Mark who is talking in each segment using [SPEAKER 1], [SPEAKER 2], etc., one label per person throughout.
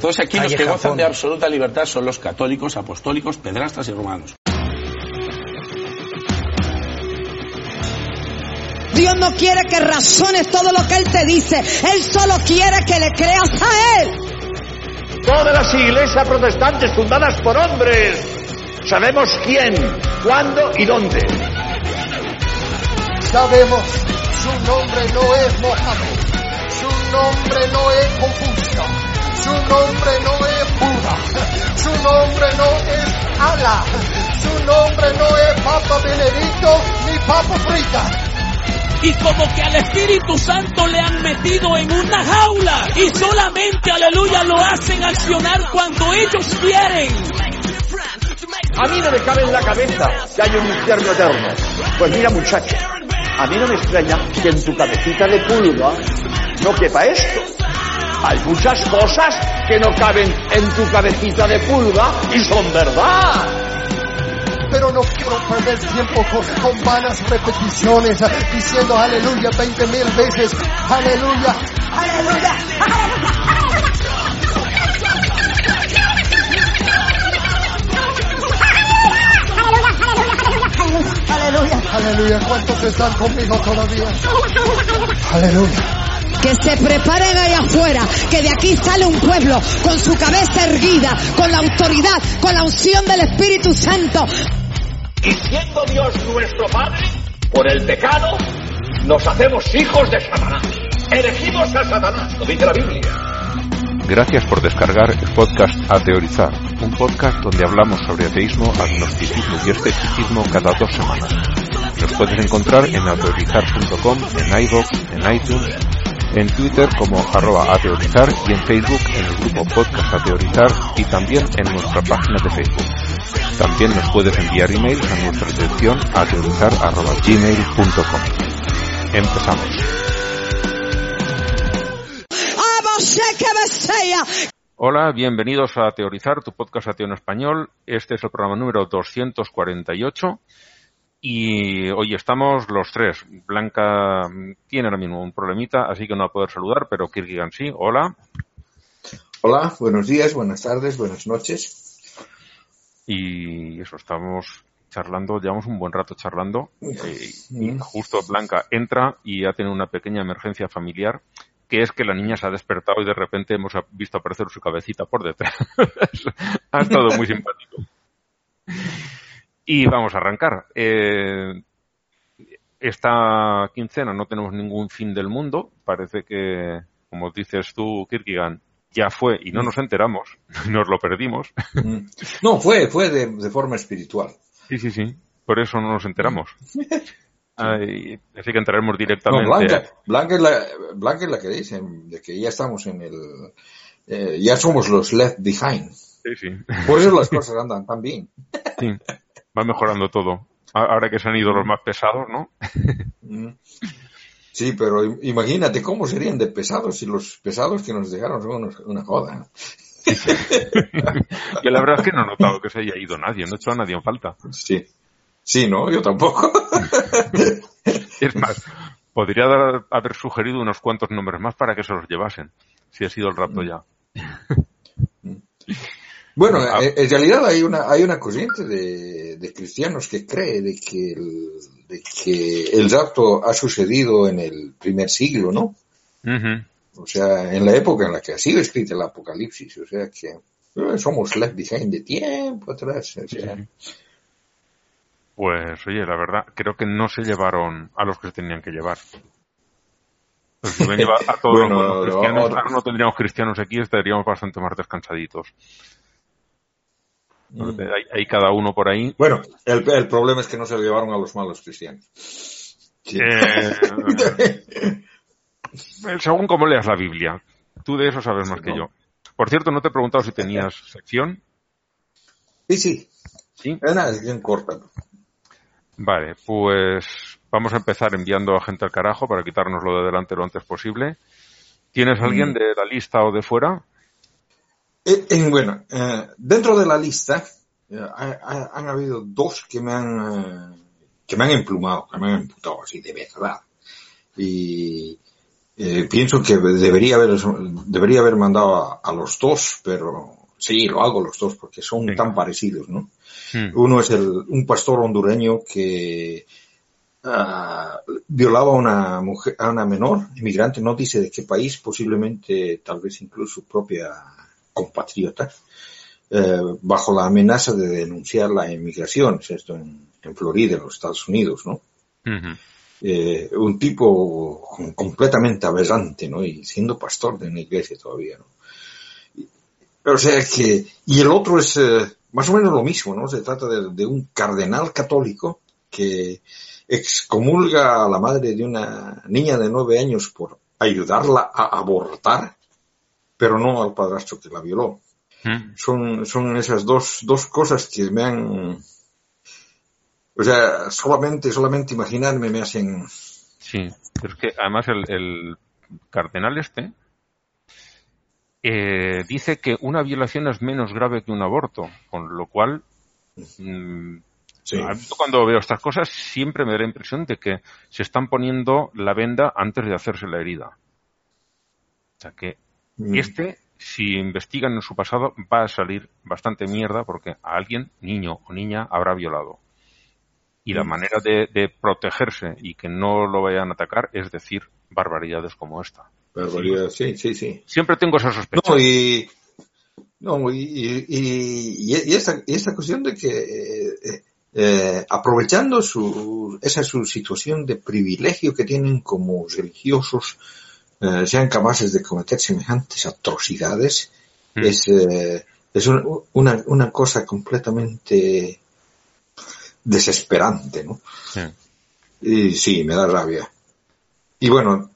[SPEAKER 1] Todos aquí los que gozan de absoluta libertad son los católicos, apostólicos, pedrastas y romanos.
[SPEAKER 2] Dios no quiere que razones todo lo que Él te dice. Él solo quiere que le creas a Él.
[SPEAKER 3] Todas las iglesias protestantes fundadas por hombres. Sabemos quién, cuándo y dónde.
[SPEAKER 4] Sabemos, su nombre no es Mohammed. Su nombre no es Confucio. Su nombre no es Buda. Su nombre no es Allah. Su nombre no es Papa Benedicto ni Papa Frita
[SPEAKER 5] y como que al Espíritu Santo le han metido en una jaula y solamente, aleluya, lo hacen accionar cuando ellos quieren.
[SPEAKER 3] A mí no me cabe en la cabeza que hay un infierno eterno. Pues mira muchacho, a mí no me extraña que en tu cabecita de pulga no quepa esto. Hay muchas cosas que no caben en tu cabecita de pulga y son verdad
[SPEAKER 4] pero no quiero perder tiempo con, vanas repeticiones diciendo aleluya 20 mil veces, aleluya, aleluya, aleluya. Aleluya, ¿cuántos están conmigo todavía? Aleluya.
[SPEAKER 2] Que se preparen ahí afuera, que de aquí sale un pueblo con su cabeza erguida, con la autoridad, con la unción del Espíritu Santo,
[SPEAKER 3] y siendo Dios nuestro Padre, por el pecado, nos hacemos hijos de Satanás. Elegimos a Satanás, lo dice la Biblia.
[SPEAKER 6] Gracias por descargar el podcast A Teorizar, un podcast donde hablamos sobre ateísmo, agnosticismo y escepticismo cada dos semanas. Nos puedes encontrar en ateorizar.com, en iVoox, en iTunes, en Twitter como arroba ateorizar y en Facebook en el grupo Podcast Ateorizar y también en nuestra página de Facebook. También nos puedes enviar emails a nuestra dirección ateorizar.gmail.com. Empezamos. Hola, bienvenidos a Teorizar, tu podcast ateo en español. Este es el programa número 248 y hoy estamos los tres. Blanca tiene ahora mismo un problemita, así que no va a poder saludar, pero Kirkigan sí. Hola.
[SPEAKER 7] Hola, buenos días, buenas tardes, buenas noches.
[SPEAKER 6] Y eso, estamos charlando, llevamos un buen rato charlando. Eh, y justo Blanca entra y ha tenido una pequeña emergencia familiar que es que la niña se ha despertado y de repente hemos visto aparecer su cabecita por detrás. ha estado muy simpático. Y vamos a arrancar. Eh, esta quincena no tenemos ningún fin del mundo. Parece que, como dices tú, Kirkigan, ya fue y no nos enteramos, nos lo perdimos.
[SPEAKER 7] Mm. No, fue, fue de, forma espiritual.
[SPEAKER 6] Sí, sí, sí, por eso no nos enteramos. así que entraremos directamente.
[SPEAKER 7] Blanca, Blanca, es la, Blanca es la que dice de que ya estamos en el, eh, ya somos los left behind.
[SPEAKER 6] Sí, sí.
[SPEAKER 7] Por eso las cosas andan tan bien.
[SPEAKER 6] Sí, va mejorando todo. Ahora que se han ido los más pesados, ¿no?
[SPEAKER 7] Mm. Sí, pero imagínate cómo serían de pesados si los pesados que nos dejaron son una joda.
[SPEAKER 6] Yo la verdad es que no he notado que se haya ido nadie, no he hecho a nadie en falta.
[SPEAKER 7] Sí. Sí, ¿no? Yo tampoco.
[SPEAKER 6] es más, podría haber sugerido unos cuantos nombres más para que se los llevasen, si ha sido el rapto ya.
[SPEAKER 7] Bueno, ah. en realidad hay una, hay una corriente de, cristianos que cree de que el, de que el rapto ha sucedido en el primer siglo, ¿no? O sea, en la época en la que ha sido escrita el Apocalipsis, o sea que eh, somos left behind de tiempo atrás.
[SPEAKER 6] Pues oye, la verdad, creo que no se llevaron a los que se tenían que llevar. Pues si a todos los cristianos, no tendríamos cristianos aquí, estaríamos bastante más descansaditos. Mm. Hay, cada uno por ahí.
[SPEAKER 7] Bueno, el, el, problema es que no se llevaron a los malos cristianos.
[SPEAKER 6] Eh, según cómo leas la Biblia. Tú de eso sabes más que yo. Por cierto, no te he preguntado si tenías sección.
[SPEAKER 7] Sí, sí. ¿Sí? Es una sección corta.
[SPEAKER 6] Vale, pues vamos a empezar enviando a gente al carajo para quitárnoslo de delante lo antes posible. ¿Tienes alguien mm. de la lista o de fuera?
[SPEAKER 7] Eh, bueno, eh, dentro de la lista eh, han habido dos que me han que me han emplumado, que me han emputado así de verdad. Y, Eh, pienso que debería haber, debería haber mandado a, los dos, pero sí, lo hago los dos porque son tan parecidos, ¿no? Hmm. Uno es el, un pastor hondureño que ah, violaba a una mujer, a una menor inmigrante, no dice de qué país, posiblemente tal vez incluso su propia compatriota, eh, bajo la amenaza de denunciar la inmigración, esto en, Florida, en los Estados Unidos, ¿no? Eh, un tipo completamente aberrante, ¿no? Y siendo pastor de una iglesia todavía, ¿no? O sea que, y el otro es eh, más o menos lo mismo, ¿no? Se trata de, un cardenal católico que excomulga a la madre de una niña de nueve años por ayudarla a abortar, pero no al padrastro que la violó. Mm. Son, son esas dos, dos cosas que me han, o sea, solamente, solamente imaginarme me hacen...
[SPEAKER 6] Sí, pero es que además el, cardenal este eh, dice que una violación es menos grave que un aborto, con lo cual mm, cuando veo estas cosas siempre me da la impresión de que se están poniendo la venda antes de hacerse la herida. O sea que mm. este si investigan en su pasado, va a salir bastante mierda porque a alguien, niño o niña, habrá violado. Y la mm. manera de, protegerse y que no lo vayan a atacar es decir barbaridades como esta.
[SPEAKER 7] Barbaridades, sí, sí, sí.
[SPEAKER 6] Siempre tengo esa sospecha.
[SPEAKER 7] No, y, no, y, y, esta, cuestión de que eh, eh, aprovechando su, esa su situación de privilegio que tienen como religiosos, eh, sean capaces de cometer semejantes atrocidades mm. es, eh, es una, una cosa completamente desesperante, ¿no? Y sí, me da rabia. Y bueno,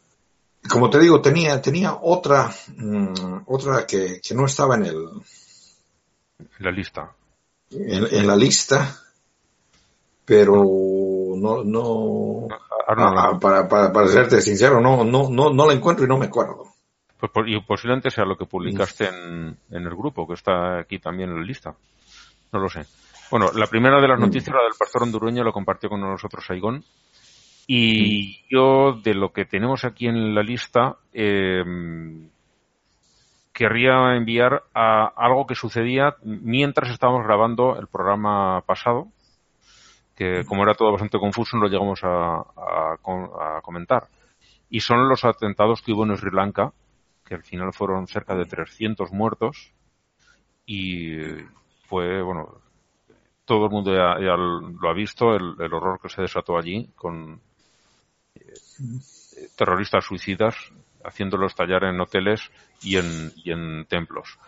[SPEAKER 7] como te digo, tenía, tenía otra, mm, otra que, que, no estaba en el...
[SPEAKER 6] En la lista.
[SPEAKER 7] En, la lista, pero no, no, Ah, para, para, para, serte sincero, no, no, no, no la encuentro y no me acuerdo.
[SPEAKER 6] Pues y posiblemente sea lo que publicaste en, en, el grupo, que está aquí también en la lista. No lo sé. Bueno, la primera de las mm. noticias, la del pastor hondureño, lo compartió con nosotros Saigón. Y mm. yo, de lo que tenemos aquí en la lista, eh, querría enviar a algo que sucedía mientras estábamos grabando el programa pasado, que como era todo bastante confuso no lo llegamos a, comentar. Y son los atentados que hubo en Sri Lanka, que al final fueron cerca de 300 muertos. Y fue, bueno, todo el mundo ya, lo ha visto, el, horror que se desató allí con eh, terroristas suicidas haciéndolos tallar en hoteles y en, y en templos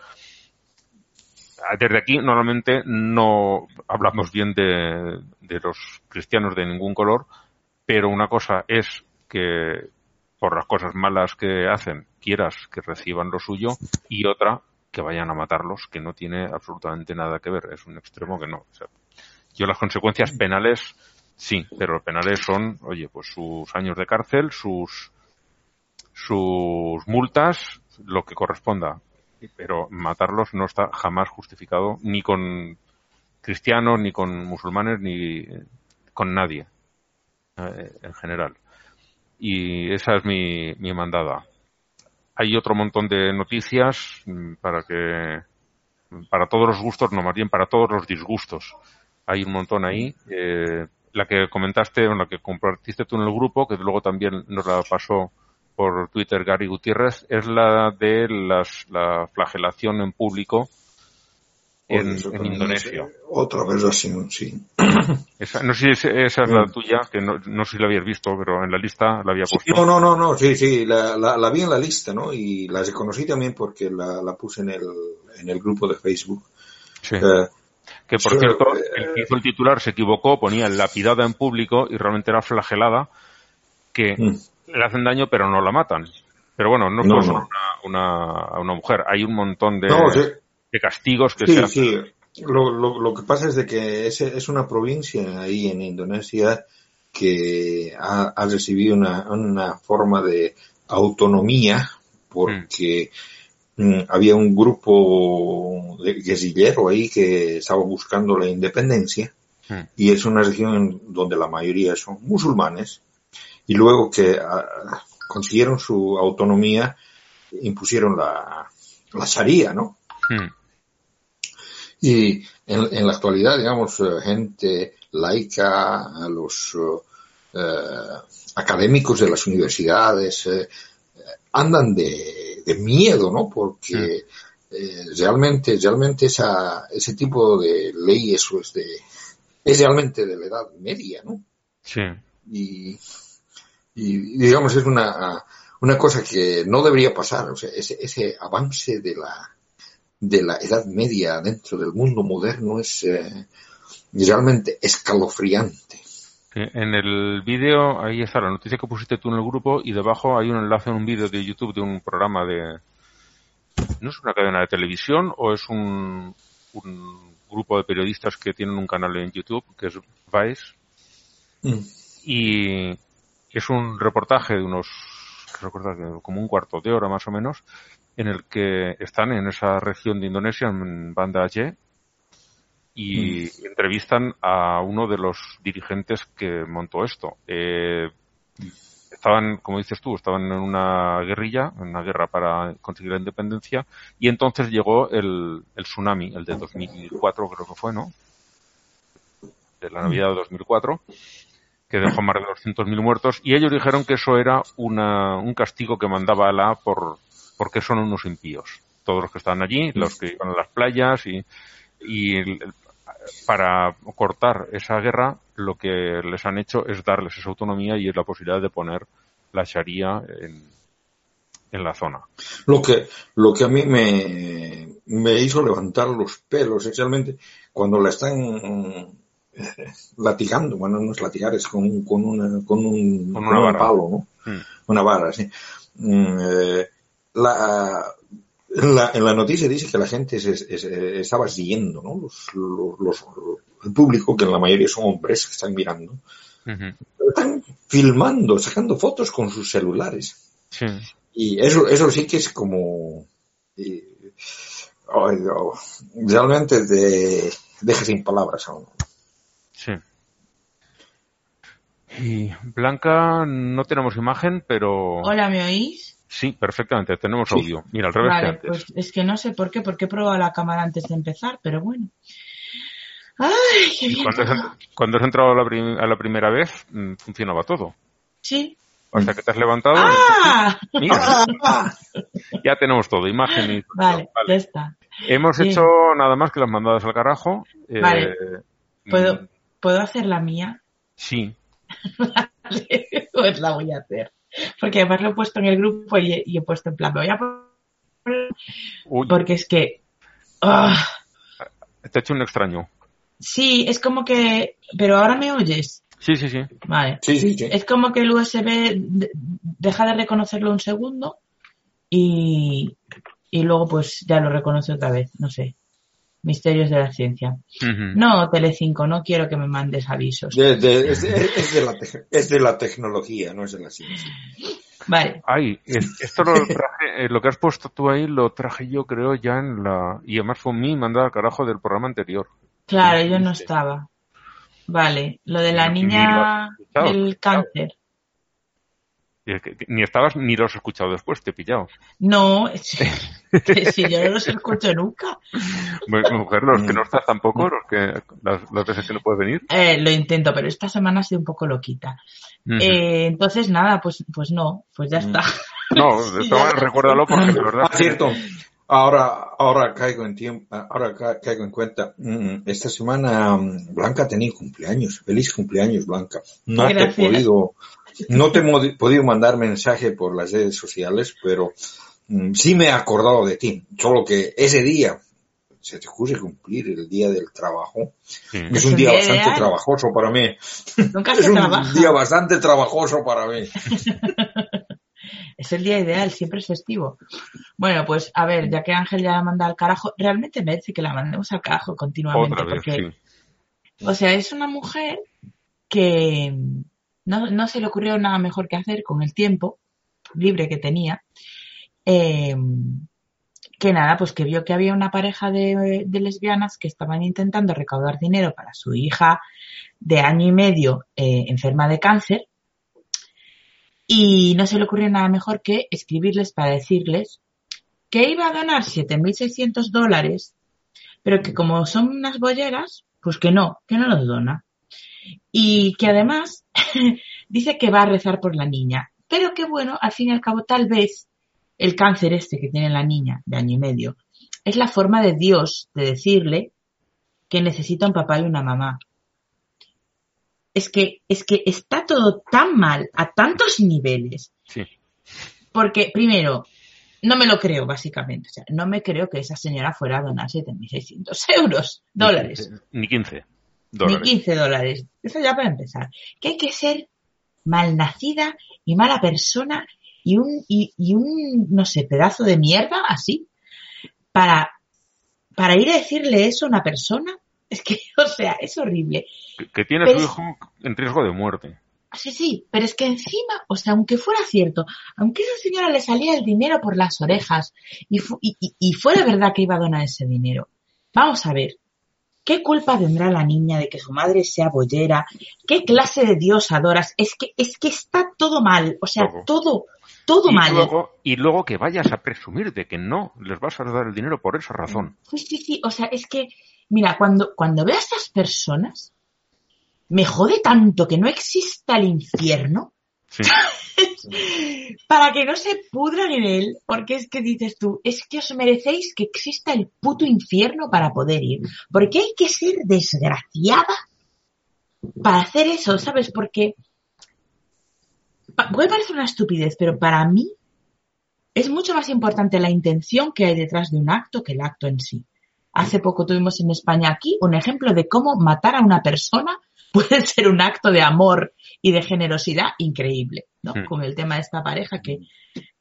[SPEAKER 6] desde aquí normalmente no hablamos bien de, los cristianos de ningún color, pero una cosa es que por las cosas malas que hacen quieras que reciban lo suyo y otra que vayan a matarlos, que no tiene absolutamente nada que ver. Es un extremo que no. yo las consecuencias penales sí, pero los penales son, oye, pues sus años de cárcel, sus sus multas, lo que corresponda pero matarlos no está jamás justificado ni con cristianos, ni con musulmanes, ni con nadie eh, en general. Y esa es mi, mi mandada. Hay otro montón de noticias mm, para que, para todos los gustos, no más bien para todos los disgustos. Hay un montón ahí. Eh, la que comentaste, o la que compartiste tú en el grupo, que luego también nos la pasó por Twitter Gary Gutiérrez es la de las, la flagelación en público en, Indonesia.
[SPEAKER 7] Otra versión, sí.
[SPEAKER 6] Esa, no sé si esa es la tuya, que no, no, sé si la habías visto, pero en la lista la había puesto.
[SPEAKER 7] no, no, no, no, sí, sí, la, la, vi en la lista, ¿no? Y la reconocí también porque la, la puse en el, en el grupo de Facebook.
[SPEAKER 6] Sí. Eh, que por cierto, el que hizo el titular se equivocó, ponía lapidada en público y realmente era flagelada, que mm le hacen daño pero no la matan. Pero bueno, no, es Una, una, mujer. Hay un montón de, de castigos que
[SPEAKER 7] sí,
[SPEAKER 6] se
[SPEAKER 7] hacen. Sí, lo, lo, lo, que pasa es de que es, es una provincia ahí en Indonesia que ha, ha recibido una, una, forma de autonomía porque mm. Mm, había un grupo de guerrillero ahí que estaba buscando la independencia mm. y es una región donde la mayoría son musulmanes y luego que ah, consiguieron su autonomía, impusieron la, la Sharia, ¿no?
[SPEAKER 6] Hmm.
[SPEAKER 7] Y en, en, la actualidad, digamos, eh, gente laica, los eh, académicos de las universidades, eh, andan de, de, miedo, ¿no? Porque eh, realmente, realmente esa, ese tipo de leyes es de, es realmente de la edad media, ¿no?
[SPEAKER 6] Sí.
[SPEAKER 7] Y, y digamos, es una, una cosa que no debería pasar, o sea, ese, ese avance de la, de la Edad Media dentro del mundo moderno es eh, realmente escalofriante.
[SPEAKER 6] En el vídeo, ahí está la noticia que pusiste tú en el grupo y debajo hay un enlace a un vídeo de YouTube de un programa de... ¿No es una cadena de televisión o es un, un grupo de periodistas que tienen un canal en YouTube que es Vice?
[SPEAKER 7] Mm.
[SPEAKER 6] Y es un reportaje de unos, como un cuarto de hora más o menos, en el que están en esa región de Indonesia, en Banda Aceh, y mm. entrevistan a uno de los dirigentes que montó esto. Eh, estaban, como dices tú, estaban en una guerrilla, en una guerra para conseguir la independencia, y entonces llegó el, el tsunami, el de 2004 creo que fue, ¿no? De la Navidad de 2004, que dejó más de 200.000 muertos, y ellos dijeron que eso era una, un castigo que mandaba Alá por, porque son unos impíos. Todos los que estaban allí, los que iban a las playas y, y para cortar esa guerra, lo que les han hecho es darles esa autonomía y es la posibilidad de poner la Sharia en, en la zona.
[SPEAKER 7] Lo que, lo que a mí me, me hizo levantar los pelos, especialmente cuando la están latigando, bueno, no es latigar, es con, con, una, con un,
[SPEAKER 6] Con una vara.
[SPEAKER 7] palo, ¿no?
[SPEAKER 6] Mm.
[SPEAKER 7] Una vara, sí. Mm, eh, la, en la, en la noticia dice que la gente se, se- estaba siguiendo, ¿no? Los, los, los- el público, que en la mayoría son hombres que están mirando,
[SPEAKER 6] Ujú.
[SPEAKER 7] están filmando, sacando fotos con sus celulares.
[SPEAKER 6] Sí.
[SPEAKER 7] Y eso, eso sí que es como, eh, no, realmente te deja sin palabras a uno.
[SPEAKER 6] Sí. Y Blanca, no tenemos imagen, pero
[SPEAKER 8] Hola, ¿me oís?
[SPEAKER 6] sí, perfectamente, tenemos audio. Mira, al revés que
[SPEAKER 8] Vale,
[SPEAKER 6] antes.
[SPEAKER 8] pues es que no sé por qué, porque he probado la cámara antes de empezar, pero bueno. ¡Ay, qué bien!
[SPEAKER 6] Cuando has,
[SPEAKER 8] todo!
[SPEAKER 6] cuando has entrado a la, prim- a la primera vez, mm, funcionaba todo.
[SPEAKER 8] Sí.
[SPEAKER 6] Hasta que te has levantado,
[SPEAKER 8] ¡Ah!
[SPEAKER 6] mira, ya tenemos todo, imagen y.
[SPEAKER 8] Vale,
[SPEAKER 6] Vale.
[SPEAKER 8] ya está.
[SPEAKER 6] Hemos hecho nada más que las mandadas al carajo. Eh,
[SPEAKER 8] Vale.
[SPEAKER 6] mm,
[SPEAKER 8] ¿Puedo, ¿Puedo hacer la mía?
[SPEAKER 6] Sí.
[SPEAKER 8] pues la voy a hacer. Porque además lo he puesto en el grupo y he, y he puesto en plan, me voy a poner...
[SPEAKER 6] Uy,
[SPEAKER 8] Porque es que... ¡ah!
[SPEAKER 6] te he hecho un extraño.
[SPEAKER 8] sí, es como que... Pero ahora me oyes.
[SPEAKER 6] Sí, sí, sí.
[SPEAKER 8] Vale.
[SPEAKER 7] Sí, sí, sí.
[SPEAKER 8] Es como que el USB de- deja de reconocerlo un segundo y, y luego pues ya lo reconoce otra vez. No sé. Misterios de la ciencia.
[SPEAKER 6] Ujú.
[SPEAKER 8] No, Telecinco, no quiero que me mandes avisos.
[SPEAKER 7] De- de- es, de, es de la tec- es de la tecnología, no es de la ciencia.
[SPEAKER 8] Vale.
[SPEAKER 6] Ay, es- esto lo traje, eh, lo que has puesto tú ahí lo traje yo creo ya en la... Y además fue mi mandada al carajo del programa anterior.
[SPEAKER 8] Claro, yo no estaba. Vale. Lo de la
[SPEAKER 6] Ni
[SPEAKER 8] niña del cáncer.
[SPEAKER 6] Y es que- que ni estabas ni lo has escuchado después, te he pillado.
[SPEAKER 8] No, es- si yo no los escucho nunca.
[SPEAKER 6] Mujer, los que no estás tampoco, los que las, las veces que no puedes venir.
[SPEAKER 8] Eh, lo intento, pero esta semana ha sido un poco loquita. Eh, entonces, nada, pues, pues no, pues ya está.
[SPEAKER 6] no, maneras, recuérdalo porque de verdad...
[SPEAKER 7] Ah, cierto. Ahora, ahora caigo en tiempo, ahora ca- caigo en cuenta. mm, Esta semana mm, Blanca tenía cumpleaños. Feliz cumpleaños, Blanca. No te he
[SPEAKER 8] Gracias.
[SPEAKER 7] podido, no te he podido mandar mensaje por las redes sociales, pero mm, sí me he acordado de ti. Solo que ese día se te ocurre cumplir el día del trabajo. Es un día bastante
[SPEAKER 8] ideal.
[SPEAKER 7] trabajoso para mí.
[SPEAKER 8] Nunca
[SPEAKER 7] Es
[SPEAKER 8] se
[SPEAKER 7] un
[SPEAKER 8] trabaja.
[SPEAKER 7] día bastante trabajoso para mí.
[SPEAKER 8] Es el día ideal, siempre es festivo. Bueno, pues a ver, ya que Ángel ya la manda al carajo, realmente merece que la mandemos al carajo continuamente.
[SPEAKER 6] Otra vez,
[SPEAKER 8] porque,
[SPEAKER 6] sí.
[SPEAKER 8] o sea, es una mujer que no, no se le ocurrió nada mejor que hacer con el tiempo libre que tenía. eh, que nada, pues que vio que había una pareja de, lesbianas que estaban intentando recaudar dinero para su hija de año y medio eh, enferma de cáncer Y no se le ocurrió nada mejor que escribirles para decirles que iba a donar 7.600 dólares, pero que como son unas bolleras, pues que no, que no los dona. Y que además dice que va a rezar por la niña. Pero que bueno, al fin y al cabo, tal vez el cáncer este que tiene la niña de año y medio es la forma de Dios de decirle que necesita un papá y una mamá. Es que, es que está todo tan mal a tantos niveles.
[SPEAKER 6] Sí.
[SPEAKER 8] Porque, primero, no me lo creo, básicamente. O sea, no me creo que esa señora fuera a donar 7.600 euros, dólares.
[SPEAKER 6] Ni 15
[SPEAKER 8] Ni
[SPEAKER 6] dólares.
[SPEAKER 8] 15 dólares. Eso ya para empezar. Que hay que ser malnacida y mala persona y un, y, y un, no sé, pedazo de mierda así para, para ir a decirle eso a una persona. Es que, o sea, es horrible.
[SPEAKER 6] Que, que tiene
[SPEAKER 8] Pero
[SPEAKER 6] su
[SPEAKER 8] es-
[SPEAKER 6] hijo en riesgo de muerte.
[SPEAKER 8] Sí, sí, pero es que encima, o sea, aunque fuera cierto, aunque a esa señora le salía el dinero por las orejas y, fu- y, y- y fuera verdad que iba a donar ese dinero, vamos a ver, ¿qué culpa tendrá la niña de que su madre sea bollera? ¿Qué clase de Dios adoras? Es que, es que está todo mal, o sea,
[SPEAKER 6] Todo.
[SPEAKER 8] todo, todo
[SPEAKER 6] y,
[SPEAKER 8] mal.
[SPEAKER 6] luego, y luego que vayas a presumir de que no les vas a dar el dinero por esa razón.
[SPEAKER 8] Sí, sí, sí, o sea, es que, mira, cuando, cuando veo a estas personas, me jode tanto que no exista el infierno. Para que no se pudran en él, porque es que dices tú, es que os merecéis que exista el puto infierno para poder ir, porque hay que ser desgraciada para hacer eso, ¿sabes? Porque puede parecer una estupidez, pero para mí es mucho más importante la intención que hay detrás de un acto que el acto en sí. Hace poco tuvimos en España aquí un ejemplo de cómo matar a una persona puede ser un acto de amor y de generosidad increíble, ¿no?
[SPEAKER 6] Mm.
[SPEAKER 8] Con el tema de esta pareja que,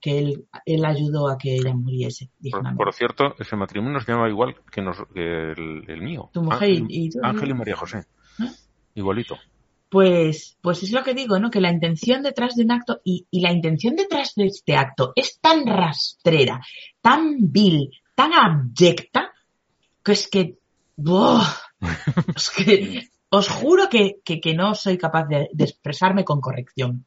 [SPEAKER 8] que él, él ayudó a que ella muriese
[SPEAKER 6] Por, cierto, ese matrimonio se llama igual que, nos- que el, el mío.
[SPEAKER 8] Tu mujer y-
[SPEAKER 6] Ángel,
[SPEAKER 8] y tú.
[SPEAKER 6] Ángel y María José. Igualito.
[SPEAKER 8] Pues, pues es lo que digo, ¿no? Que la intención detrás de un acto y, y la intención detrás de este acto es tan rastrera, tan vil, tan abyecta, que es que, ¡buah! es que os juro que, que, que no soy capaz de, de expresarme con corrección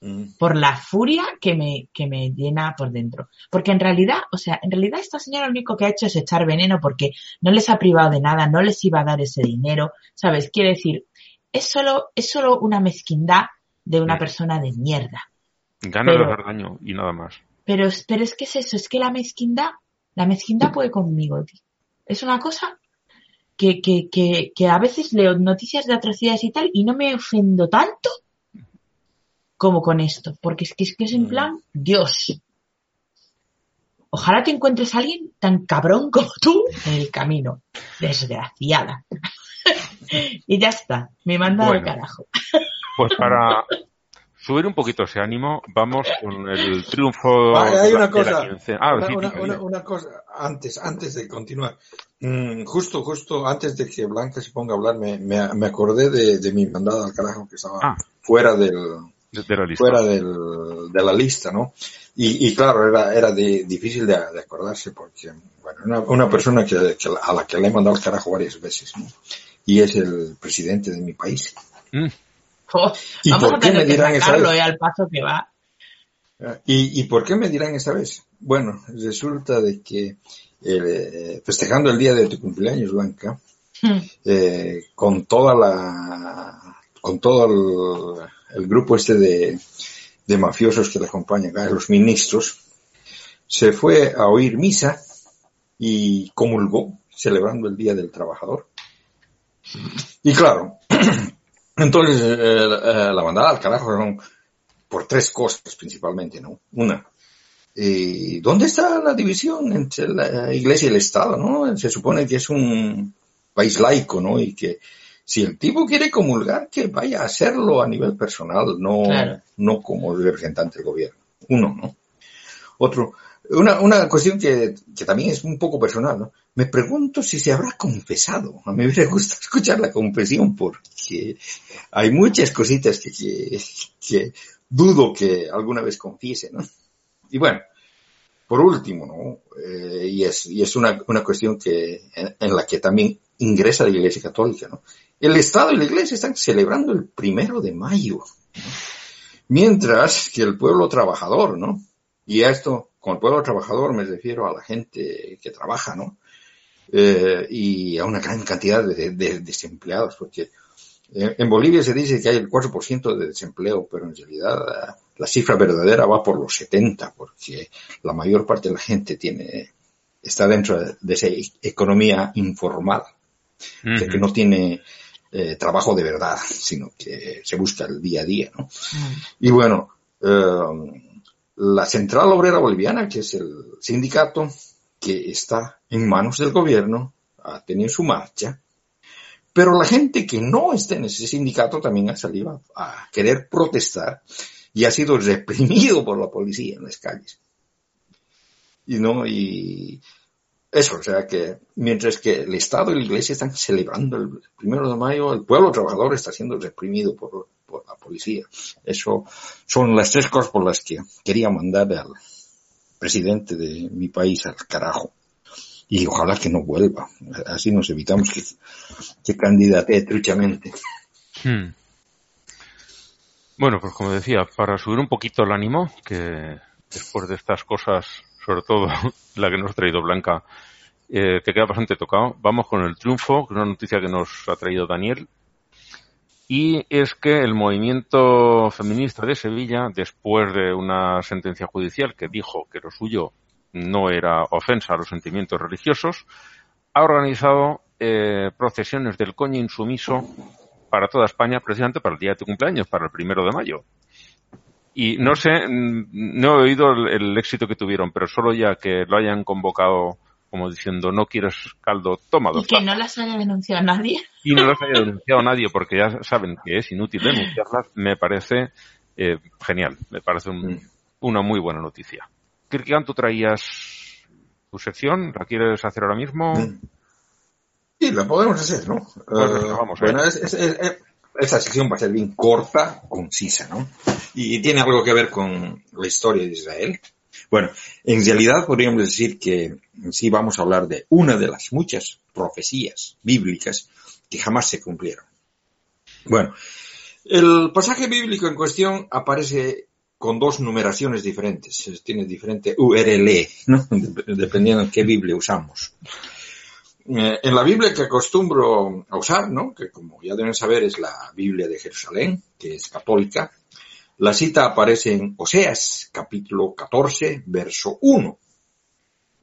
[SPEAKER 7] Mm.
[SPEAKER 8] por la furia que me, que me llena por dentro. Porque en realidad, o sea, en realidad esta señora lo único que ha hecho es echar veneno porque no les ha privado de nada, no les iba a dar ese dinero, ¿sabes? Quiere decir, es solo, es solo una mezquindad de una
[SPEAKER 6] Sí.
[SPEAKER 8] persona de mierda.
[SPEAKER 6] Ganas de hacer daño y nada más.
[SPEAKER 8] Pero, pero es que es eso, es que la mezquindad, la mezquindad puede conmigo, tío. Es una cosa que, que, que, que a veces leo noticias de atrocidades y tal y no me ofendo tanto como con esto. Porque es que es, que es en
[SPEAKER 7] Mm.
[SPEAKER 8] plan, Dios. Ojalá te encuentres a alguien tan cabrón como tú en el camino. Desgraciada. y ya está. Me manda al
[SPEAKER 6] Bueno.
[SPEAKER 8] carajo.
[SPEAKER 6] Pues para subir un poquito ese ánimo, vamos con el triunfo
[SPEAKER 7] Vale, hay una cosa.
[SPEAKER 6] Ah,
[SPEAKER 7] una,
[SPEAKER 6] sí,
[SPEAKER 7] una- cosa antes, antes de continuar. Mm, justo, justo antes de que Blanca se ponga a hablar, me, me, me acordé de, de mi mandada al carajo que estaba
[SPEAKER 6] Ah.
[SPEAKER 7] fuera del,
[SPEAKER 6] de, de la lista.
[SPEAKER 7] fuera del, de la lista, ¿no? Y, y claro, era, era de- difícil de, acordarse porque, bueno, una, una persona que, que a la que le he mandado al carajo varias veces, ¿no? Y es el presidente de mi país.
[SPEAKER 6] Mm,
[SPEAKER 8] Oh,
[SPEAKER 7] ¿Y
[SPEAKER 8] vamos
[SPEAKER 7] por
[SPEAKER 8] a
[SPEAKER 7] qué
[SPEAKER 8] tener
[SPEAKER 7] me
[SPEAKER 8] que
[SPEAKER 7] dirán esa
[SPEAKER 8] sacarlo,
[SPEAKER 7] vez?
[SPEAKER 8] eh, al paso que va.
[SPEAKER 7] ¿Y, ¿Y por qué me dirán esta vez? Bueno, resulta de que eh, festejando el día de tu cumpleaños, Blanca,
[SPEAKER 8] Hmm.
[SPEAKER 7] eh, con toda la, con todo el, el grupo este de, de mafiosos que le acompañan, acá, los ministros, se fue a oír misa y comulgó celebrando el Día del Trabajador. Y claro, entonces eh, eh, la mandada al carajo por tres cosas principalmente, ¿no? Una, eh, ¿dónde está la división entre la iglesia y el Estado, no? Se supone que es un país laico, ¿no? Y que si el tipo quiere comulgar, que vaya a hacerlo a nivel personal, no,
[SPEAKER 8] Claro.
[SPEAKER 7] no como representante del gobierno. Uno, ¿no? Otro, una, una cuestión que, que también es un poco personal, ¿no? Me pregunto si se habrá confesado. A mí me hubiera gustado escuchar la confesión porque hay muchas cositas que, que, que dudo que alguna vez confiese, ¿no? Y bueno, por último, ¿no? Eh, y es, y es una, una cuestión que, en, la que también ingresa la Iglesia Católica, ¿no? El Estado y la Iglesia están celebrando el primero de mayo. Mientras que el pueblo trabajador, ¿no? Y esto, con el pueblo trabajador me refiero a la gente que trabaja, ¿no? Eh, y a una gran cantidad de, desempleados, porque en Bolivia se dice que hay el 4% de desempleo, pero en realidad la cifra verdadera va por los 70, porque la mayor parte de la gente tiene, está dentro de esa economía informal, que no tiene eh, trabajo de verdad, sino que se busca el día a día, ¿no? Y bueno, eh, la Central Obrera Boliviana, que es el sindicato que está en manos del gobierno, ha tenido su marcha, pero la gente que no está en ese sindicato también ha salido a, querer protestar y ha sido reprimido por la policía en las calles. Y no, y eso, o sea que mientras que el Estado y la Iglesia están celebrando el primero de mayo, el pueblo trabajador está siendo reprimido por, la policía. Eso son las tres cosas por las que quería mandar al presidente de mi país al carajo. Y ojalá que no vuelva. Así nos evitamos que, que candidate truchamente. Hmm.
[SPEAKER 6] Bueno, pues como decía, para subir un poquito el ánimo, que después de estas cosas sobre todo la que nos ha traído Blanca, eh, que queda bastante tocado. Vamos con el triunfo, que es una noticia que nos ha traído Daniel. Y es que el movimiento feminista de Sevilla, después de una sentencia judicial que dijo que lo suyo no era ofensa a los sentimientos religiosos, ha organizado eh, procesiones del coño insumiso para toda España, precisamente para el día de tu cumpleaños, para el primero de mayo. Y no sé, no he oído el, éxito que tuvieron, pero solo ya que lo hayan convocado como diciendo no quieres caldo, toma
[SPEAKER 8] Y que no las haya denunciado nadie.
[SPEAKER 6] Y no las haya denunciado nadie porque ya saben que es inútil denunciarlas, me parece eh, genial, me parece una muy buena noticia. Kirkian, tú traías tu sección, ¿la quieres hacer ahora mismo?
[SPEAKER 7] Sí, la podemos hacer, ¿no? Pues vamos, bueno, es, esta sección va a ser bien corta, concisa, ¿no? Y tiene algo que ver con la historia de Israel. Bueno, en realidad podríamos decir que sí vamos a hablar de una de las muchas profecías bíblicas que jamás se cumplieron. Bueno, el pasaje bíblico en cuestión aparece con dos numeraciones diferentes, tiene diferente URL, ¿no? dependiendo de qué Biblia usamos. Eh, en la Biblia que acostumbro a usar, ¿no? que como ya deben saber es la Biblia de Jerusalén, que es católica, la cita aparece en Oseas, capítulo 14, verso 1.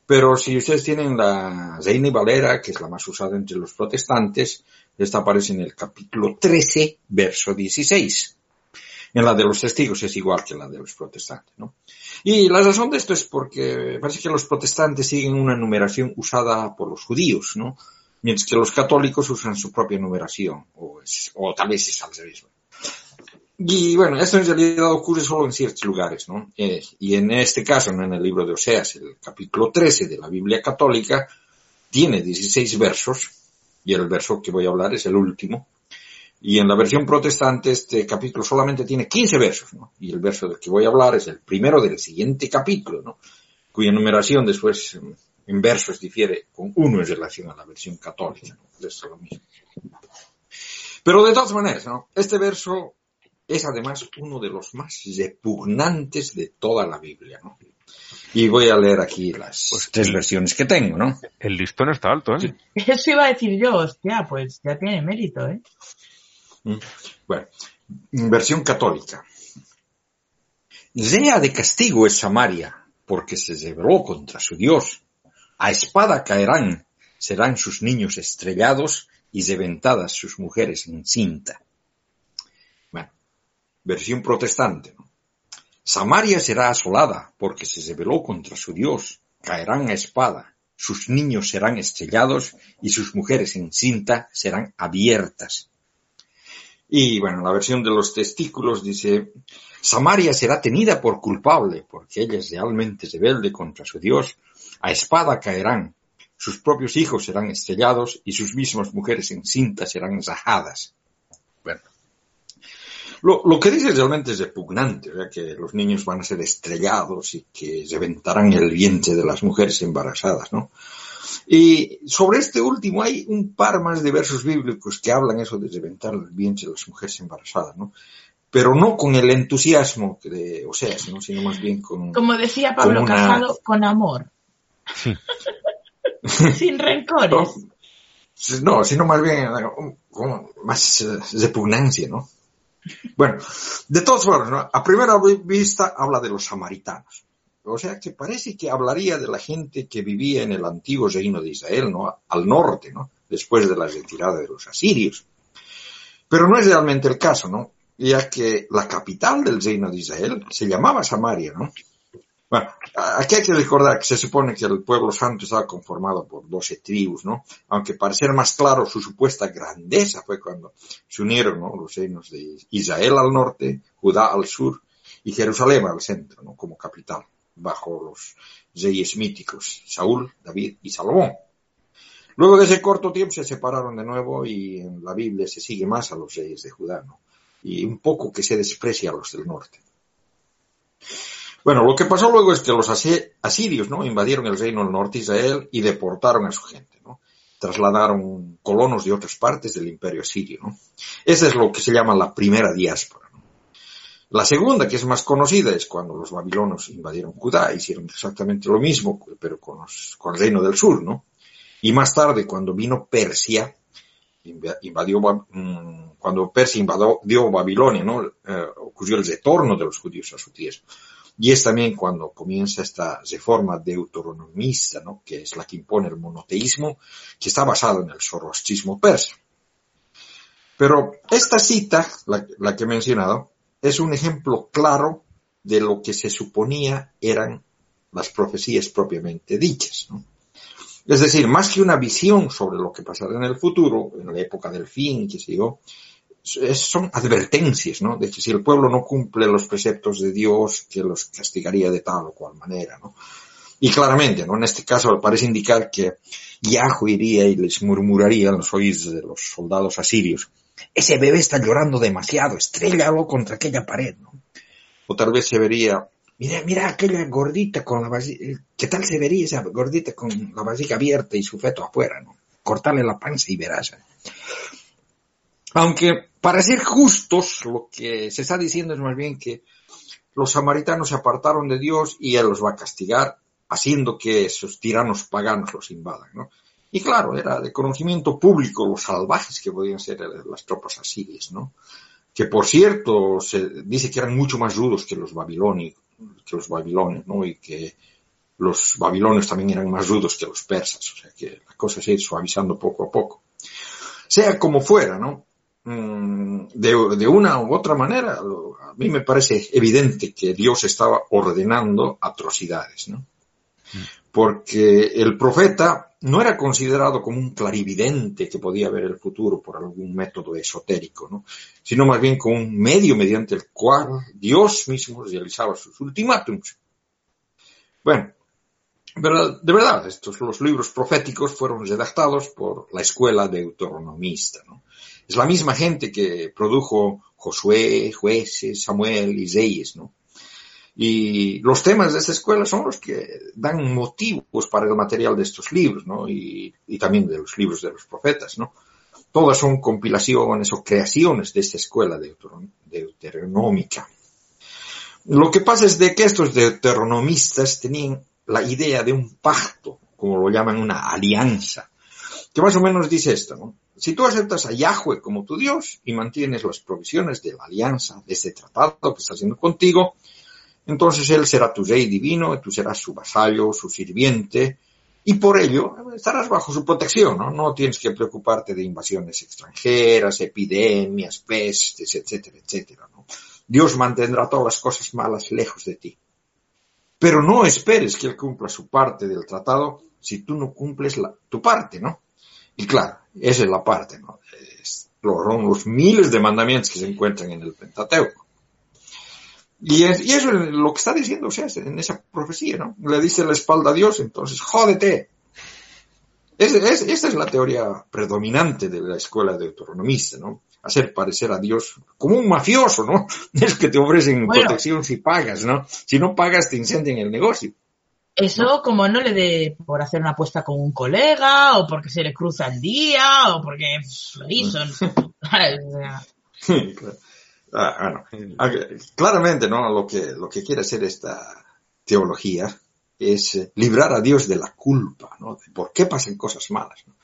[SPEAKER 7] Pero si ustedes tienen la Reina Valera, que es la más usada entre los protestantes, esta aparece en el capítulo 13, verso 16. En la de los testigos es igual que en la de los protestantes, ¿no? Y la razón de esto es porque parece que los protestantes siguen una numeración usada por los judíos, ¿no? Mientras que los católicos usan su propia numeración, o, tal vez es al revés. Y bueno, esto en realidad ocurre solo en ciertos lugares, ¿no? Eh, y en este caso, ¿no? en el libro de Oseas, el capítulo 13 de la Biblia católica, tiene 16 versos, y el verso que voy a hablar es el último, y en la versión protestante este capítulo solamente tiene 15 versos, ¿no? Y el verso del que voy a hablar es el primero del siguiente capítulo, ¿no? Cuya numeración después en versos difiere con uno en relación a la versión católica, ¿no? Es lo mismo. Pero de todas maneras, ¿no? Este verso es además uno de los más repugnantes de toda la Biblia, ¿no? Y voy a leer aquí las pues tres versiones que tengo, ¿no?
[SPEAKER 6] El listón está alto, ¿eh?
[SPEAKER 8] Eso iba a decir yo, hostia, pues ya tiene mérito, ¿eh?
[SPEAKER 7] Mm. Bueno, versión católica. Sea de castigo es Samaria, porque se rebeló contra su Dios. A espada caerán, serán sus niños estrellados y reventadas sus mujeres en cinta. Versión protestante. Samaria será asolada, porque se rebeló contra su Dios. Caerán a espada, sus niños serán estrellados y sus mujeres en cinta serán abiertas. Y bueno, la versión de los testículos dice, Samaria será tenida por culpable, porque ella es realmente rebelde contra su Dios. A espada caerán, sus propios hijos serán estrellados y sus mismas mujeres en cinta serán rajadas. Bueno, lo, que dice realmente es repugnante, que los niños van a ser estrellados y que reventarán el vientre de las mujeres embarazadas, ¿no? Y sobre este último hay un par más de versos bíblicos que hablan eso de reventar el vientre de las mujeres embarazadas, ¿no? pero no con el entusiasmo de Oseas, ¿no? sino más bien con...
[SPEAKER 8] Como decía Pablo
[SPEAKER 7] con una-
[SPEAKER 8] Casado, con amor. Sin rencores.
[SPEAKER 7] No, sino más bien con más eh, repugnancia, ¿no? Bueno, de todas formas, a primera vista habla de los samaritanos. O sea que parece que hablaría de la gente que vivía en el antiguo reino de Israel, ¿no? Al norte, ¿no? Después de la retirada de los asirios. Pero no es realmente el caso, ¿no? Ya que la capital del reino de Israel se llamaba Samaria, ¿no? Bueno, aquí hay que recordar que se supone que el pueblo santo estaba conformado por 12 tribus, ¿no? Aunque para ser más claro, su supuesta grandeza fue cuando se unieron, ¿no? Los reinos de Israel al norte, Judá al sur y Jerusalén al centro, ¿no? Como capital, bajo los reyes míticos, Saúl, David y Salomón. Luego de ese corto tiempo se separaron de nuevo y en la Biblia se sigue más a los reyes de Judá, ¿no? Y un poco que se desprecia a los del norte. Bueno, lo que pasó luego es que los asi- asirios, ¿no? Invadieron el reino del norte de Israel y deportaron a su gente, ¿no? Trasladaron colonos de otras partes del imperio asirio, ¿no? Esa es lo que se llama la primera diáspora, ¿no? La segunda, que es más conocida, es cuando los babilonios invadieron Judá, hicieron exactamente lo mismo, pero con, los- el reino del sur, ¿no? Y más tarde, cuando vino Persia, inv- invadió, mm, cuando Persia invadió Babilonia, ¿no? Eh, ocurrió el retorno de los judíos a su tierra. Y es también cuando comienza esta reforma deuteronomista, ¿no? que es la que impone el monoteísmo, que está basado en el zoroastrismo persa. Pero esta cita, la, que he mencionado, es un ejemplo claro de lo que se suponía eran las profecías propiamente dichas. Es decir, más que una visión sobre lo que pasará en el futuro, en la época del fin, qué sé yo, son advertencias, ¿no? De que si el pueblo no cumple los preceptos de Dios, que los castigaría de tal o cual manera, ¿no? Y claramente, ¿no? En este caso parece indicar que Yahweh iría y les murmuraría en los oídos de los soldados asirios. Ese bebé está llorando demasiado, estrellalo contra aquella pared, ¿no? O tal vez se vería, mira, mira aquella gordita con la vasija, ¿qué tal se vería esa gordita con la vasija abierta y su feto afuera, ¿no? Cortarle la panza y verás. ¿eh? Aunque, para ser justos, lo que se está diciendo es más bien que los samaritanos se apartaron de Dios y Él los va a castigar, haciendo que esos tiranos paganos los invadan, ¿no? Y claro, era de conocimiento público los salvajes que podían ser las tropas asirias, ¿no? Que por cierto, se dice que eran mucho más rudos que los babilonios, que los babilonios, ¿no? Y que los babilonios también eran más rudos que los persas, o sea que la cosa se ha ido suavizando poco a poco. Sea como fuera, ¿no? Mm, de, de, una u otra manera, a mí me parece evidente que Dios estaba ordenando atrocidades, ¿no? Porque el profeta no era considerado como un clarividente que podía ver el futuro por algún método esotérico, ¿no? Sino más bien como un medio mediante el cual Dios mismo realizaba sus ultimátums. Bueno, de verdad, estos los libros proféticos fueron redactados por la escuela deuteronomista, ¿no? Es la misma gente que produjo Josué, jueces, Samuel y Reyes, ¿no? Y los temas de esta escuela son los que dan motivos para el material de estos libros, ¿no? Y, y también de los libros de los profetas, ¿no? Todas son compilaciones o creaciones de esta escuela deuteronómica. Lo que pasa es de que estos deuteronomistas tenían la idea de un pacto, como lo llaman una alianza, que más o menos dice esto, ¿no? Si tú aceptas a Yahweh como tu Dios y mantienes las provisiones de la alianza, de este tratado que está haciendo contigo, entonces Él será tu rey divino, tú serás su vasallo, su sirviente, y por ello estarás bajo su protección, ¿no? No tienes que preocuparte de invasiones extranjeras, epidemias, pestes, etcétera, etcétera, ¿no? Dios mantendrá todas las cosas malas lejos de ti. Pero no esperes que Él cumpla su parte del tratado si tú no cumples la, tu parte, ¿no? Y claro, esa es la parte, ¿no? Es, son los miles de mandamientos que se encuentran en el Pentateuco. Y, es, y eso es lo que está diciendo o sea, en esa profecía, ¿no? Le dice la espalda a Dios, entonces, jódete. Es, es, la teoría predominante de la escuela deuteronomista, ¿no? Hacer parecer a Dios como un mafioso, ¿no? Es que te ofrecen bueno, protección si pagas, ¿no? Si no pagas te incendian el negocio.
[SPEAKER 8] Eso ¿no? como no le dé por hacer una apuesta con un colega, o porque se le cruza el día, o porque lo hizo.
[SPEAKER 7] Ah, bueno, ah, claramente, ¿no? Lo que, lo que quiere hacer esta teología es eh, librar a Dios de la culpa, ¿no? De por qué pasan cosas malas, ¿no?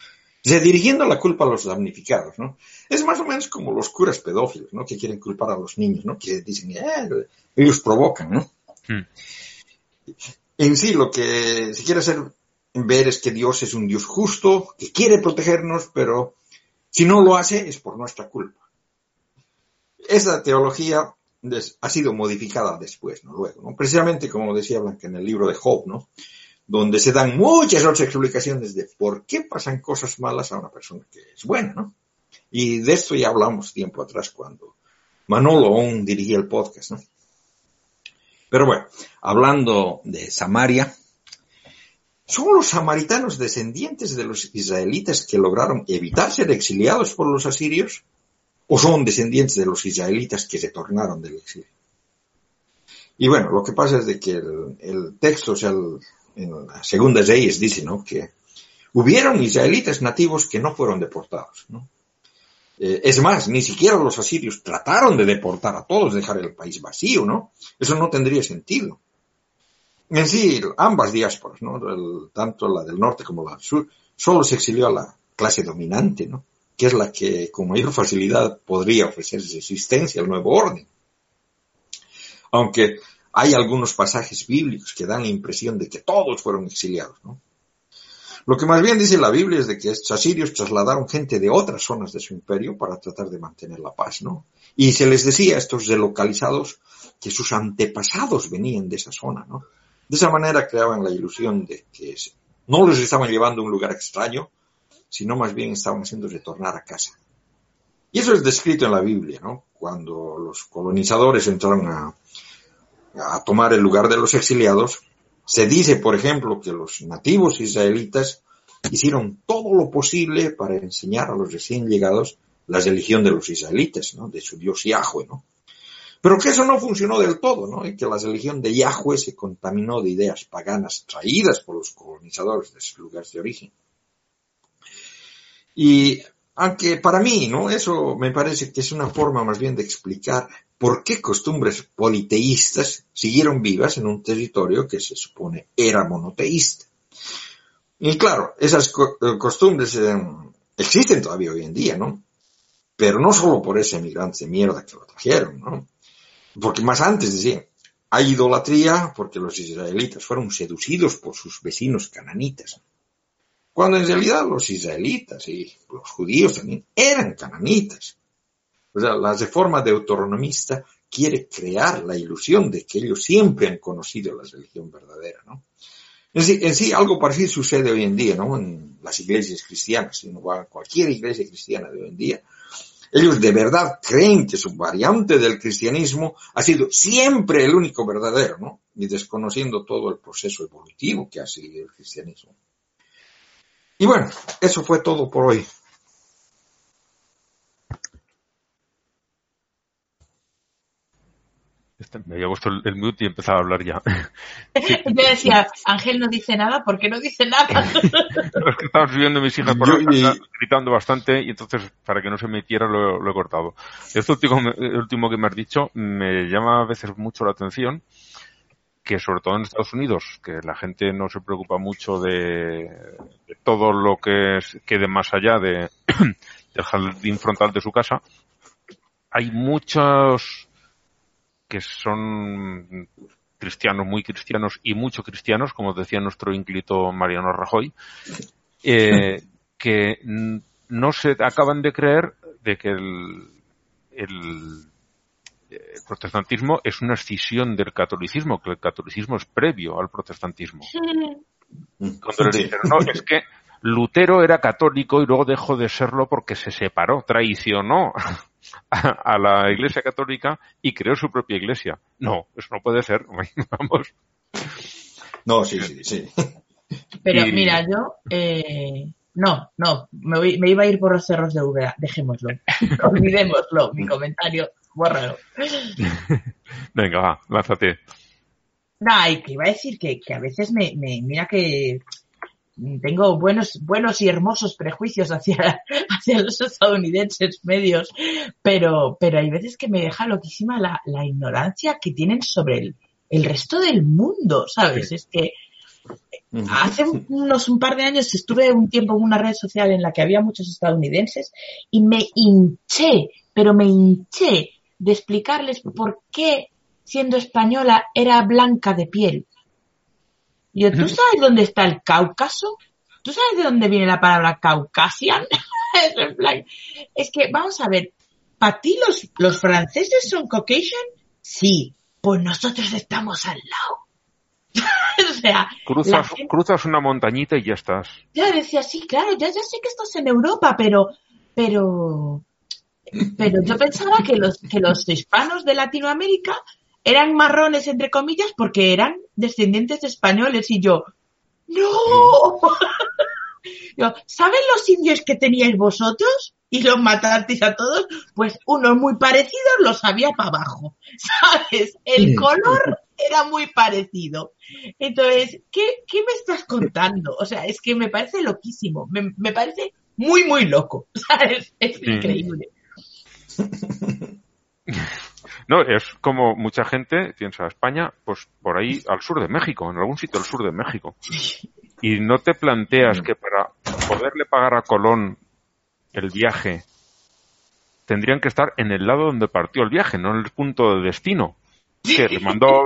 [SPEAKER 7] Dirigiendo la culpa a los damnificados, ¿no? Es más o menos como los curas pedófilos, ¿no? Que quieren culpar a los niños, ¿no? Que dicen, eh, ellos provocan, ¿no? Hmm. En sí, lo que se quiere hacer ver es que Dios es un Dios justo, que quiere protegernos, pero si no lo hace es por nuestra culpa. Esa teología ha sido modificada después, ¿no? Luego, ¿no? Precisamente como decía Blanca en el libro de Job, ¿no? Donde se dan muchas otras explicaciones de por qué pasan cosas malas a una persona que es buena, ¿no? Y de esto ya hablamos tiempo atrás cuando Manolo aún dirigía el podcast, ¿no? Pero bueno, hablando de Samaria, ¿son los samaritanos descendientes de los israelitas que lograron evitar ser exiliados por los asirios? o son descendientes de los israelitas que se tornaron del exilio. Y bueno, lo que pasa es de que el, texto, o sea, en la segunda leyes dice, ¿no? Que hubieron israelitas nativos que no fueron deportados, ¿no? Eh, es más, ni siquiera los asirios trataron de deportar a todos, dejar el país vacío, ¿no? Eso no tendría sentido. En sí, ambas diásporas, ¿no? tanto la del norte como la del sur, solo se exilió a la clase dominante, ¿no? que es la que con mayor facilidad podría ofrecer existencia al nuevo orden. Aunque hay algunos pasajes bíblicos que dan la impresión de que todos fueron exiliados, ¿no? Lo que más bien dice la Biblia es de que estos asirios trasladaron gente de otras zonas de su imperio para tratar de mantener la paz, ¿no? Y se les decía a estos delocalizados que sus antepasados venían de esa zona, ¿no? De esa manera creaban la ilusión de que no les estaban llevando a un lugar extraño, sino más bien estaban haciendo retornar a casa. Y eso es descrito en la Biblia, ¿no? Cuando los colonizadores entraron a, a tomar el lugar de los exiliados, se dice, por ejemplo, que los nativos israelitas hicieron todo lo posible para enseñar a los recién llegados la religión de los israelitas, ¿no? De su dios Yahweh, ¿no? Pero que eso no funcionó del todo, ¿no? Y que la religión de Yahweh se contaminó de ideas paganas traídas por los colonizadores de sus lugares de origen. Y aunque para mí, ¿no? Eso me parece que es una forma más bien de explicar por qué costumbres politeístas siguieron vivas en un territorio que se supone era monoteísta. Y claro, esas eh, costumbres eh, existen todavía hoy en día, ¿no? Pero no solo por ese emigrante de mierda que lo trajeron, ¿no? Porque más antes decían, hay idolatría porque los israelitas fueron seducidos por sus vecinos cananitas cuando en realidad los israelitas y los judíos también eran cananitas. O sea, la reforma deuteronomista quiere crear la ilusión de que ellos siempre han conocido la religión verdadera, ¿no? En sí, en sí, algo parecido sucede hoy en día, ¿no? En las iglesias cristianas, si uno cualquier iglesia cristiana de hoy en día, ellos de verdad creen que su variante del cristianismo ha sido siempre el único verdadero, ¿no? Y desconociendo todo el proceso evolutivo que ha seguido el cristianismo. Y bueno, eso fue todo por hoy.
[SPEAKER 6] Me había puesto el, mute y empezaba a hablar ya.
[SPEAKER 8] Yo decía, Ángel no dice nada, ¿por qué no dice nada?
[SPEAKER 6] es que estaban subiendo mis hijas por la gritando bastante y entonces para que no se metiera lo, lo he cortado. Esto último, el último que me has dicho me llama a veces mucho la atención que sobre todo en Estados Unidos, que la gente no se preocupa mucho de, todo lo que quede más allá de, del jardín frontal de su casa, hay muchos que son cristianos, muy cristianos y mucho cristianos, como decía nuestro ínclito Mariano Rajoy, eh, que no se acaban de creer de que el, el el protestantismo es una escisión del catolicismo, que el catolicismo es previo al protestantismo. Cuando le dijeron, no, es que Lutero era católico y luego dejó de serlo porque se separó, traicionó a, la iglesia católica y creó su propia iglesia. No, eso no puede ser, vamos.
[SPEAKER 7] No, sí, sí, sí.
[SPEAKER 8] Pero mira, yo, eh, no, no, me, me, iba a ir por los cerros de Úbeda, dejémoslo, olvidémoslo, mi comentario raro.
[SPEAKER 6] Venga, va, lánzate.
[SPEAKER 8] No, y que iba a decir que, que a veces me, me, mira que tengo buenos, buenos y hermosos prejuicios hacia, hacia los estadounidenses medios, pero, pero hay veces que me deja loquísima la, la ignorancia que tienen sobre el, el resto del mundo, ¿sabes? Es que hace unos un par de años estuve un tiempo en una red social en la que había muchos estadounidenses y me hinché, pero me hinché de explicarles por qué siendo española era blanca de piel. Y yo, ¿tú sabes dónde está el Cáucaso? ¿Tú sabes de dónde viene la palabra Caucasian? es que, vamos a ver, ¿para ti los, los franceses son Caucasian? Sí, pues nosotros estamos al lado. o sea,
[SPEAKER 6] cruzas, cruzas una montañita y ya estás.
[SPEAKER 8] Ya decía, sí, claro, ya, ya sé que estás en Europa, pero, pero, pero yo pensaba que los, que los hispanos de Latinoamérica eran marrones, entre comillas, porque eran descendientes de españoles y yo, ¡no! yo, ¿Saben los indios que teníais vosotros? Y los matasteis a todos, pues unos muy parecidos los había para abajo, ¿sabes? El color era muy parecido. Entonces, ¿qué, ¿qué me estás contando? O sea, es que me parece loquísimo, me, me parece muy, muy loco, ¿sabes? Es increíble.
[SPEAKER 6] No, es como mucha gente piensa España, pues por ahí al sur de México, en algún sitio al sur de México. Y no te planteas que para poderle pagar a Colón el viaje, tendrían que estar en el lado donde partió el viaje, no en el punto de destino. Que le mandó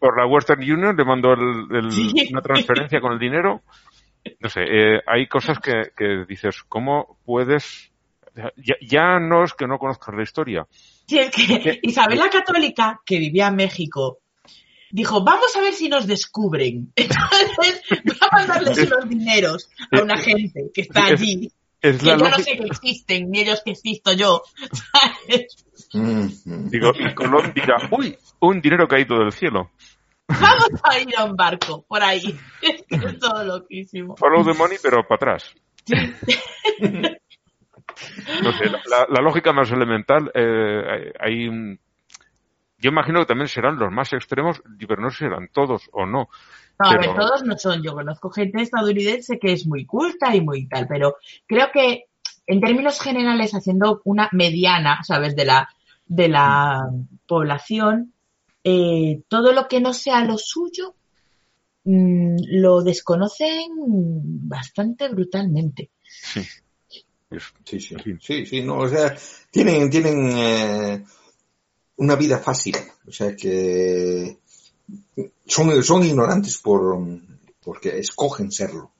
[SPEAKER 6] por la Western Union, le mandó una transferencia con el dinero. No sé, eh, hay cosas que, que dices, ¿cómo puedes ya, ya, no es que no conozcas la historia,
[SPEAKER 8] Sí, es que Isabel la Católica, que vivía en México, dijo, vamos a ver si nos descubren. Entonces, voy a mandarles unos dineros a una gente que está allí. Es, que yo no sé que existen, ni ellos que existo yo.
[SPEAKER 6] Digo, y Colón dirá, uy, un dinero caído del cielo.
[SPEAKER 8] Vamos a ir a un barco, por ahí. Es todo loquísimo.
[SPEAKER 6] Follow the money, pero para atrás. Sí. No sé, la, lógica más elemental, eh, hay yo imagino que también serán los más extremos, pero no sé si serán todos o no.
[SPEAKER 8] No, a ver, todos no son. Yo conozco gente estadounidense que es muy culta y muy tal, pero creo que en términos generales, haciendo una mediana, ¿sabes?, de la, de la población, eh, todo lo que no sea lo suyo mm, lo desconocen bastante brutalmente.
[SPEAKER 7] Sí. Sí, sí, sí, sí, no, o sea, tienen, tienen eh, una vida fácil, o sea que son, son ignorantes por, porque escogen serlo.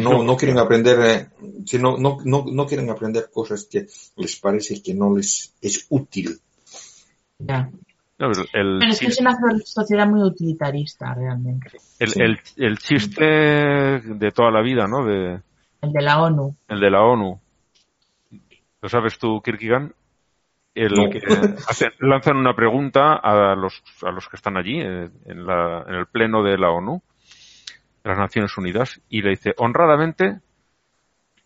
[SPEAKER 7] no, no quieren aprender, eh, no, no, no, quieren aprender cosas que les parece que no les es útil.
[SPEAKER 8] Ya. pero, es que es una sociedad muy utilitarista, realmente.
[SPEAKER 6] El, el, el chiste de toda la vida, ¿no? De,
[SPEAKER 8] el de la ONU.
[SPEAKER 6] El de la ONU. ¿Lo sabes tú, Kirkigan? El que lanzan una pregunta a los, a los que están allí, eh, en, la, en el pleno de la ONU, de las Naciones Unidas, y le dice, honradamente,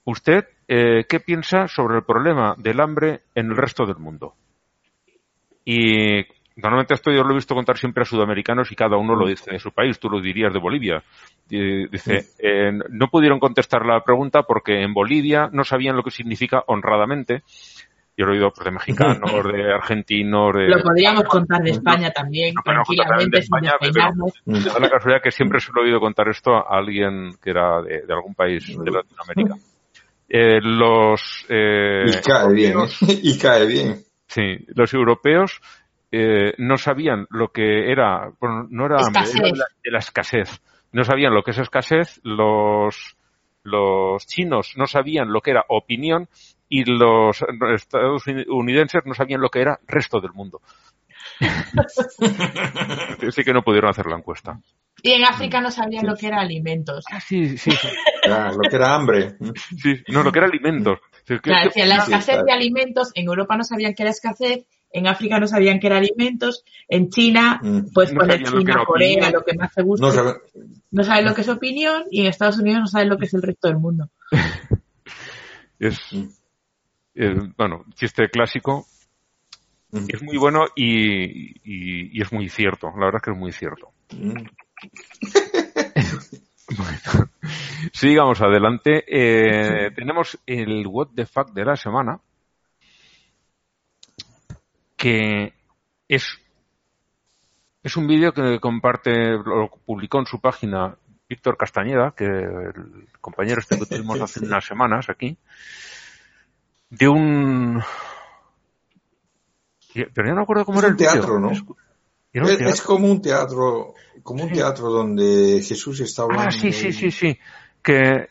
[SPEAKER 6] ¿usted eh, qué piensa sobre el problema del hambre en el resto del mundo? Y normalmente esto yo lo he visto contar siempre a sudamericanos y cada uno lo dice de su país, tú lo dirías de Bolivia. dice, eh, no pudieron contestar la pregunta porque en Bolivia no sabían lo que significa honradamente. Yo lo he oído pues, de mexicanos, de argentinos, de...
[SPEAKER 8] Lo podríamos contar de España también, tranquilamente, de España,
[SPEAKER 6] da la casualidad que siempre se lo he oído contar esto a alguien que era de, algún país de Latinoamérica. Eh, los... Eh,
[SPEAKER 7] y cae bien, ¿eh? y cae bien.
[SPEAKER 6] Sí, los europeos eh, no sabían lo que era, bueno, no era hambre, de la escasez. No sabían lo que es escasez, los, los chinos no sabían lo que era opinión y los estadounidenses no sabían lo que era resto del mundo. Así que no pudieron hacer la encuesta.
[SPEAKER 8] Y en África no sabían lo que era alimentos.
[SPEAKER 6] Ah, sí, sí.
[SPEAKER 7] lo que era hambre.
[SPEAKER 6] Sí, no, lo que era alimentos.
[SPEAKER 8] Claro, la escasez de alimentos, en Europa no sabían que era escasez en África no sabían que eran alimentos, en China, mm. pues no poner China, Corea, lo que más te gusta. No, saben lo que es opinión y en Estados Unidos no saben lo que es el resto del mundo.
[SPEAKER 6] es, bueno, chiste clásico. Mm. Es muy bueno y, y, es muy cierto. La verdad es que es muy cierto. Mm. Bueno, sigamos adelante. Eh, tenemos el What the Fuck de la semana, que es, es un vídeo que comparte, lo publicó en su página Víctor Castañeda, que el compañero este que tuvimos hace unas semanas aquí, de un... Pero ya no acuerdo cómo
[SPEAKER 7] Es
[SPEAKER 6] era el
[SPEAKER 7] teatro. ¿no? Es, es como un teatro, como un teatro donde Jesús está hablando.
[SPEAKER 6] Ah, sí, sí, sí, sí. Que,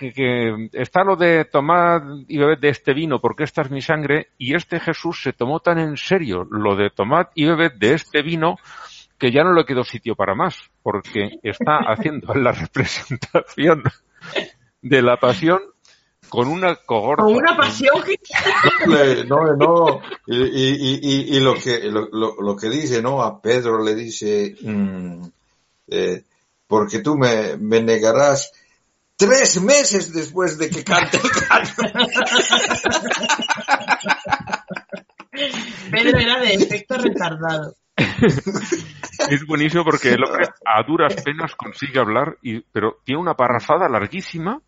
[SPEAKER 6] que, que está lo de tomar y beber de este vino porque esta es mi sangre y este Jesús se tomó tan en serio lo de tomar y beber de este vino que ya no le quedó sitio para más porque está haciendo la representación de la pasión con una cogorza.
[SPEAKER 8] Con una pasión que...
[SPEAKER 7] Le- No, no, y, y- y- y lo que lo, lo- lo que dice, ¿no? A Pedro le dice, mm, eh, porque tú me, me negarás tres meses después de que cante el gallo.
[SPEAKER 8] Pedro era de efecto retardado.
[SPEAKER 6] Es buenísimo porque el hombre a duras penas consigue hablar, y, pero tiene una parrafada larguísima,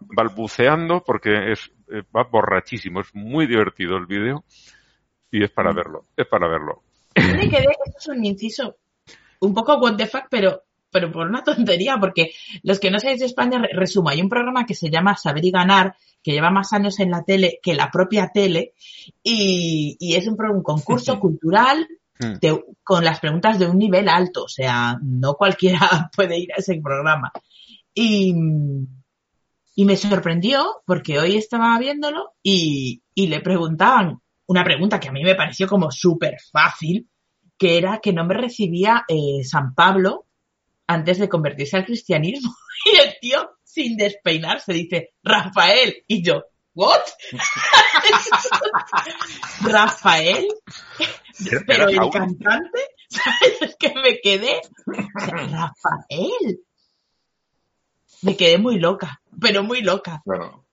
[SPEAKER 6] balbuceando porque es eh, va borrachísimo. Es muy divertido el vídeo y es para verlo. Es para verlo.
[SPEAKER 8] Yo me quedé, esto es un inciso un poco what the fuck, pero, pero por una tontería, porque los que no sabéis de España, re- resumo, hay un programa que se llama Saber y Ganar, que lleva más años en la tele que la propia tele, y, y es un, un concurso cultural
[SPEAKER 6] Mm.
[SPEAKER 8] de- con las preguntas de un nivel alto, o sea, no cualquiera puede ir a ese programa. Y, y me sorprendió porque hoy estaba viéndolo y, y le preguntaban una pregunta que a mí me pareció como súper fácil, que era qué nombre recibía eh, San Pablo antes de convertirse al cristianismo. Y el tío, sin despeinarse, dice, Rafael. Y yo, ¿what? Rafael. Pero el cantante, ¿sabes? Es que me quedé. Rafael. Me quedé muy loca, pero muy loca.
[SPEAKER 7] Bueno,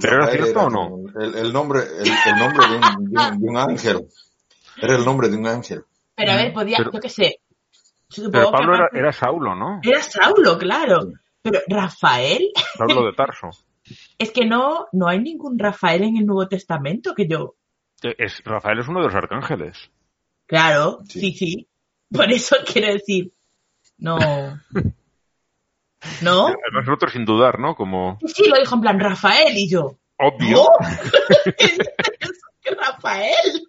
[SPEAKER 6] ¿Pero era cierto o no?
[SPEAKER 7] El, el nombre, el, el nombre de un, de un- de un ángel. Era el nombre de un ángel.
[SPEAKER 8] Pero a ver, podía,
[SPEAKER 6] Pero-
[SPEAKER 8] yo qué sé. Supongo
[SPEAKER 6] Pero Pablo era,
[SPEAKER 8] aparte-
[SPEAKER 6] era Saulo, ¿no?
[SPEAKER 8] Era Saulo, claro. Pero Rafael,
[SPEAKER 6] Saulo de Tarso.
[SPEAKER 8] es que no, no hay ningún Rafael en el Nuevo Testamento que yo.
[SPEAKER 6] Eh, Es, Rafael es uno de los arcángeles.
[SPEAKER 8] Claro,
[SPEAKER 7] Sí.
[SPEAKER 8] sí, sí. Por eso quiero decir, no. ¿No?
[SPEAKER 6] Además, nosotros sin dudar, ¿no? Como
[SPEAKER 8] Sí, lo dijo en plan Rafael y yo.
[SPEAKER 6] obvio.
[SPEAKER 8] ¿No? ¿Qué Rafael?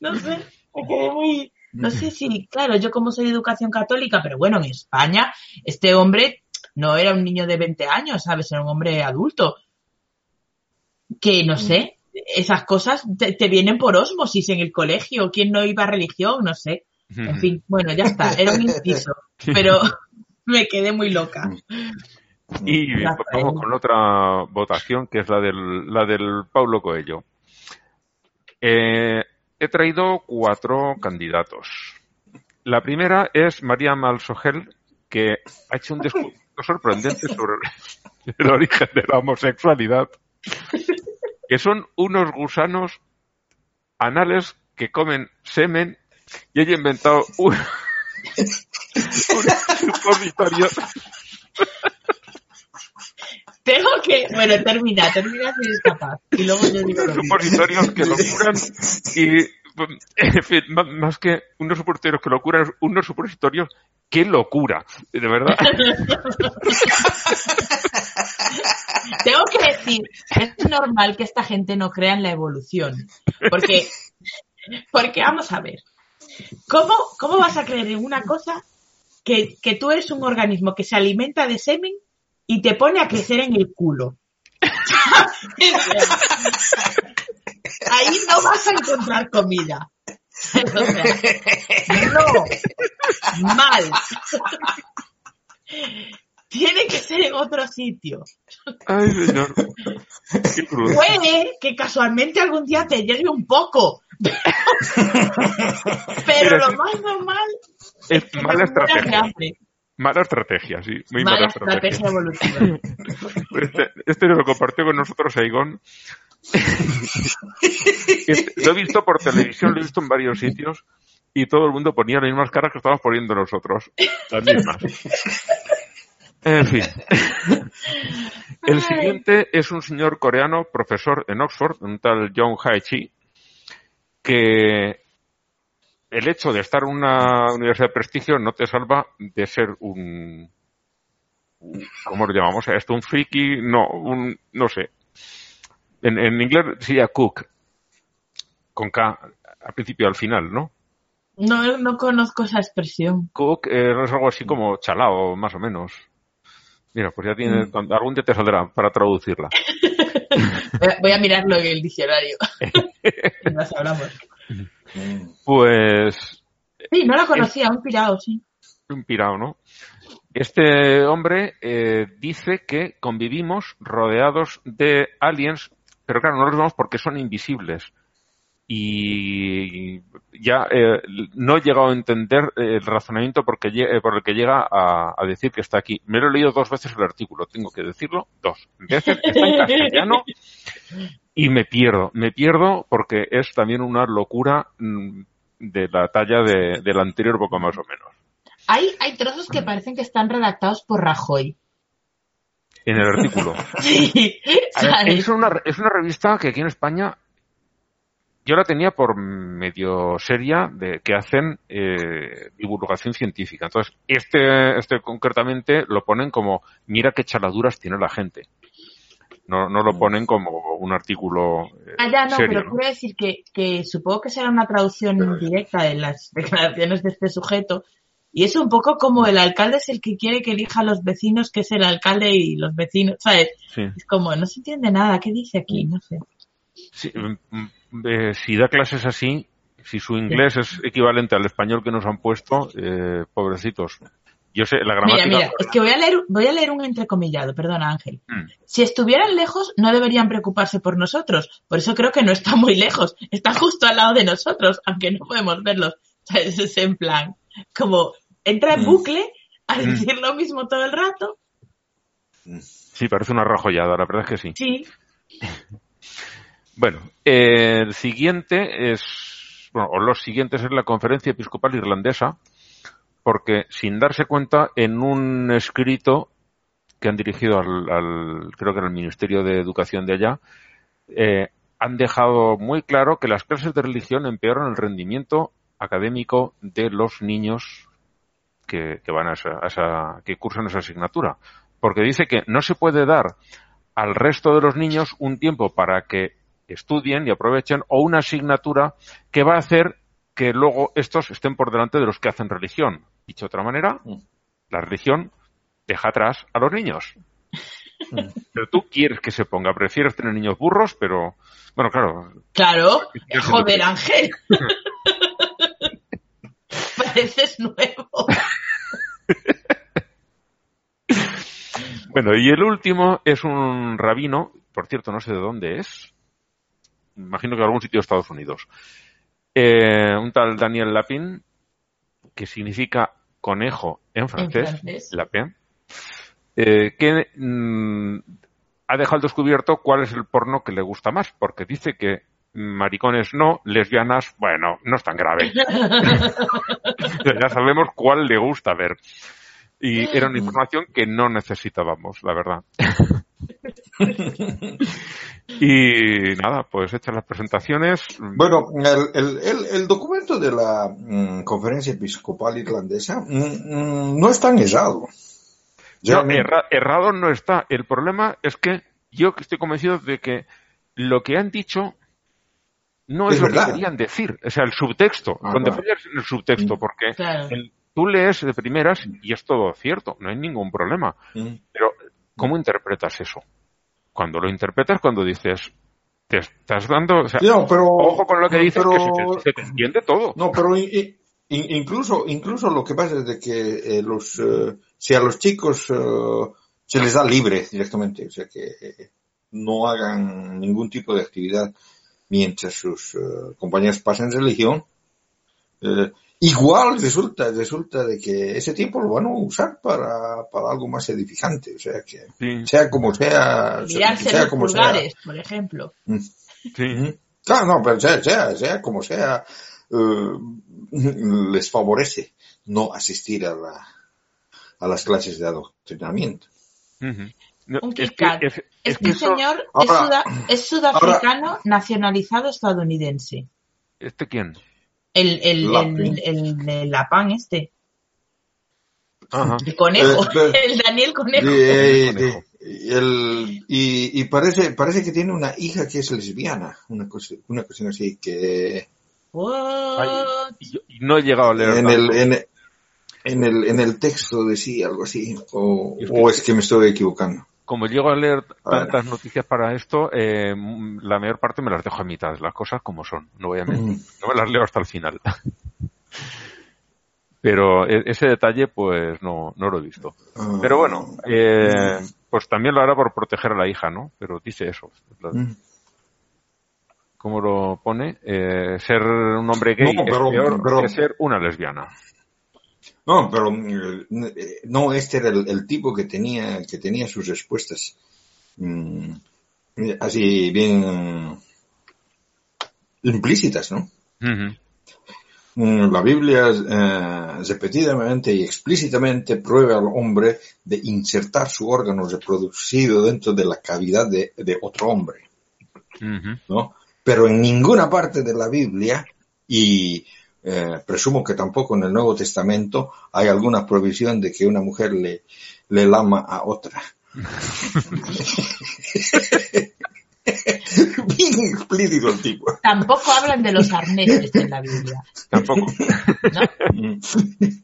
[SPEAKER 8] No sé, me quedé muy. No sé si, claro, yo como soy de educación católica, pero bueno, en España, este hombre no era un niño de 20 años, ¿sabes? Era un hombre adulto. Que no sé, esas cosas te, te vienen por osmosis en el colegio. ¿Quién no iba a religión? No sé. En fin, bueno, ya está, era un inciso. Pero me quedé muy loca.
[SPEAKER 6] Y
[SPEAKER 8] Rafael.
[SPEAKER 6] vamos con otra votación, que es la del, la del Paulo Coelho. Eh, he traído cuatro candidatos. La primera es María Malsogel, que ha hecho un descubrimiento sorprendente sobre el, origen de la homosexualidad, que son unos gusanos anales que comen semen y ella ha inventado un, un supositorio
[SPEAKER 8] Tengo que. Bueno, termina, termina si capaz. Y luego yo digo mismo.
[SPEAKER 6] supositorios que lo curan y en fin, má- más que unos supositorios que lo curan, unos supositorios qué locura, de verdad.
[SPEAKER 8] Tengo que decir, es normal que esta gente no crea en la evolución. Porque, porque vamos a ver. ¿Cómo, cómo vas a creer en una cosa que, que tú eres un organismo que se alimenta de semen y te pone a crecer en el culo? Ahí no vas a encontrar comida. No, mal. Tiene que ser en otro sitio.
[SPEAKER 6] Ay, señor. Qué.
[SPEAKER 8] Puede que casualmente algún día te llegue un poco. Pero lo más normal
[SPEAKER 6] Es
[SPEAKER 8] que
[SPEAKER 6] mala estrategia. Mala estrategia, sí. Muy mala,
[SPEAKER 8] Mala
[SPEAKER 6] estrategia.
[SPEAKER 8] evolutiva.
[SPEAKER 6] Este, este lo compartió con nosotros Aigón. Este, lo he visto por televisión, lo he visto en varios sitios y todo el mundo ponía las mismas caras que estamos poniendo nosotros. Las mismas. En fin. El siguiente es un señor coreano, profesor en Oxford, un tal John Hae-chi, que el hecho de estar en una universidad de prestigio no te salva de ser un, ¿cómo lo llamamos esto? Un friki, no, un, no sé. En, en inglés sería cook, con K al principio y al final, ¿no?
[SPEAKER 8] No, no conozco esa expresión.
[SPEAKER 6] Cook eh, es algo así como chalao, más o menos. Mira, pues ya tiene,
[SPEAKER 8] Mm.
[SPEAKER 6] algún día te saldrá para traducirla.
[SPEAKER 8] Voy a- Voy a mirarlo en el diccionario. Nos hablamos.
[SPEAKER 6] Pues
[SPEAKER 8] Sí, no lo conocía, un pirado, sí.
[SPEAKER 6] un pirado, ¿no? Este hombre eh, dice que convivimos rodeados de aliens, pero claro, no los vemos porque son invisibles. Y ya eh, no he llegado a entender eh, el razonamiento porque por el que llega a, a decir que está aquí. Me lo he leído dos veces el artículo, tengo que decirlo, dos veces. Está en castellano y me pierdo. Me pierdo porque es también una locura mm, de la talla de, del anterior, poco más o menos.
[SPEAKER 8] Hay, hay trozos que parecen que están redactados por Rajoy.
[SPEAKER 6] en el artículo.
[SPEAKER 8] Sí,
[SPEAKER 6] es, una, es una revista que aquí en España yo la tenía por medio seria de que hacen eh, divulgación científica. Entonces, este, este concretamente lo ponen como mira qué chaladuras tiene la gente. No, no lo ponen como un artículo eh,
[SPEAKER 8] Ah, ya, no,
[SPEAKER 6] serio.
[SPEAKER 8] pero
[SPEAKER 6] ¿no?
[SPEAKER 8] quiero decir que, que supongo que será una traducción indirecta de las declaraciones de este sujeto. Y es un poco como el alcalde es el que quiere que elija a los vecinos, que es el alcalde y los vecinos, ¿sabes?
[SPEAKER 6] Sí.
[SPEAKER 8] Es como, no se entiende nada, ¿qué dice aquí? No sé.
[SPEAKER 6] Sí, mm, mm, eh, si da clases así, si su inglés es equivalente al español que nos han puesto, eh, pobrecitos. Yo sé, la
[SPEAKER 8] Mira,
[SPEAKER 6] gramática...
[SPEAKER 8] mira, es que voy a leer, voy a leer un entrecomillado, perdona Ángel.
[SPEAKER 6] Mm.
[SPEAKER 8] Si estuvieran lejos, no deberían preocuparse por nosotros. Por eso creo que no está muy lejos. Está justo al lado de nosotros, aunque no podemos verlos. ¿Sabes? Es en plan, como entra en
[SPEAKER 7] Mm.
[SPEAKER 8] bucle a
[SPEAKER 6] Mm.
[SPEAKER 8] decir lo mismo todo el rato.
[SPEAKER 6] Sí, parece una rajollada, la verdad es que sí.
[SPEAKER 8] Sí.
[SPEAKER 6] Bueno, eh, el siguiente es, bueno, o los siguientes es la Conferencia Episcopal Irlandesa, porque sin darse cuenta, en un escrito que han dirigido al, al- creo que el Ministerio de Educación de allá, eh, han dejado muy claro que las clases de religión empeoran el rendimiento académico de los niños que, que van a esa, a esa- que cursan esa asignatura. Porque dice que no se puede dar al resto de los niños un tiempo para que estudien y aprovechen o una asignatura que va a hacer que luego estos estén por delante de los que hacen religión. Dicho de otra manera, la religión deja atrás a los niños. Pero tú quieres que se ponga, prefieres tener niños burros, pero bueno, claro,
[SPEAKER 8] Claro. Joder,
[SPEAKER 6] que-
[SPEAKER 8] Ángel. Pareces nuevo.
[SPEAKER 6] Bueno, y el último es un rabino, por cierto, no sé de dónde es. Imagino que de algún sitio de Estados Unidos. Eh, un tal Daniel Lapin, que significa conejo en francés,
[SPEAKER 8] francés.
[SPEAKER 6] Lapin, eh, que mm, ha dejado al descubierto cuál es el porno que le gusta más, porque dice que maricones no, lesbianas, bueno, no es tan grave. ya sabemos cuál le gusta ver. Y era una información que no necesitábamos, la verdad. y nada, pues hechas las presentaciones.
[SPEAKER 7] Bueno, el, el- el- el documento de la mm, Conferencia Episcopal Irlandesa mm, mm, no es tan errado.
[SPEAKER 6] No,
[SPEAKER 7] Realmente.
[SPEAKER 6] erra- errado no está. El problema es que yo estoy convencido de que lo que han dicho no es,
[SPEAKER 7] Es
[SPEAKER 6] lo
[SPEAKER 7] verdad.
[SPEAKER 6] que querían decir. O sea, el subtexto.
[SPEAKER 7] Ah,
[SPEAKER 6] donde
[SPEAKER 7] claro.
[SPEAKER 6] falla es en el subtexto, porque
[SPEAKER 8] Claro.
[SPEAKER 6] el- tú lees de primeras y es todo cierto, no hay ningún problema.
[SPEAKER 7] Mm.
[SPEAKER 6] Pero, ¿cómo interpretas eso? Cuando lo interpretas, cuando dices, te estás dando, o sea,
[SPEAKER 7] No, pero,
[SPEAKER 6] ojo con lo que dices,
[SPEAKER 7] pero-
[SPEAKER 6] que se te, se te entiende todo.
[SPEAKER 7] No, pero in- incluso, incluso lo que pasa es de que eh, los, eh, si a los chicos eh, se les da libre directamente, o sea que eh, no hagan ningún tipo de actividad mientras sus eh, compañeros pasan religión, eh, igual resulta, resulta de que ese tiempo lo van a usar para, para algo más edificante, o sea que
[SPEAKER 6] Sí,
[SPEAKER 7] sea como sea,
[SPEAKER 8] Mirarse
[SPEAKER 7] sea
[SPEAKER 8] los
[SPEAKER 7] como sea.
[SPEAKER 8] pulgares, por ejemplo.
[SPEAKER 6] sí.
[SPEAKER 7] Ujú. Claro, no, pero sea, sea, sea como sea, eh, les favorece no asistir a la, a las clases de adoctrinamiento.
[SPEAKER 8] un este señor es, sudafricano nacionalizado estadounidense.
[SPEAKER 6] ¿Este quién?
[SPEAKER 8] El, el, el, el, Lapán este. El conejo, eh, el Daniel Conejo.
[SPEAKER 7] y, parece, parece que tiene una hija que es lesbiana, una, cosa, una cuestión así que...
[SPEAKER 6] no he llegado a leer.
[SPEAKER 7] En el, en, el, en el texto decía algo así, o, o es que me estoy equivocando
[SPEAKER 6] como llego a leer tantas noticias para esto, eh, la mayor parte me las dejo a mitad, las cosas como son, no voy a mentir, mm. no me las leo hasta el final. Pero e, ese detalle, pues no, no lo he visto. Ah. Pero bueno, eh, pues también lo hará por proteger a la hija, ¿no? Pero dice eso. Mm. ¿Cómo lo pone? Eh, ser un hombre gay es peor que ser una lesbiana.
[SPEAKER 7] No, pero eh, no, este era el, tipo que tenía, que tenía sus respuestas mm, así bien implícitas, ¿no? Mm, la Biblia eh, repetidamente y explícitamente prueba al hombre de insertar su órgano reproducido dentro de la cavidad de, otro hombre, ¿no? Pero en ninguna parte de la Biblia y eh, presumo que tampoco en el Nuevo Testamento hay alguna provisión de que una mujer le, le lama a otra. Bien explícito el tipo.
[SPEAKER 8] Tampoco hablan de los arneses en la Biblia.
[SPEAKER 6] Tampoco.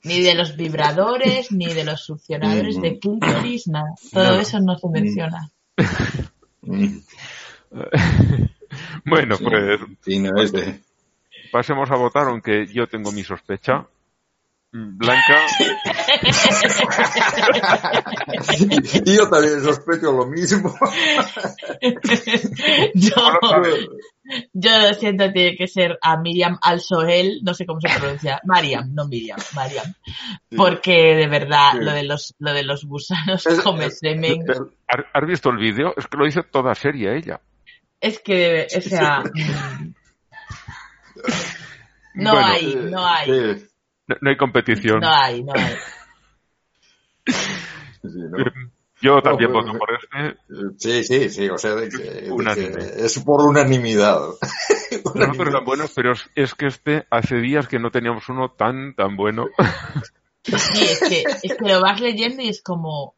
[SPEAKER 8] Ni de los vibradores, ni de los succionadores de clítoris, nada. Todo eso no se menciona.
[SPEAKER 6] bueno, pues.
[SPEAKER 7] Sí, no es de
[SPEAKER 6] pasemos a votar, aunque yo tengo mi sospecha. Blanca.
[SPEAKER 7] y yo también sospecho lo mismo.
[SPEAKER 8] yo, yo lo siento, tiene que ser a Miriam Alsoel, no sé cómo se pronuncia. Mariam, no Miriam, Mariam. Porque de verdad, lo de los, lo de los gusanos come semen.
[SPEAKER 6] ¿Has visto el vídeo? Es que lo dice toda seria ella.
[SPEAKER 8] Es que, o sea, no hay, no hay.
[SPEAKER 6] No, hay competición.
[SPEAKER 8] No hay, no hay.
[SPEAKER 6] Yo también voto por este.
[SPEAKER 7] Sí, sí, sí, o sea, es por unanimidad.
[SPEAKER 6] No, pero tan bueno, pero es que este, hace días que no teníamos uno tan, tan bueno.
[SPEAKER 8] Sí, es que, es que lo vas leyendo y es como,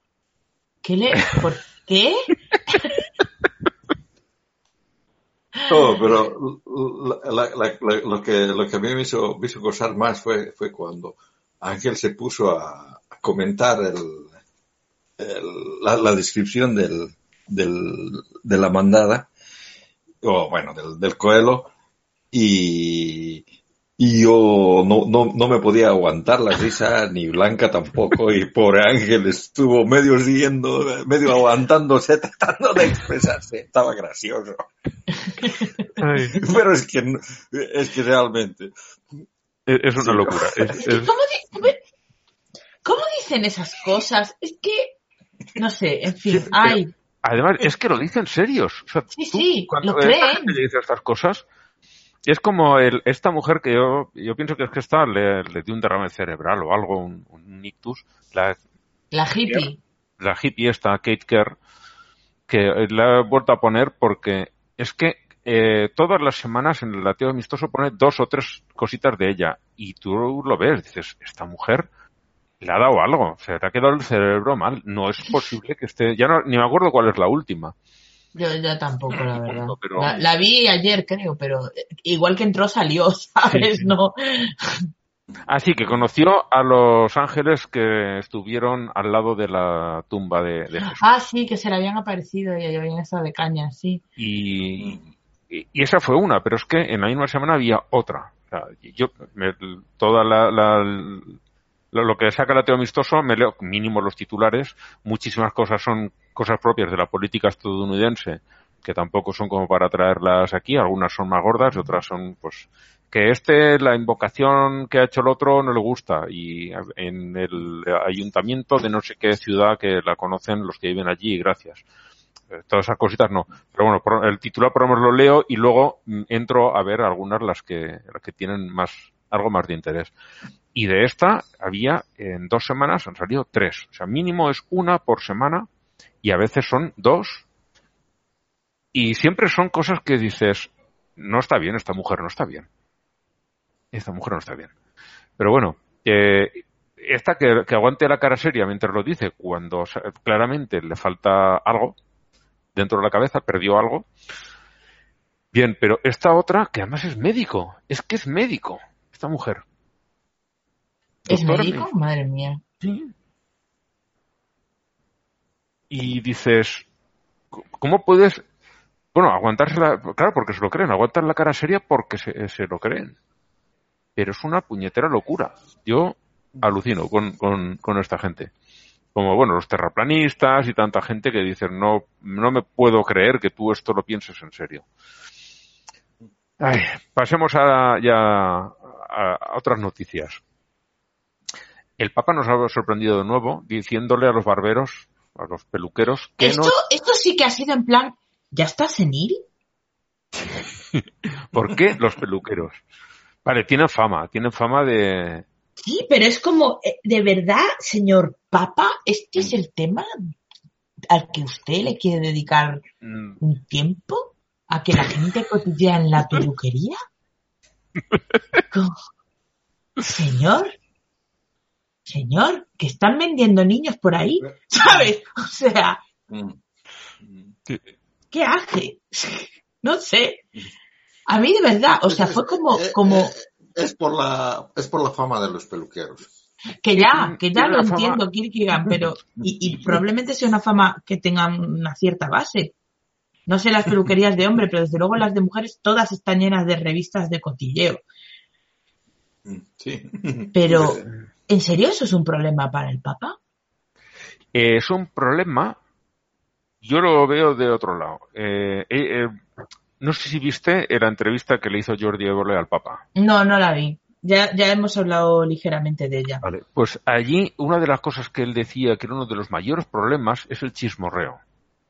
[SPEAKER 8] ¿qué le, ¿por qué?
[SPEAKER 7] No, pero lo, que, lo que a mí me hizo, me gozar más fue, fue cuando Ángel se puso a, comentar el, la, descripción del, del, de la mandada, o bueno, del, del coelo, y, y yo no, no, no me podía aguantar la risa, ni Blanca tampoco, y por Ángel estuvo medio riendo, medio aguantándose, tratando de expresarse. Estaba gracioso. Pero es que, es que realmente.
[SPEAKER 6] Es, una locura.
[SPEAKER 8] ¿Cómo, dicen esas cosas? Es que, no sé, en fin, hay.
[SPEAKER 6] Además, es que lo dicen serios.
[SPEAKER 8] sí, sí, lo creen.
[SPEAKER 6] dice estas cosas, es como el, esta mujer que yo, yo pienso que es que está, le, le dio un derrame cerebral o algo, un, un ictus. La,
[SPEAKER 8] la hippie.
[SPEAKER 6] La hippie esta, Kate Kerr, que la he vuelto a poner porque es que eh, todas las semanas en el lateo amistoso pone dos o tres cositas de ella y tú lo ves, dices, esta mujer le ha dado algo, o sea, te ha quedado el cerebro mal, no es posible que esté, ya no, ni me acuerdo cuál es la última.
[SPEAKER 8] Yo ya tampoco, la verdad. La, vi ayer, creo, pero igual que entró salió, ¿sabes? No.
[SPEAKER 6] Así que conoció a los ángeles que estuvieron al lado de la tumba de, Jesús.
[SPEAKER 8] Ah, sí, que se le habían aparecido y habían estado de caña, sí.
[SPEAKER 6] Y, y, esa fue una, pero es que en la misma semana había otra. yo, toda la, lo, que saca el ateo amistoso, me leo mínimo los titulares, muchísimas cosas son cosas propias de la política estadounidense, que tampoco son como para traerlas aquí, algunas son más gordas y otras son, pues, que este, la invocación que ha hecho el otro no le gusta y en el ayuntamiento de no sé qué ciudad que la conocen los que viven allí, gracias. Eh, todas esas cositas no. Pero bueno, el titular por lo menos lo leo y luego mm, entro a ver algunas las que, las que tienen más, algo más de interés. Y de esta había en dos semanas han salido tres. O sea, mínimo es una por semana y a veces son dos. Y siempre son cosas que dices, no está bien, esta mujer no está bien. Esta mujer no está bien. Pero bueno, eh, esta que, que, aguante la cara seria mientras lo dice, cuando claramente le falta algo dentro de la cabeza, perdió algo. Bien, pero esta otra, que además es médico, es que es médico, esta mujer.
[SPEAKER 8] ¿Es médico? Madre mía.
[SPEAKER 6] Sí. Y dices, ¿cómo puedes, bueno, aguantarse la, claro, porque se lo creen, aguantan la cara seria porque se, se lo creen. Pero es una puñetera locura. Yo alucino con, con, con esta gente. Como, bueno, los terraplanistas y tanta gente que dicen, no, no me puedo creer que tú esto lo pienses en serio. Ay, pasemos a, ya a, otras noticias. El Papa nos ha sorprendido de nuevo diciéndole a los barberos, a los peluqueros, que
[SPEAKER 8] esto, esto sí que ha sido en plan, ¿ya está senil?
[SPEAKER 6] ¿Por qué los peluqueros? Vale, tienen fama, tienen fama de,
[SPEAKER 8] Sí, pero es como, eh, de verdad, señor Papa, este es el tema al que usted le quiere dedicar
[SPEAKER 6] Mm.
[SPEAKER 8] un tiempo a que la gente cotillea en la peluquería. Co- Señor, señor, que están vendiendo niños por ahí, ¿sabes? O sea,
[SPEAKER 7] Mm.
[SPEAKER 8] ¿qué hace? No sé. A mí de verdad, o sea, fue como,
[SPEAKER 7] Eh,
[SPEAKER 8] como
[SPEAKER 7] eh, es por la es por la fama de los peluqueros.
[SPEAKER 8] que ya, que ya lo
[SPEAKER 6] una fama-
[SPEAKER 8] entiendo, Kierkegaard, pero y, y probablemente sea una fama que tenga una cierta base. No sé las peluquerías de hombre, pero desde luego las de mujeres todas están llenas de revistas de cotilleo.
[SPEAKER 7] Mm, Sí.
[SPEAKER 8] Pero, ¿en serio eso es un problema para el Papa?
[SPEAKER 6] Eh, es un problema. Yo lo veo de otro lado. Eh, eh, no sé si viste la entrevista que le hizo Jordi Évole al Papa.
[SPEAKER 8] No, no la vi. Ya, ya hemos hablado ligeramente de ella.
[SPEAKER 6] Vale. Pues allí una de las cosas que él decía que era uno de los mayores problemas es el chismorreo.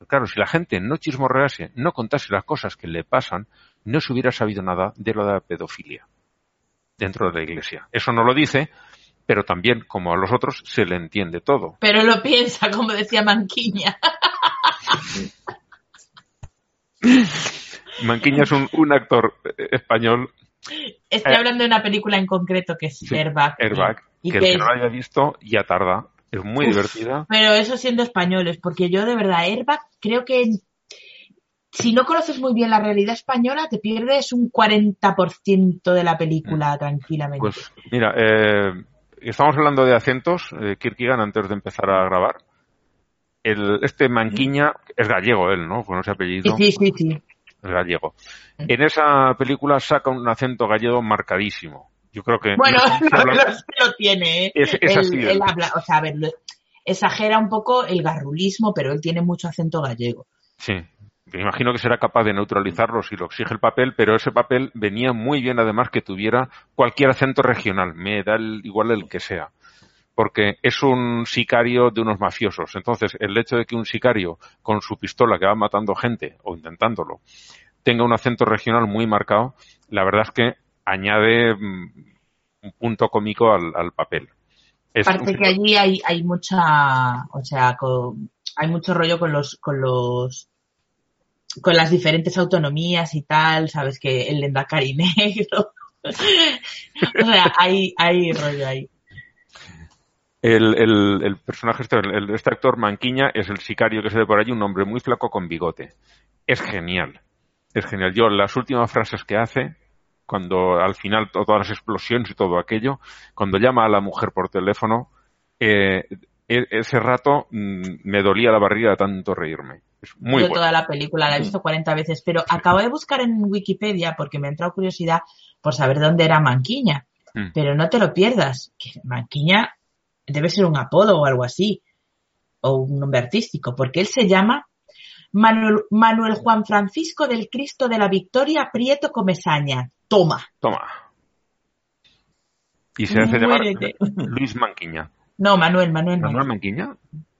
[SPEAKER 6] Claro, si la gente no chismorrease, no contase las cosas que le pasan, no se hubiera sabido nada de lo de la pedofilia dentro de la iglesia. Eso no lo dice, pero también, como a los otros, se le entiende todo.
[SPEAKER 8] Pero lo piensa, como decía Manquiña.
[SPEAKER 6] Manquiña es un, un actor eh, español,
[SPEAKER 8] Estoy
[SPEAKER 6] Eh,
[SPEAKER 8] hablando de una película en concreto que es
[SPEAKER 6] Sí,
[SPEAKER 8] Airbag.
[SPEAKER 6] Airbag,
[SPEAKER 8] Y
[SPEAKER 6] que el
[SPEAKER 8] que
[SPEAKER 6] no lo haya visto ya tarda. Es muy
[SPEAKER 8] Uf.
[SPEAKER 6] divertida.
[SPEAKER 8] Pero eso siendo españoles, porque yo de verdad, Airbag, creo que si no conoces muy bien la realidad española, te pierdes un 40% de la película tranquilamente.
[SPEAKER 6] Pues mira, eh, estamos hablando de acentos, eh, Kierkegaard, antes de empezar a grabar. El, este Manquiña es gallego él, ¿no? Con ese apellido.
[SPEAKER 8] sí, sí, sí.
[SPEAKER 6] Es gallego. En esa película saca un acento gallego marcadísimo. Yo creo que...
[SPEAKER 8] Bueno,
[SPEAKER 6] no
[SPEAKER 8] no, no, lo tiene, ¿eh?
[SPEAKER 6] Es- es
[SPEAKER 8] Él-
[SPEAKER 6] así,
[SPEAKER 8] él
[SPEAKER 6] él.
[SPEAKER 8] habla, o sea, a ver, exagera un poco el garrulismo, pero él tiene mucho acento gallego.
[SPEAKER 6] Sí. Me imagino que será capaz de neutralizarlo si lo exige el papel, pero ese papel venía muy bien además que tuviera cualquier acento regional, me da el- igual el que sea. Porque es un sicario de unos mafiosos. Entonces, el hecho de que un sicario con su pistola que va matando gente, o intentándolo, tenga un acento regional muy marcado, la verdad es que añade mm, un punto cómico al, al papel. Es
[SPEAKER 8] Aparte
[SPEAKER 6] un-
[SPEAKER 8] que allí hay, hay mucha, o sea, con- hay mucho rollo con los, con los, con las diferentes autonomías y tal, sabes que el Lendakari negro. o sea, hay, hay rollo ahí.
[SPEAKER 6] El, el, el personaje, este, el- este actor Manquiña, es el sicario que se ve por allí, un hombre muy flaco con bigote. Es genial. Es genial. Yo, las últimas frases que hace, cuando al final to- todas las explosiones y todo aquello, cuando llama a la mujer por teléfono, eh, e- ese rato mm, me dolía la barriga de tanto reírme. Es muy
[SPEAKER 8] Yo toda la película la he visto 40 veces, pero acabo de buscar en Wikipedia porque me ha entrado curiosidad por saber dónde era Manquiña.
[SPEAKER 6] Mm.
[SPEAKER 8] Pero no te lo pierdas, que Manquiña debe ser un apodo o algo así, o un nombre artístico, porque él se llama Manuel, Manuel Juan Francisco del Cristo de la Victoria Prieto Comesaña. Toma.
[SPEAKER 6] Toma. Y se hace llamar. Luis Manquiña.
[SPEAKER 8] No, Manuel, Manuel.
[SPEAKER 6] ¿Manuel
[SPEAKER 8] Manuel.
[SPEAKER 6] Manquiña?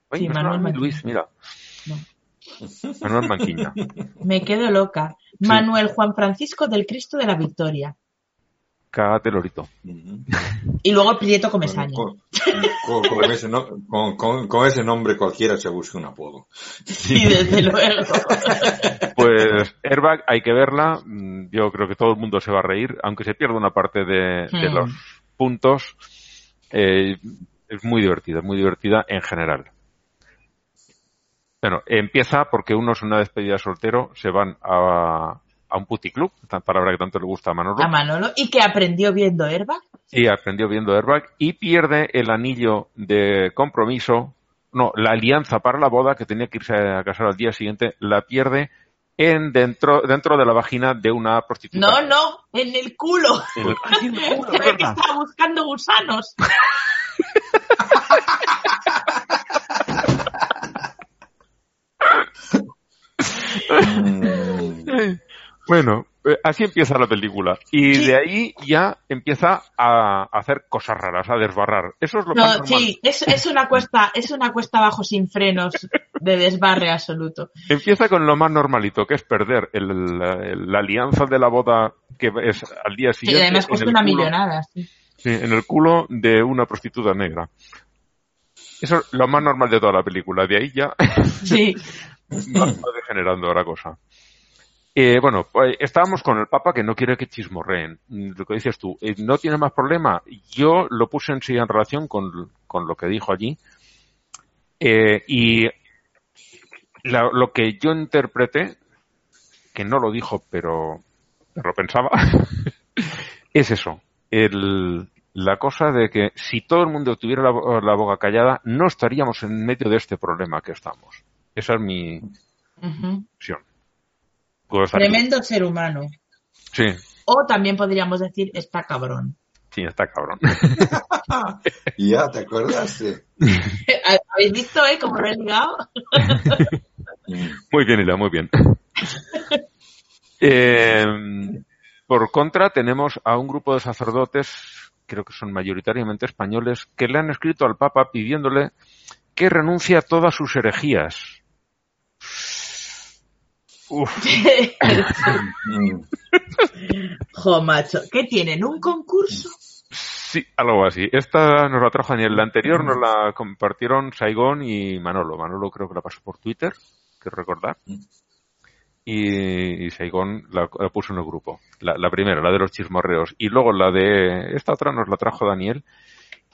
[SPEAKER 6] Ay,
[SPEAKER 8] Sí, Manuel Manquiña.
[SPEAKER 6] Luis, mira.
[SPEAKER 8] No.
[SPEAKER 6] Manuel Manquiña.
[SPEAKER 8] Me quedo loca.
[SPEAKER 6] Sí.
[SPEAKER 8] Manuel Juan Francisco del Cristo de la Victoria.
[SPEAKER 6] cágate lorito.
[SPEAKER 8] Y luego Prieto come saña.
[SPEAKER 7] Con, con- con ese no- con- con- con ese nombre cualquiera se busca un apodo.
[SPEAKER 8] Sí, desde luego.
[SPEAKER 6] Pues Airbag hay que verla, mm, yo creo que todo el mundo se va a reír, aunque se pierda una parte de, de
[SPEAKER 8] Hmm.
[SPEAKER 6] los puntos, eh, es muy divertida, muy divertida en general. Bueno, empieza porque unos una despedida de soltero se van a, a un puticlub, palabra que tanto le gusta a Manolo,
[SPEAKER 8] A Manolo. Y que aprendió viendo Airbag.
[SPEAKER 6] y aprendió viendo Airbag y pierde el anillo de compromiso, no, la alianza para la boda que tenía que irse a casar al día siguiente, la pierde en dentro dentro de la vagina de una prostituta.
[SPEAKER 8] No, no, en el culo.
[SPEAKER 6] En el- culo,
[SPEAKER 8] que estaba buscando gusanos.
[SPEAKER 6] Bueno, eh, así empieza la película. Y
[SPEAKER 8] Sí.
[SPEAKER 6] de ahí ya empieza a hacer cosas raras, a desbarrar. Eso es lo
[SPEAKER 8] No,
[SPEAKER 6] más normal.
[SPEAKER 8] sí, es, es una cuesta, es una cuesta abajo sin frenos de desbarre absoluto.
[SPEAKER 6] Empieza con lo más normalito, que es perder el- el- la alianza de la boda que es al día siguiente.
[SPEAKER 8] además
[SPEAKER 6] en
[SPEAKER 8] cuesta una
[SPEAKER 6] culo-
[SPEAKER 8] millonada. sí.
[SPEAKER 6] Sí, en el culo de una prostituta negra. Eso es lo más normal de toda la película. De ahí ya
[SPEAKER 8] Sí,
[SPEAKER 6] va, degenerando la cosa. Eh, bueno, pues estábamos con el Papa que no quiere que chismorreen. Lo que dices tú, eh, no tiene más problema. Yo lo puse en sí en relación con, lo que dijo allí. Eh, y lo que yo interpreté, que no lo dijo, pero, lo pensaba, es eso. El, la cosa de que si todo el mundo tuviera la, la boca callada, no estaríamos en medio de este problema que estamos. Esa es mi. Puedo estar-
[SPEAKER 8] tremendo ser humano.
[SPEAKER 6] Sí,
[SPEAKER 8] O también podríamos decir, está cabrón.
[SPEAKER 6] sí, está cabrón.
[SPEAKER 7] Ya, ¿te acordaste?
[SPEAKER 8] ¿Habéis visto, eh, cómo lo he ligado?
[SPEAKER 6] Muy bien, Ila, muy bien. Eh, por contra, tenemos a un grupo de sacerdotes, creo que son mayoritariamente españoles, que le han escrito al Papa pidiéndole que renuncie a todas sus herejías. Uf,
[SPEAKER 8] Jo, macho, ¿qué tienen? ¿Un concurso?
[SPEAKER 6] sí, algo así. Esta nos la trajo Daniel. La anterior nos la compartieron Saigón y Manolo. Manolo creo que la pasó por Twitter, quiero recordar. Y, y Saigón la, la puso en el grupo. La, la primera, la de los chismorreos. Y luego la de esta otra nos la trajo Daniel.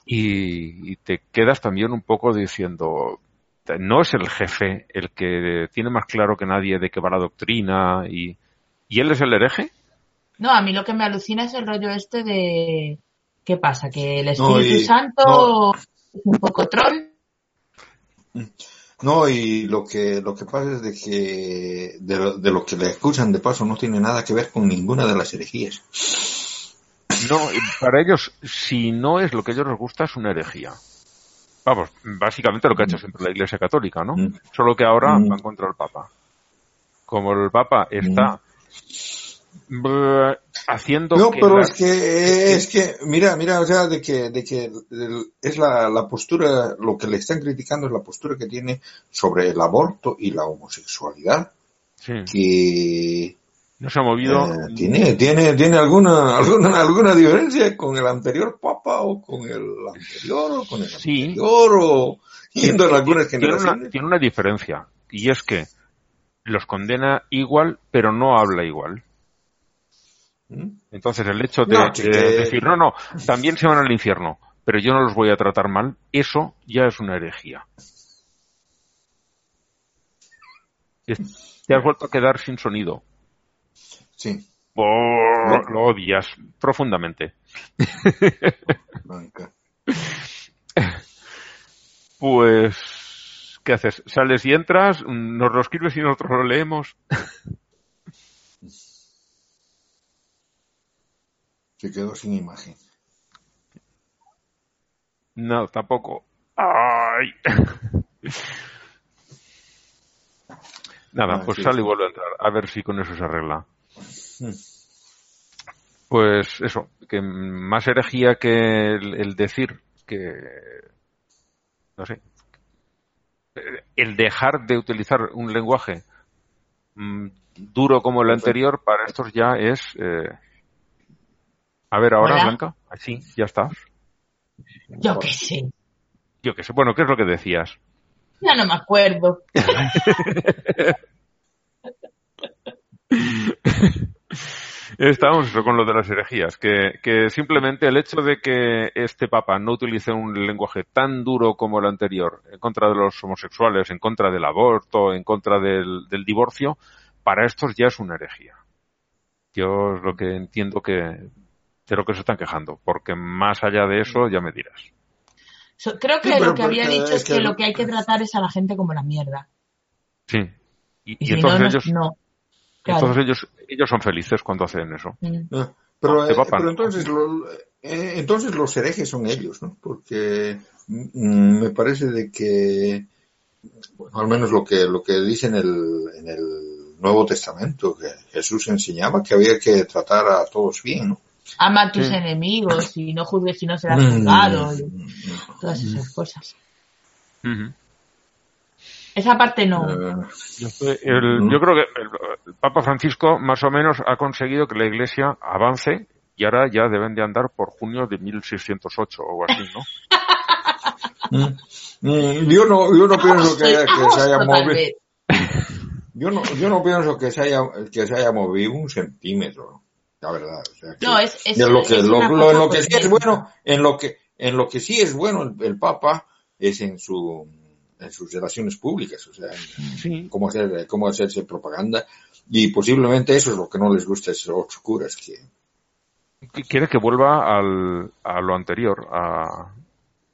[SPEAKER 6] Y, y te quedas también un poco diciendo, no es el jefe el que tiene más claro que nadie de qué va la doctrina y, y él es el hereje.
[SPEAKER 8] No, a mí lo que me alucina es el rollo este de... ¿Qué pasa? ¿Que el
[SPEAKER 7] No,
[SPEAKER 8] Espíritu
[SPEAKER 7] y-
[SPEAKER 8] Santo
[SPEAKER 7] no.
[SPEAKER 8] es un poco troll?
[SPEAKER 7] No, y lo que, lo que pasa es de que de lo, de lo que le escuchan de paso no tiene nada que ver con ninguna de las herejías.
[SPEAKER 6] No, para ellos, si no es lo que a ellos les gusta, es una herejía. Vamos, básicamente lo que ha hecho siempre la Iglesia Católica, ¿no?
[SPEAKER 7] Mm.
[SPEAKER 6] Solo que ahora
[SPEAKER 7] Mm.
[SPEAKER 6] van contra el Papa. Como el Papa está brr, haciendo
[SPEAKER 7] No,
[SPEAKER 6] que
[SPEAKER 7] pero
[SPEAKER 6] la-
[SPEAKER 7] es que, es que, mira, mira, o sea, de que, de que es la, la postura, lo que le están criticando es la postura que tiene sobre el aborto y la homosexualidad,
[SPEAKER 6] Sí,
[SPEAKER 7] que
[SPEAKER 6] no se ha movido.
[SPEAKER 7] eh, tiene, tiene, tiene alguna, alguna, alguna diferencia con el anterior papa o con el anterior o con el
[SPEAKER 6] Sí.
[SPEAKER 7] anterior o yendo en algunas
[SPEAKER 6] tiene una,
[SPEAKER 7] generaciones.
[SPEAKER 6] tiene una diferencia, y es que los condena igual, pero no habla igual.
[SPEAKER 7] ¿Mm?
[SPEAKER 6] Entonces el hecho de,
[SPEAKER 7] No,
[SPEAKER 6] de decir, no, no, también se van al infierno, pero yo no los voy a tratar mal, eso ya es una herejía. Te has vuelto a quedar sin sonido.
[SPEAKER 7] Sí,
[SPEAKER 6] Oh, lo odias profundamente. Pues, ¿qué haces? ¿Sales y entras? ¿Nos lo escribes y nosotros lo leemos?
[SPEAKER 7] Se quedó sin imagen.
[SPEAKER 6] No, tampoco. ¡Ay! Nada,
[SPEAKER 7] Ah,
[SPEAKER 6] pues
[SPEAKER 7] sí,
[SPEAKER 6] sale
[SPEAKER 7] sí.
[SPEAKER 6] y vuelve a entrar. A ver si con eso se arregla.
[SPEAKER 7] Mm.
[SPEAKER 6] Pues eso, que más herejía que el, el decir que, no sé, el dejar de utilizar un lenguaje mm, duro como el anterior, para estos ya es eh, A ver, ahora,
[SPEAKER 8] Hola.
[SPEAKER 6] Blanca. Así, ya estás.
[SPEAKER 8] Yo qué sé.
[SPEAKER 6] Yo qué sé. Bueno, ¿qué es lo que decías?
[SPEAKER 8] Ya no me acuerdo.
[SPEAKER 6] Estábamos eso con lo de las herejías, que, que simplemente el hecho de que este papa no utilice un lenguaje tan duro como el anterior en contra de los homosexuales, en contra del aborto, en contra del, del divorcio, para estos ya es una herejía. Yo es lo que entiendo que de lo que se están quejando, porque más allá de eso ya me dirás.
[SPEAKER 8] So- creo que
[SPEAKER 7] Sí,
[SPEAKER 8] lo que había dicho es
[SPEAKER 7] es
[SPEAKER 8] que,
[SPEAKER 7] que-
[SPEAKER 8] lo que hay que tratar es a la gente como la mierda.
[SPEAKER 6] Sí. Y,
[SPEAKER 8] Y,
[SPEAKER 6] y
[SPEAKER 8] si
[SPEAKER 6] entonces
[SPEAKER 8] no, no,
[SPEAKER 6] ellos,
[SPEAKER 8] no. Claro.
[SPEAKER 6] entonces ellos, ellos son felices cuando hacen eso.
[SPEAKER 8] Mm.
[SPEAKER 7] Pero,
[SPEAKER 6] De
[SPEAKER 7] eh, pero entonces, lo- eh, entonces los herejes son ellos, ¿no? Porque mm, me parece de que, bueno, al menos lo que, lo que dice en el, en el Nuevo Testamento, que Jesús enseñaba que había que tratar a todos bien, ¿no?
[SPEAKER 8] Ama a tus
[SPEAKER 6] Sí.
[SPEAKER 8] enemigos y no juzgues si no serás
[SPEAKER 7] Mm.
[SPEAKER 8] juzgado. y todas esas cosas. Esa parte no.
[SPEAKER 7] Eh,
[SPEAKER 6] Yo, estoy- el- yo creo que el, el Papa Francisco más o menos ha conseguido que la Iglesia avance y ahora ya deben de andar por junio de 1608 o así, ¿no?
[SPEAKER 7] mm, mm, yo no, yo no pienso que, haya- que se haya movido, yo no, yo no pienso que se haya, que se haya movido un centímetro, la verdad. o sea, que-
[SPEAKER 8] No, es, es,
[SPEAKER 7] en lo que,
[SPEAKER 8] es
[SPEAKER 7] lo, lo- en lo que sí es bueno, en lo que, en lo que sí es bueno el, el Papa es en su, en sus relaciones públicas, o sea, en
[SPEAKER 6] Sí.
[SPEAKER 7] cómo hacer, cómo hacerse propaganda y posiblemente eso es lo que no les gusta a esos curas que,
[SPEAKER 6] Qu- Quiere que vuelva al, a lo anterior, a,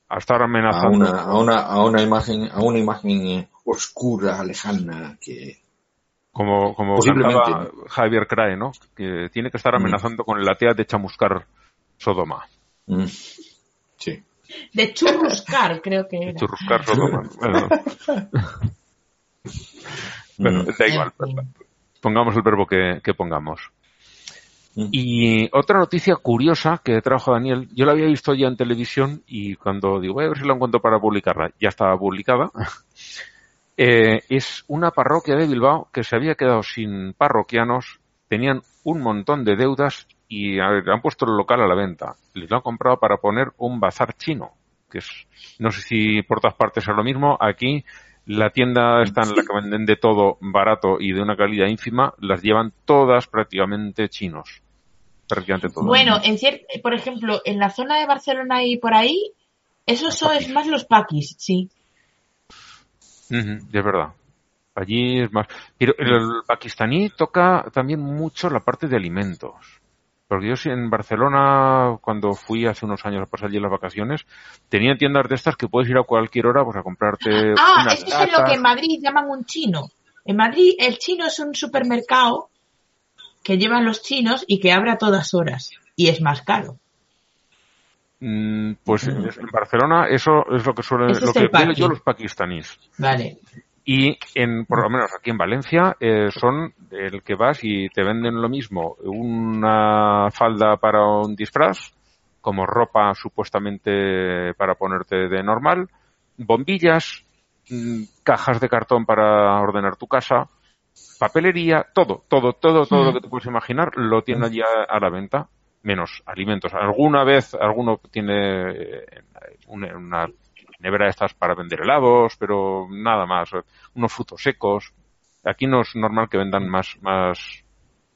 [SPEAKER 6] a estar
[SPEAKER 7] a
[SPEAKER 6] amenazando.
[SPEAKER 7] una, a una, a una imagen, a una imagen eh, oscura, lejana, que,
[SPEAKER 6] Como, como
[SPEAKER 7] Posiblemente,
[SPEAKER 6] Javier Crae, ¿no? Que tiene que estar
[SPEAKER 7] Mm.
[SPEAKER 6] amenazando con el atea de chamuscar Sodoma.
[SPEAKER 7] mm.
[SPEAKER 8] De churruscar, creo que
[SPEAKER 6] De
[SPEAKER 8] era.
[SPEAKER 6] churruscar Sodoma. Bueno, bueno,
[SPEAKER 7] Mm.
[SPEAKER 6] da igual.
[SPEAKER 8] Fin.
[SPEAKER 6] Pongamos el verbo que, que pongamos.
[SPEAKER 7] Mm.
[SPEAKER 6] Y otra noticia curiosa que trajo Daniel, yo la había visto ya en televisión y cuando digo, voy a ver si la encuentro para publicarla, ya estaba publicada. Eh, es una parroquia de Bilbao que se había quedado sin parroquianos, tenían un montón de deudas y han puesto el local a la venta. Les lo han comprado para poner un bazar chino, que es, no sé si por todas partes es lo mismo. Aquí la tienda está en la que venden de todo barato y de una calidad ínfima, las llevan todas prácticamente chinos. Prácticamente todas.
[SPEAKER 8] Bueno, en por ejemplo, en la zona de Barcelona y por ahí, eso son es más los paquis, sí.
[SPEAKER 6] Es verdad. Allí es más. Pero el pakistaní toca también mucho la parte de alimentos. Porque yo en Barcelona, cuando fui hace unos años a pasar allí las vacaciones, tenían tiendas de estas que puedes ir a cualquier hora pues a comprarte
[SPEAKER 8] Ah,
[SPEAKER 6] unas
[SPEAKER 8] eso es lo que en Madrid llaman un chino. En Madrid el chino es un supermercado que llevan los chinos y que abre a todas horas. Y es más caro.
[SPEAKER 6] Mm, Pues en Barcelona eso es lo que suele,
[SPEAKER 8] Ese
[SPEAKER 6] lo que yo los pakistaníes.
[SPEAKER 8] Vale.
[SPEAKER 6] Y en, por lo menos aquí en Valencia, eh, son el que vas y te venden lo mismo, una falda para un disfraz, como ropa supuestamente para ponerte de normal, bombillas, mm, cajas de cartón para ordenar tu casa, papelería, todo, todo, todo, todo lo que te puedes imaginar lo tienen allí a, a la venta, menos alimentos. Alguna vez alguno tiene eh, una, una nevera estas para vender helados, pero nada más, unos frutos secos. Aquí no es normal que vendan más, más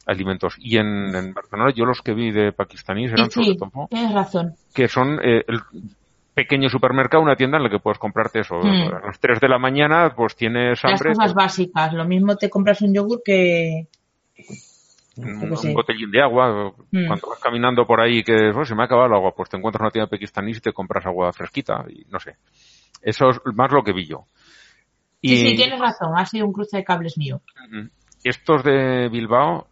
[SPEAKER 6] alimentos. Y en, en Barcelona yo los que vi de pakistaníes eran sobre
[SPEAKER 8] sí,
[SPEAKER 6] todo
[SPEAKER 8] tienes razón.
[SPEAKER 6] que son eh, el pequeño supermercado, una tienda en la que puedes comprarte eso.
[SPEAKER 8] Mm.
[SPEAKER 6] A las 3 de la mañana pues tienes
[SPEAKER 8] Las
[SPEAKER 6] hambre,
[SPEAKER 8] cosas
[SPEAKER 6] pues,
[SPEAKER 8] básicas. Lo mismo te compras un yogur que...
[SPEAKER 6] un, un botellín de agua.
[SPEAKER 8] Mm.
[SPEAKER 6] Cuando vas caminando por ahí que "Oh, se me ha acabado el agua, pues te encuentras una tienda pakistaní y te compras agua fresquita y no sé. Eso es más lo que vi yo.
[SPEAKER 8] Sí, sí, tienes razón. Ha sido un cruce de cables mío.
[SPEAKER 6] Estos de Bilbao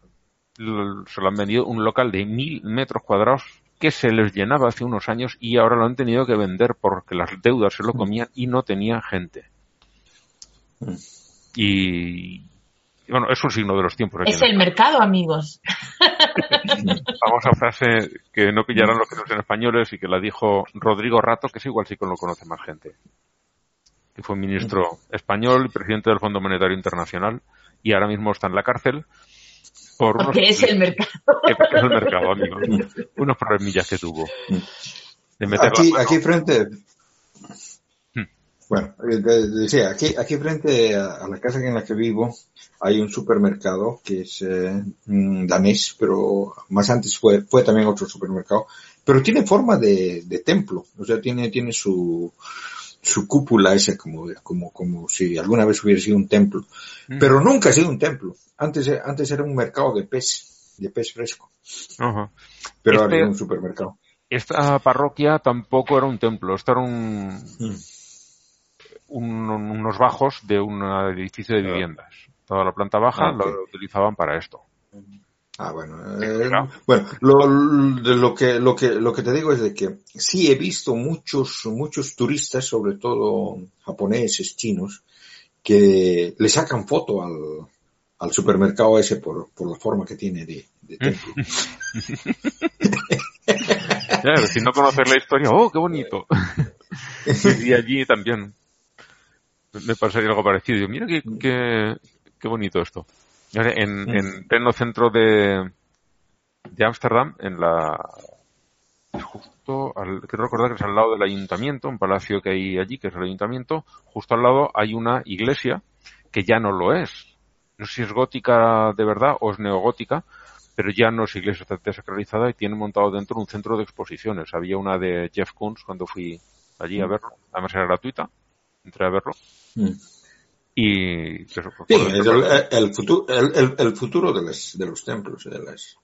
[SPEAKER 6] se lo han vendido un local de mil metros cuadrados que se les llenaba hace unos años y ahora lo han tenido que vender porque las deudas se lo comían y no tenía gente.
[SPEAKER 7] Mm.
[SPEAKER 6] Y y bueno, es un signo de los tiempos. aquí
[SPEAKER 8] Es el mercado, amigos.
[SPEAKER 6] Famosa frase que no pillarán los que no sean españoles y que la dijo Rodrigo Rato, que es igual sí que lo conoce más gente. Que fue ministro español y presidente del Fondo Monetario Internacional y ahora mismo está en la cárcel
[SPEAKER 8] Por Porque es el mercado.
[SPEAKER 6] Es el mercado, amigo. Unos problemillas que tuvo.
[SPEAKER 7] aquí, aquí frente, bueno, eh, decía, aquí, aquí frente a, la casa en la que vivo hay un supermercado que es eh, mm, danés, pero más antes fue, fue también otro supermercado, pero tiene forma de, de templo, o sea, tiene, tiene su, su cúpula esa como, como, como si alguna vez hubiera sido un templo, mm. pero nunca ha sido un templo. Antes, antes era un mercado de pez, de pez fresco. Pero ahora es un supermercado.
[SPEAKER 6] Esta parroquia tampoco era un templo, esto era un, mm unos bajos de un edificio de viviendas. Toda la planta baja ah, lo utilizaban para esto.
[SPEAKER 7] Ah, bueno. Eh, bueno, lo, lo, que, lo, que, lo que te digo es de que sí he visto muchos, muchos turistas, sobre todo japoneses, chinos, que le sacan foto al, al supermercado ese por, por la forma que tiene de, de templo.
[SPEAKER 6] si no conocer la historia, ¡oh, qué bonito! y allí también me pasaría algo parecido. Yo, mira qué, qué, bonito esto. En, en pleno centro de de Ámsterdam, en la justo al, quiero recordar que es al lado del ayuntamiento, un palacio que hay allí, que es el ayuntamiento, justo al lado hay una iglesia que ya no lo es. No sé si es gótica de verdad o es neogótica, pero ya no es iglesia desacralizada y tiene montado dentro un centro de exposiciones. Había una de Jeff Koons cuando fui allí a verlo, además era gratuita, entré a verlo Mm. Y
[SPEAKER 7] el, futuro, el, futuro de, de los templos. De las...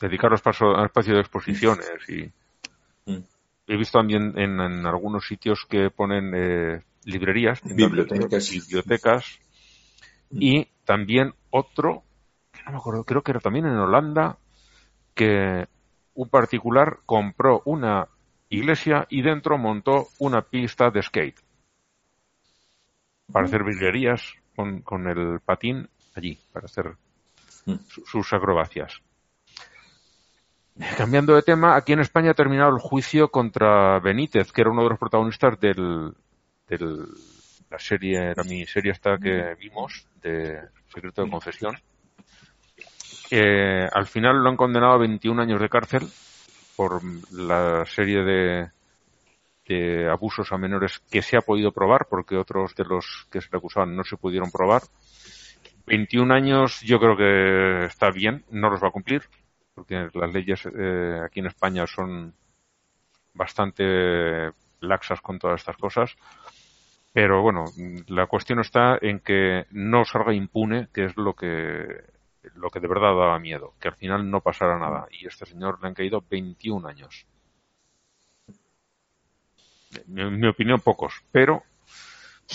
[SPEAKER 6] Dedicarlos a espacio de exposiciones y mm. he visto también en, algunos sitios que ponen eh, librerías,
[SPEAKER 7] bibliotecas,
[SPEAKER 6] bibliotecas mm. y también otro, que no me acuerdo, creo que era también en Holanda, que un particular compró una iglesia y dentro montó una pista de skate para hacer virguerías con, con el patín allí, para hacer mm. sus acrobacias. Cambiando de tema, aquí en España ha terminado el juicio contra Benítez, que era uno de los protagonistas del, del la serie, la miniserie esta que vimos, de Secreto de Confesión. Eh, al final lo han condenado a 21 años de cárcel por la serie de, de abusos a menores que se ha podido probar, porque otros de los que se le acusaban no se pudieron probar. 21 años yo creo que está bien, no los va a cumplir, porque las leyes eh, aquí en España son bastante laxas con todas estas cosas. Pero bueno, la cuestión está en que no salga impune, que es lo que lo que de verdad daba miedo, que al final no pasara nada. Y este señor le han caído 21 años en mi opinión, pocos, pero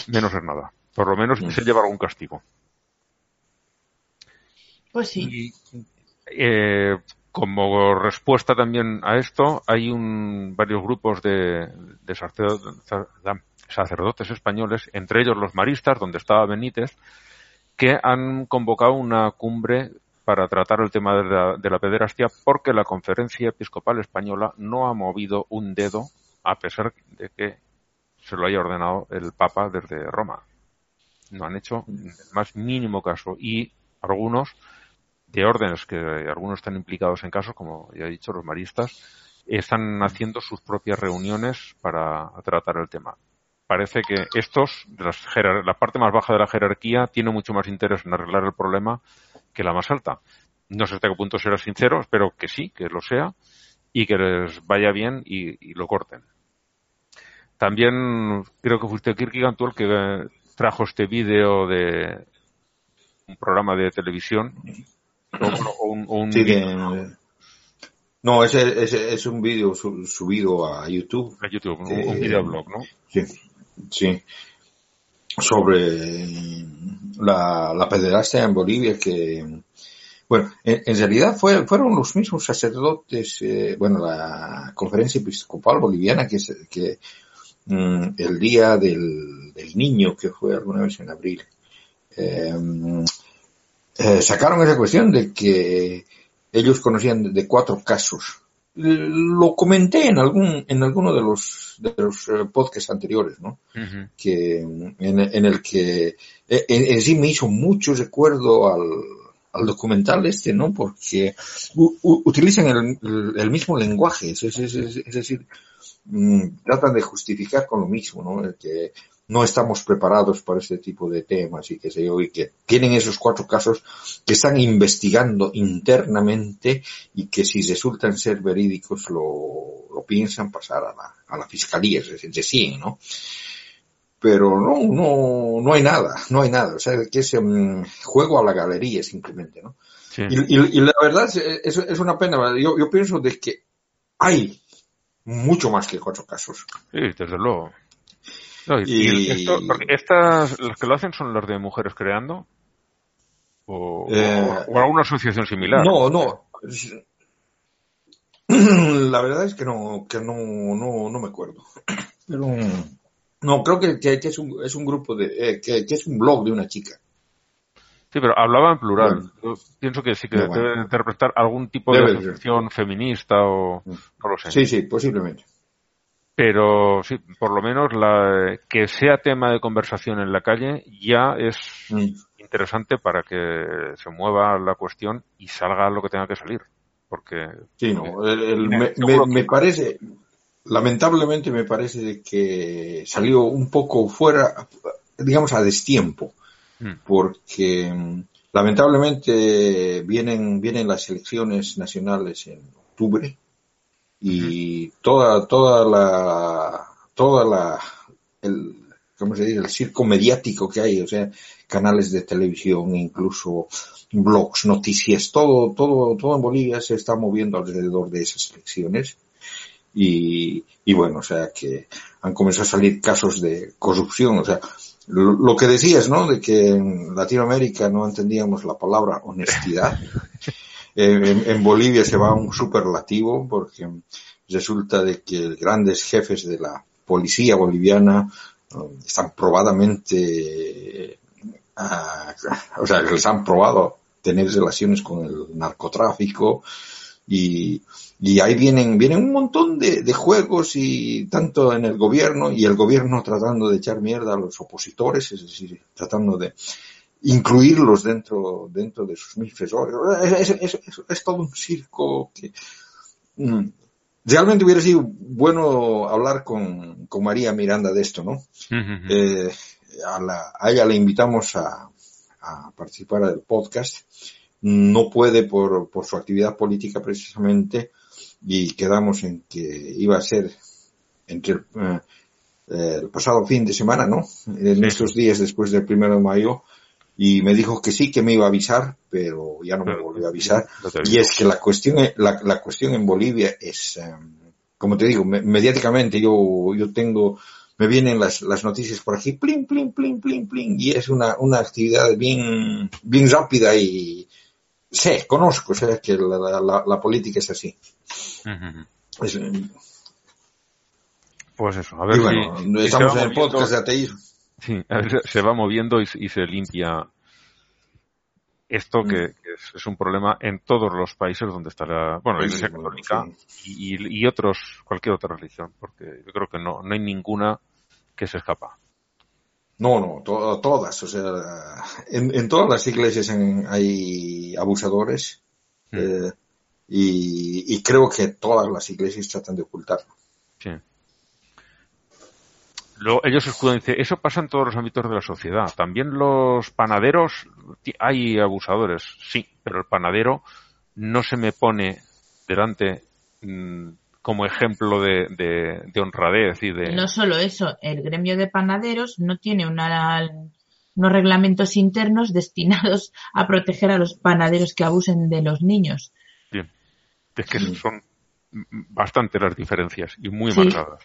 [SPEAKER 6] menos es nada. Por lo menos se lleva algún castigo.
[SPEAKER 8] Pues sí.
[SPEAKER 6] Eh, como respuesta también a esto, hay un, varios grupos de, de sacerdotes españoles, entre ellos los maristas, donde estaba Benítez, que han convocado una cumbre para tratar el tema de la, de la pederastia porque la Conferencia Episcopal Española no ha movido un dedo a pesar de que se lo haya ordenado el Papa desde Roma. No han hecho el más mínimo caso y algunos de órdenes que algunos están implicados en casos, como ya he dicho, los maristas, están haciendo sus propias reuniones para tratar el tema. Parece que estos, la parte más baja de la jerarquía, tiene mucho más interés en arreglar el problema que la más alta. No sé hasta qué punto será sincero, espero que sí, que lo sea, y que les vaya bien y lo corten. También creo que fuiste Kierkegaard tú el que trajo este vídeo de un programa de televisión o, un,
[SPEAKER 7] no, ese, es un vídeo subido a YouTube.
[SPEAKER 6] A YouTube, un, eh, videoblog, ¿no?
[SPEAKER 7] Sí, sí. Sobre la, la pederastia en Bolivia que, bueno, en, realidad fue, fueron los mismos sacerdotes, eh, bueno, la conferencia episcopal boliviana que, que Mm, el día del, niño, que fue alguna vez en abril, em, eh, sacaron esa cuestión de que ellos conocían de cuatro casos. Lo comenté en algún, en alguno de los, de los eh, podcasts anteriores, ¿no? Que, en, el que, en, sí me hizo mucho recuerdo al, al documental este, ¿no? Porque utilizan el, mismo lenguaje, es, es decir, mm, tratan de justificar con lo mismo, ¿no? que no estamos preparados para este tipo de temas y que sé yo, y que tienen esos cuatro casos que están investigando internamente y que si resultan ser verídicos lo, lo piensan pasar a la, a la fiscalía, sí, ¿no? Pero no, no, no hay nada, no hay nada, o sea, que es un juego a la galería simplemente, ¿no? Y, y, la verdad es, es, una pena, yo, yo pienso de que hay mucho más que cuatro casos.
[SPEAKER 6] Sí, desde luego y, esto, porque estas, los que lo hacen son los de Mujeres Creando o, eh, o, alguna asociación similar.
[SPEAKER 7] No, no. La verdad es que no, que no, no, no me acuerdo. Pero, no, creo que, que, es, un, es un grupo de, eh, que, que, es un blog de una chica.
[SPEAKER 6] Sí, pero hablaba en plural. Yo pienso que sí que debe interpretar algún tipo de asociación feminista o mm. no lo sé.
[SPEAKER 7] Sí, sí, posiblemente
[SPEAKER 6] pero sí, por lo menos la, que sea tema de conversación en la calle ya es mm. interesante para que se mueva la cuestión y salga lo que tenga que salir. Porque.
[SPEAKER 7] Sí, no, me, parece, lamentablemente me parece que salió un poco fuera, digamos, a destiempo, mm. porque mm, lamentablemente vienen, vienen las elecciones nacionales en octubre y toda, toda la, toda la, el, ¿cómo se dice? El circo mediático que hay, o sea, canales de televisión, incluso blogs, noticias, todo, todo, todo en Bolivia se está moviendo alrededor de esas elecciones. Y, y bueno, o sea, que han comenzado a salir casos de corrupción, o sea, lo, que decías, ¿no? De que en Latinoamérica no entendíamos la palabra honestidad. en, Bolivia se va a un superlativo porque resulta de que grandes jefes de la policía boliviana um, están probadamente, ah, o sea, les han probado tener relaciones con el narcotráfico y, y ahí vienen, vienen un montón de, de, juegos y tanto en el gobierno y el gobierno tratando de echar mierda a los opositores, es decir, tratando de, incluirlos dentro, dentro de sus mil Es, es, es, todo un circo que mm, realmente hubiera sido bueno hablar con, con María Miranda de esto, ¿no? Eh, a, la, a, ella le invitamos a, a, participar del podcast. No puede por, por su actividad política precisamente y quedamos en que iba a ser entre el, eh, el pasado fin de semana, ¿no? En estos días después del primero de mayo, y me dijo que sí, que me iba a avisar, pero ya no me volvió a avisar. y es que la cuestión, la, la cuestión en Bolivia es, em, como te digo, mediáticamente yo, yo tengo, me vienen las, las noticias por aquí, plin, plin, plin, plin, plin, y es una, una actividad bien, bien rápida y sé, conozco, sé que la, la, la política es así.
[SPEAKER 6] Em, pues eso, a ver
[SPEAKER 7] si, estamos en el podcast de ateísmo.
[SPEAKER 6] Sí, se va moviendo y, se limpia esto que, mm. es, un problema en todos los países donde está la, bueno, la Iglesia Católica y, otros, cualquier otra religión, porque yo creo que no, no hay ninguna que se escapa.
[SPEAKER 7] No, no, todas, o sea, en, todas las iglesias hay abusadores mm. eh, y, y creo que todas las iglesias tratan de ocultarlo. Sí
[SPEAKER 6] ellos escudan dice, eso pasa en todos los ámbitos de la sociedad. También los panaderos, hay abusadores, sí, pero el panadero no se me pone delante mm, como ejemplo de, de, honradez y de...
[SPEAKER 8] No solo eso, el gremio de panaderos no tiene una, unos reglamentos internos destinados a proteger a los panaderos que abusen de los niños.
[SPEAKER 6] Bien. Es que son bastante las diferencias y muy marcadas.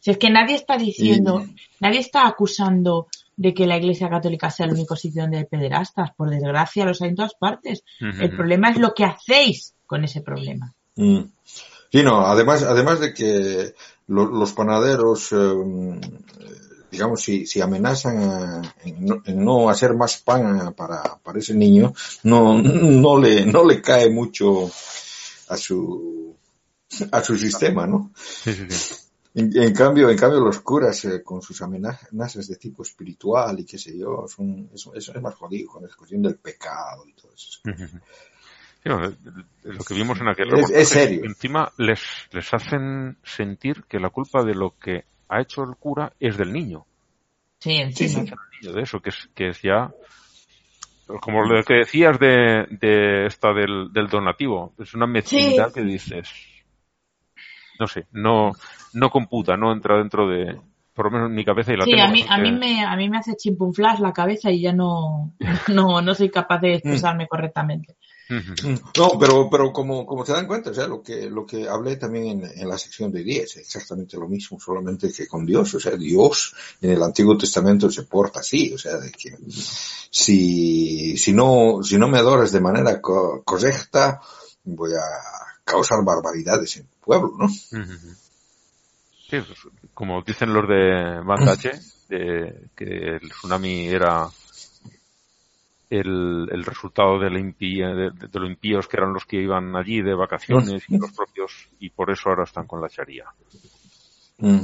[SPEAKER 8] Si es que nadie está diciendo, nadie está acusando de que la Iglesia Católica sea el único sitio donde hay pederastas. Por desgracia, los hay en todas partes. El problema es lo que hacéis con ese problema.
[SPEAKER 7] Mm. Sí, no, además, además de que los panaderos, em, digamos, si, si amenazan en, no, hacer más pan para, para ese niño, no, no, le, no le cae mucho a su, a su sistema, ¿no? Sí, sí, sí. En, cambio, en cambio los curas eh, con sus amenazas de tipo espiritual y qué sé yo, son, eso, es más jodido con la cuestión del pecado y todo eso.
[SPEAKER 6] Lo que vimos en aquel
[SPEAKER 7] es, serio.
[SPEAKER 6] encima les, les hacen sentir que la culpa de lo que ha hecho el cura es del niño.
[SPEAKER 8] Sí, encima.
[SPEAKER 6] Sí, de eso, que es, que es ya como lo que decías de, de esta del, del donativo, es una mezquindad que dices, no sé, no, no computa, no entra dentro de, por lo menos en mi cabeza y la
[SPEAKER 8] sí, a mí, a mí me, a mí me hace chimpumflash la cabeza y ya no, no, no soy capaz de expresarme
[SPEAKER 7] No, pero, pero como, como se dan cuenta, o sea, lo que, lo que hablé también en, en la sección de 10 es exactamente lo mismo, solamente que con Dios, o sea, Dios en el Antiguo Testamento se porta así, o sea, de que si, si no, si no me adoras de manera correcta, voy a causar barbaridades en el pueblo, ¿no?
[SPEAKER 6] Sí, pues, como dicen los de Bandache, de que el tsunami era el, el resultado de, la impía, de, de, los impíos que eran los que iban allí de vacaciones y los propios, y por eso ahora están con la Sharia.
[SPEAKER 7] Mm.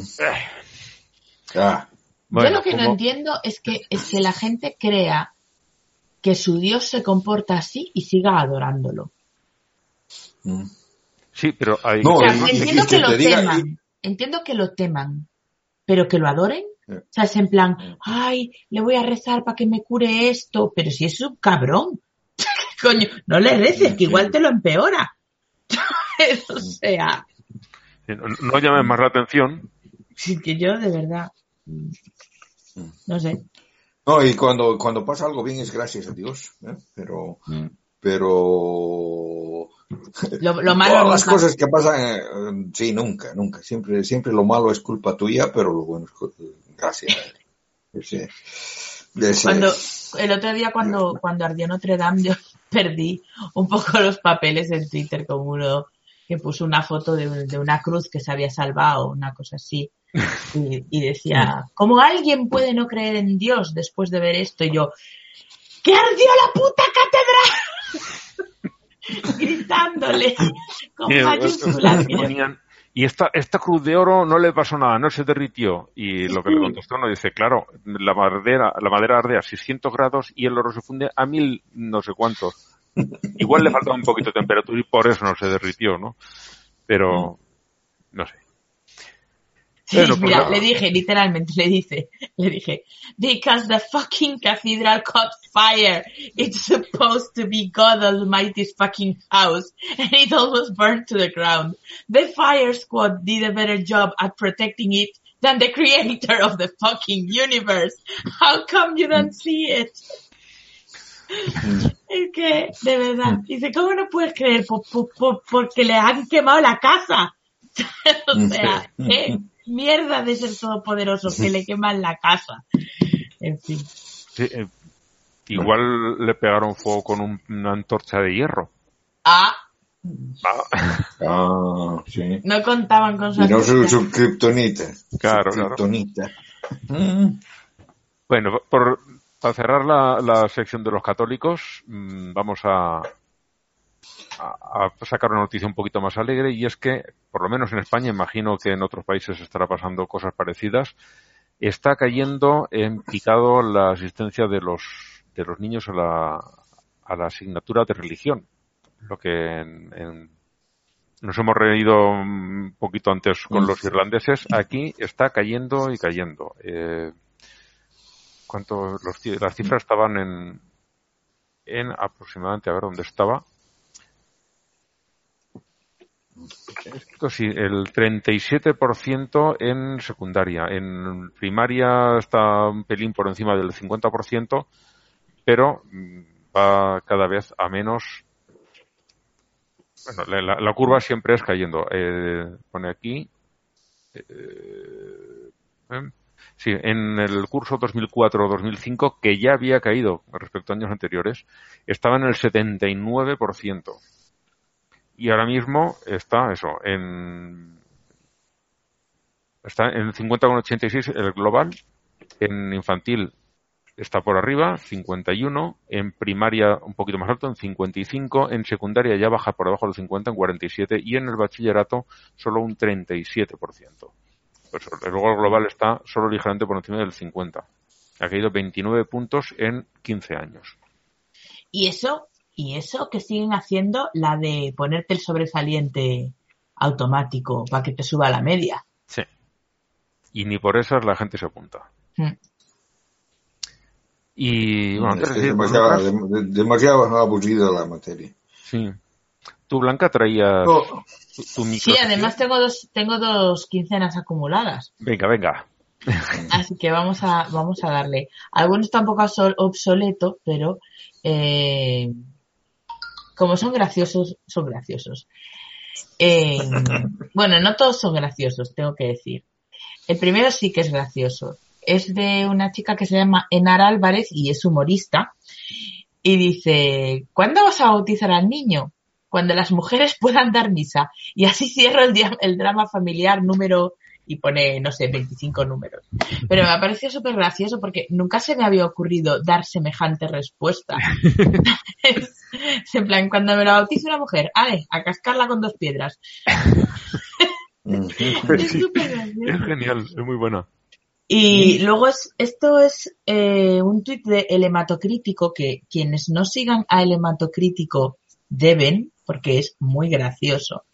[SPEAKER 7] Ah.
[SPEAKER 8] Yo lo que no entiendo es que, es que la gente crea que su Dios se comporta así y siga adorándolo.
[SPEAKER 7] Mm.
[SPEAKER 6] Sí, pero hay...
[SPEAKER 8] No, o sea, entiendo que lo teman, entiendo que lo teman, pero que lo adoren. O sea, es en plan, ay, le voy a rezar para que me cure esto, pero si es un cabrón. Coño, no le reces, que igual te lo empeora. o sea.
[SPEAKER 6] No, no llames más la atención.
[SPEAKER 8] Sí, que yo de verdad. No sé.
[SPEAKER 7] No, y cuando, cuando pasa algo bien es gracias a Dios, ¿eh? pero, mm. pero
[SPEAKER 8] lo, lo malo
[SPEAKER 7] todas las cosas que pasan, eh, sí, nunca, nunca, siempre, siempre lo malo es culpa tuya, pero lo bueno es ese,
[SPEAKER 8] cuando, el otro día cuando, cuando ardió Notre Dame yo perdí un poco los papeles en Twitter como uno que puso una foto de, de una cruz que se había salvado, una cosa así. Y, y, decía, ¿cómo alguien puede no creer en Dios después de ver esto? Y yo, ¡que ardió la puta catedral! Gritándole con mayúsculas.
[SPEAKER 6] Y esta, esta cruz de oro no le pasó nada, no se derritió. Y lo que le contestó no dice, claro, la madera, la madera arde a 600 grados y el oro se funde a mil no sé cuántos. Igual le faltaba un poquito de temperatura y por eso no se derritió, ¿no? Pero, no sé.
[SPEAKER 8] Sí, pues mira, le dije, literalmente, le dice, le dije, because the fucking cathedral caught fire. It's supposed to be God Almighty's fucking house, and it almost burned to the ground. The fire squad did a better job at protecting it than the creator of the fucking universe. How come you don't see it? Es que, de verdad, dice, ¿cómo no puedes creer? Por, por, por, porque le han quemado la casa. o sea, ¿qué mierda de ser todopoderoso que le queman la casa? En fin.
[SPEAKER 6] Sí, eh, igual le pegaron fuego con un, una antorcha de hierro.
[SPEAKER 8] Ah.
[SPEAKER 7] Ah, ah sí.
[SPEAKER 8] No contaban con su
[SPEAKER 7] Y no su, su kriptonita.
[SPEAKER 6] Claro,
[SPEAKER 7] su kriptonita.
[SPEAKER 6] claro. Bueno, por, para cerrar la, la, sección de los católicos, mmm, vamos a, a, a, sacar una noticia un poquito más alegre y es que, por lo menos en España, imagino que en otros países estará pasando cosas parecidas, está cayendo en picado la asistencia de los, de los niños a la, a la asignatura de religión. Lo que en, en, nos hemos reído un poquito antes con los irlandeses, aquí está cayendo y cayendo. Eh, ¿cuánto, los, las cifras estaban en, en aproximadamente, a ver dónde estaba. Sí, el 37% en secundaria. En primaria está un pelín por encima del 50%, pero va cada vez a menos. Bueno, la, la curva siempre es cayendo. Eh, pone aquí. Eh, ¿eh? Sí, en el curso 2004-2005, que ya había caído respecto a años anteriores, estaba en el 79%. Y ahora mismo está eso, en está en 50,86 el global, en infantil está por arriba, 51, en primaria un poquito más alto, en 55, en secundaria ya baja por debajo del 50, en 47, y en el bachillerato solo un 37%. Pues luego el global está solo ligeramente por encima del 50. Ha caído 29 puntos en 15 años.
[SPEAKER 8] Y eso, y eso que siguen haciendo la de ponerte el sobresaliente automático para que te suba la media.
[SPEAKER 6] Sí. Y ni por esas la gente se apunta.
[SPEAKER 8] Mm.
[SPEAKER 6] Y bueno,
[SPEAKER 7] Es
[SPEAKER 6] antes
[SPEAKER 7] demasiado,
[SPEAKER 6] otras-
[SPEAKER 7] dem- demasiado aburrida la materia.
[SPEAKER 6] sí. Tú, Blanca, traías
[SPEAKER 7] No,
[SPEAKER 6] tu, tu micro.
[SPEAKER 8] Sí, además tengo dos, tengo dos quincenas acumuladas.
[SPEAKER 6] Venga, venga.
[SPEAKER 8] Así que vamos a, vamos a darle. Algunos está un poco obsol- obsoleto, pero eh, como son graciosos, son graciosos. Eh, bueno, no todos son graciosos, tengo que decir. El primero sí que es gracioso. Es de una chica que se llama Enar Álvarez y es humorista. Y dice, ¿cuándo vas a bautizar al niño? Cuando las mujeres puedan dar misa. Y así cierro el, el drama familiar número y pone, no sé, 25 números. Pero me ha parecido súper gracioso porque nunca se me había ocurrido dar semejante respuesta. es, es en plan, cuando me la bautice una mujer, ale, a cascarla con dos piedras. Es súper gracioso.
[SPEAKER 6] Es genial, es muy buena.
[SPEAKER 8] Y luego es, esto es eh, un tuit de El Hematocrítico que quienes no sigan a El Hematocrítico deben, porque es muy gracioso.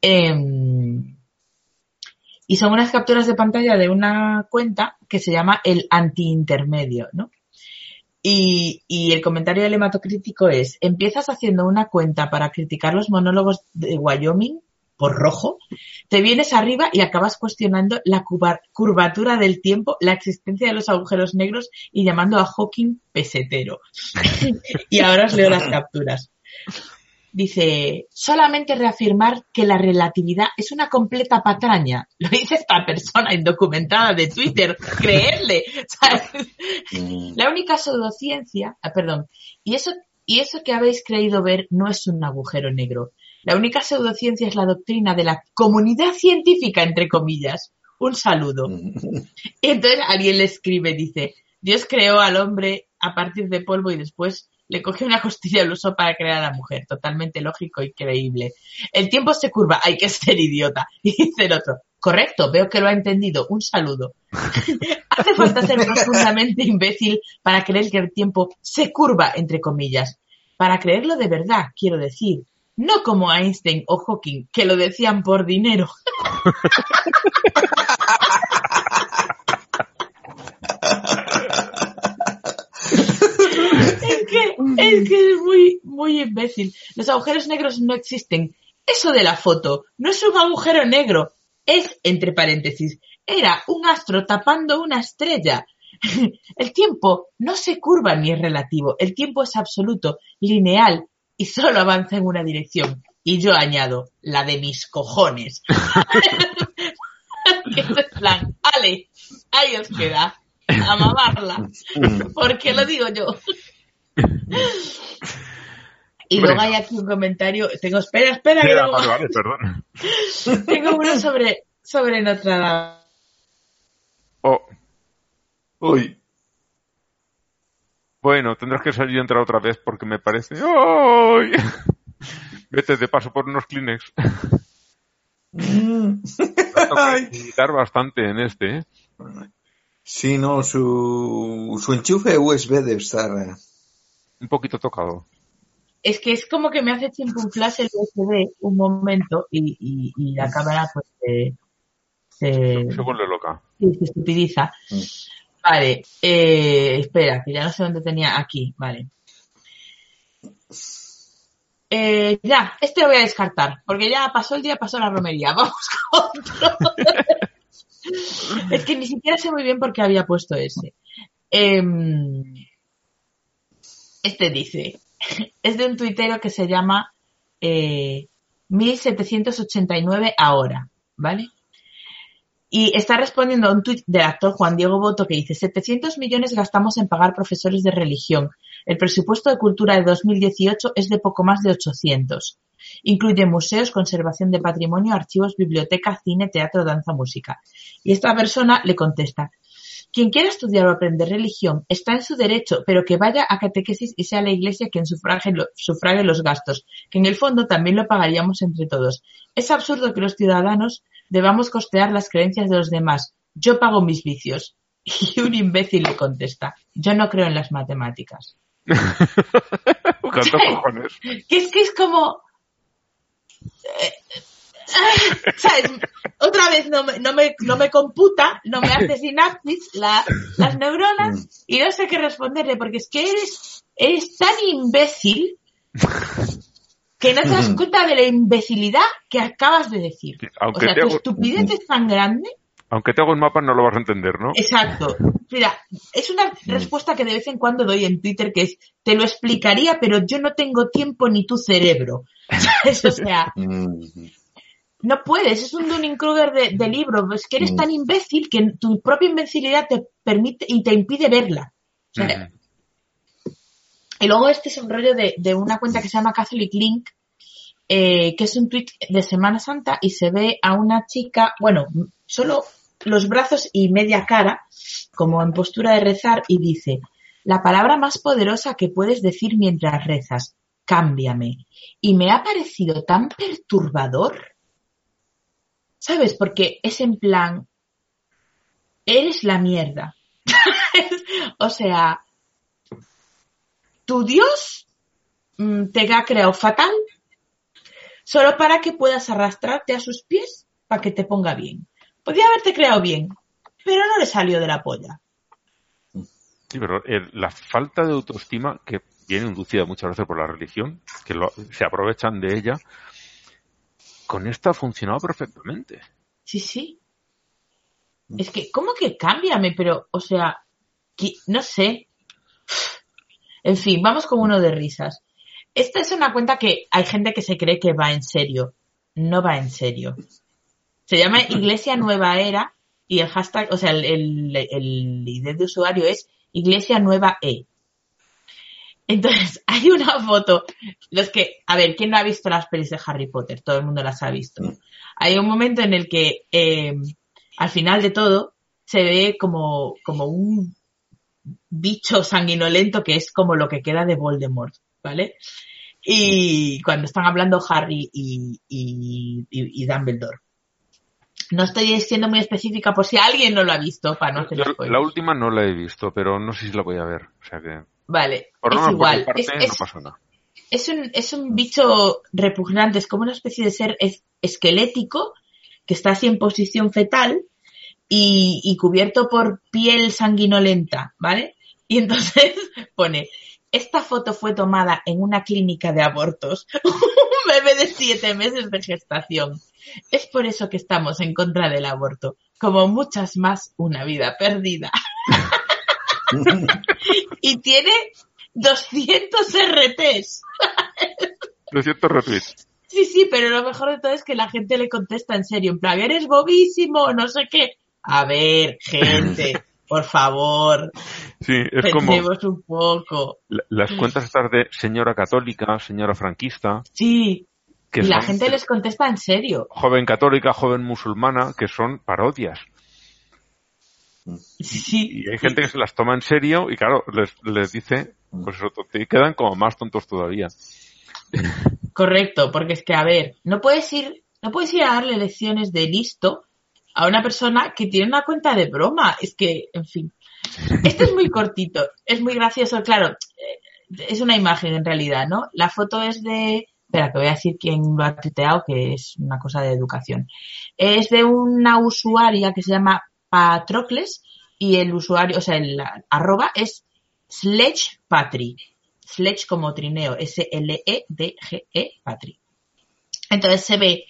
[SPEAKER 8] Em, y son unas capturas de pantalla de una cuenta que se llama El Antiintermedio, ¿no? Y, y el comentario del hematocrítico es, empiezas haciendo una cuenta para criticar los monólogos de Wyoming por rojo, te vienes arriba y acabas cuestionando la curva- curvatura del tiempo, la existencia de los agujeros negros y llamando a Hawking pesetero. y ahora os leo las capturas. Dice, solamente reafirmar que la relatividad es una completa patraña. Lo dice esta persona indocumentada de Twitter. Creerle. ¿sabes? La única pseudociencia, ah, perdón, y eso, y eso que habéis creído ver no es un agujero negro. La única pseudociencia es la doctrina de la comunidad científica, entre comillas. Un saludo. Y entonces alguien le escribe, dice, Dios creó al hombre a partir de polvo y después le cogió una costilla al uso para crear a la mujer. Totalmente lógico y creíble. El tiempo se curva, hay que ser idiota. Y dice el otro, correcto, veo que lo ha entendido. Un saludo. Hace falta ser profundamente imbécil para creer que el tiempo se curva, entre comillas. Para creerlo de verdad, quiero decir. No como Einstein o Hawking, que lo decían por dinero. es que es que es muy, muy imbécil. Los agujeros negros no existen. Eso de la foto no es un agujero negro. Es, entre paréntesis, era un astro tapando una estrella. El tiempo no se curva ni es relativo. El tiempo es absoluto, lineal y solo avanza en una dirección. Y yo añado, la de mis cojones. que es plan, ale, ahí os queda, a mamarla. Porque lo digo yo. Y luego hay aquí un comentario, tengo, espera, espera, que
[SPEAKER 6] Mira,
[SPEAKER 8] luego-
[SPEAKER 6] vale, vale, perdón.
[SPEAKER 8] tengo uno sobre, sobre Notre Dame.
[SPEAKER 6] Oh,
[SPEAKER 7] Uy,
[SPEAKER 6] bueno, tendrás que salir y entrar otra vez porque me parece... ¡Ay! Vete de paso por unos Kleenex.
[SPEAKER 7] Ay.
[SPEAKER 6] Militar bastante en este, ¿eh?
[SPEAKER 7] Sí, no, su, su enchufe USB debe estar. eh,
[SPEAKER 6] Un poquito tocado.
[SPEAKER 8] Es que es como que me hace chimpuflas el USB un momento y, y, y la cámara pues se, se,
[SPEAKER 6] Se vuelve loca.
[SPEAKER 8] sí, se estupidiza. Vale, eh, espera, que ya no sé dónde tenía. Aquí, vale. Eh, ya, este lo voy a descartar, porque ya pasó el día, pasó la romería. Vamos con otro. es que ni siquiera sé muy bien por qué había puesto ese. Em, este dice, es de un tuitero que se llama eh, 1789 ahora, ¿vale? Y está respondiendo a un tuit del actor Juan Diego Boto que dice 700 millones gastamos en pagar profesores de religión. El presupuesto de cultura de 2018 es de poco más de 800. Incluye museos, conservación de patrimonio, archivos, biblioteca, cine, teatro, danza, música. Y esta persona le contesta, quien quiera estudiar o aprender religión está en su derecho, pero que vaya a catequesis y sea la iglesia quien sufrague, lo- sufrague los gastos, que en el fondo también lo pagaríamos entre todos. Es absurdo que los ciudadanos debamos costear las creencias de los demás. Yo pago mis vicios. Y un imbécil le contesta, yo no creo en las matemáticas.
[SPEAKER 6] ¿Cuántos cojones?
[SPEAKER 8] Que es que es como... ¿Sabes? Otra vez no me, no, me, no me computa, no me hace sinapsis la- las neuronas y no sé qué responderle porque es que eres, eres tan imbécil que no te das cuenta de la imbecilidad que acabas de decir.
[SPEAKER 6] Aunque
[SPEAKER 8] o sea, tu
[SPEAKER 6] hago-
[SPEAKER 8] estupidez es tan grande
[SPEAKER 6] Aunque te hago un mapa no lo vas a entender, ¿no?
[SPEAKER 8] Exacto. Mira, es una respuesta que de vez en cuando doy en Twitter que es, te lo explicaría, pero yo no tengo tiempo ni tu cerebro. O sea, no puedes, es un Dunning-Kruger de, de libro, es que eres tan imbécil que tu propia imbecilidad te permite y te impide verla. O sea, Y luego este es un rollo de, de una cuenta que se llama Catholic Link, eh, que es un tweet de Semana Santa y se ve a una chica, bueno, solo los brazos y media cara, como en postura de rezar, y dice, la palabra más poderosa que puedes decir mientras rezas, cámbiame. Y me ha parecido tan perturbador, ¿sabes? Porque es en plan, eres la mierda. o sea, tu Dios mm, te ha creado fatal solo para que puedas arrastrarte a sus pies para que te ponga bien. Podía haberte creado bien, pero no le salió de la polla.
[SPEAKER 6] Sí, pero la falta de autoestima que viene inducida muchas veces por la religión, que lo- se aprovechan de ella, con esta ha funcionado perfectamente.
[SPEAKER 8] Sí, sí. Es que, ¿cómo que cámbiame? Pero, o sea, no sé. En fin, vamos con uno de risas. Esta es una cuenta que hay gente que se cree que va en serio. No va en serio. Se llama Iglesia Nueva Era y el hashtag, o sea, el, el, el ID de usuario es Iglesia Nueva E. Entonces, hay una foto. Los que, a ver, ¿quién no ha visto las pelis de Harry Potter? Todo el mundo las ha visto. Hay un momento en el que, eh, al final de todo, se ve como, como un bicho sanguinolento que es como lo que queda de Voldemort, ¿vale? Y cuando están hablando Harry y, y, y- y Dumbledore. No estoy siendo muy específica por si alguien no lo ha visto, para no hacer spoilers.
[SPEAKER 6] la última no la he visto, pero no sé si la voy a ver. O sea que,
[SPEAKER 8] Vale,
[SPEAKER 6] por
[SPEAKER 8] es
[SPEAKER 6] menos por mi
[SPEAKER 8] igual.
[SPEAKER 6] parte,
[SPEAKER 8] Es,
[SPEAKER 6] no
[SPEAKER 8] es-
[SPEAKER 6] pasa nada.
[SPEAKER 8] es un, es un bicho repugnante, es como una especie de ser es- esquelético que está así en posición fetal y, y cubierto por piel sanguinolenta, ¿vale? Y entonces pone, esta foto fue tomada en una clínica de abortos, un bebé de siete meses de gestación. Es por eso que estamos en contra del aborto, como muchas más, una vida perdida. y tiene 200 RTs.
[SPEAKER 6] 200 retweets.
[SPEAKER 8] Sí, sí, pero lo mejor de todo es que la gente le contesta en serio, en plan, eres bobísimo, no sé qué. A ver, gente, por favor,
[SPEAKER 6] Sí, es como
[SPEAKER 8] pensemos un poco.
[SPEAKER 6] la- las cuentas estas de señora católica, señora franquista,
[SPEAKER 8] Sí,
[SPEAKER 6] que
[SPEAKER 8] y la gente les contesta en serio.
[SPEAKER 6] joven católica, joven musulmana, que son parodias.
[SPEAKER 8] Sí,
[SPEAKER 6] Y hay gente que se las toma en serio y claro, les, les dice, pues eso, te quedan como más tontos todavía.
[SPEAKER 8] correcto, porque es que, a ver, no puedes ir, no puedes ir a darle lecciones de listo a una persona que tiene una cuenta de broma. Es que, en fin. Este es muy cortito, es muy gracioso, claro. eh, Es una imagen en realidad, ¿no? La foto es de. Espera, que voy a decir quién lo ha tuiteado, que es una cosa de educación. Es de una usuaria que se llama Patrocles y el usuario, o sea, el arroba es Sledge Patri. Sledge como trineo, S-L-E-D-G-E Patri. Entonces se ve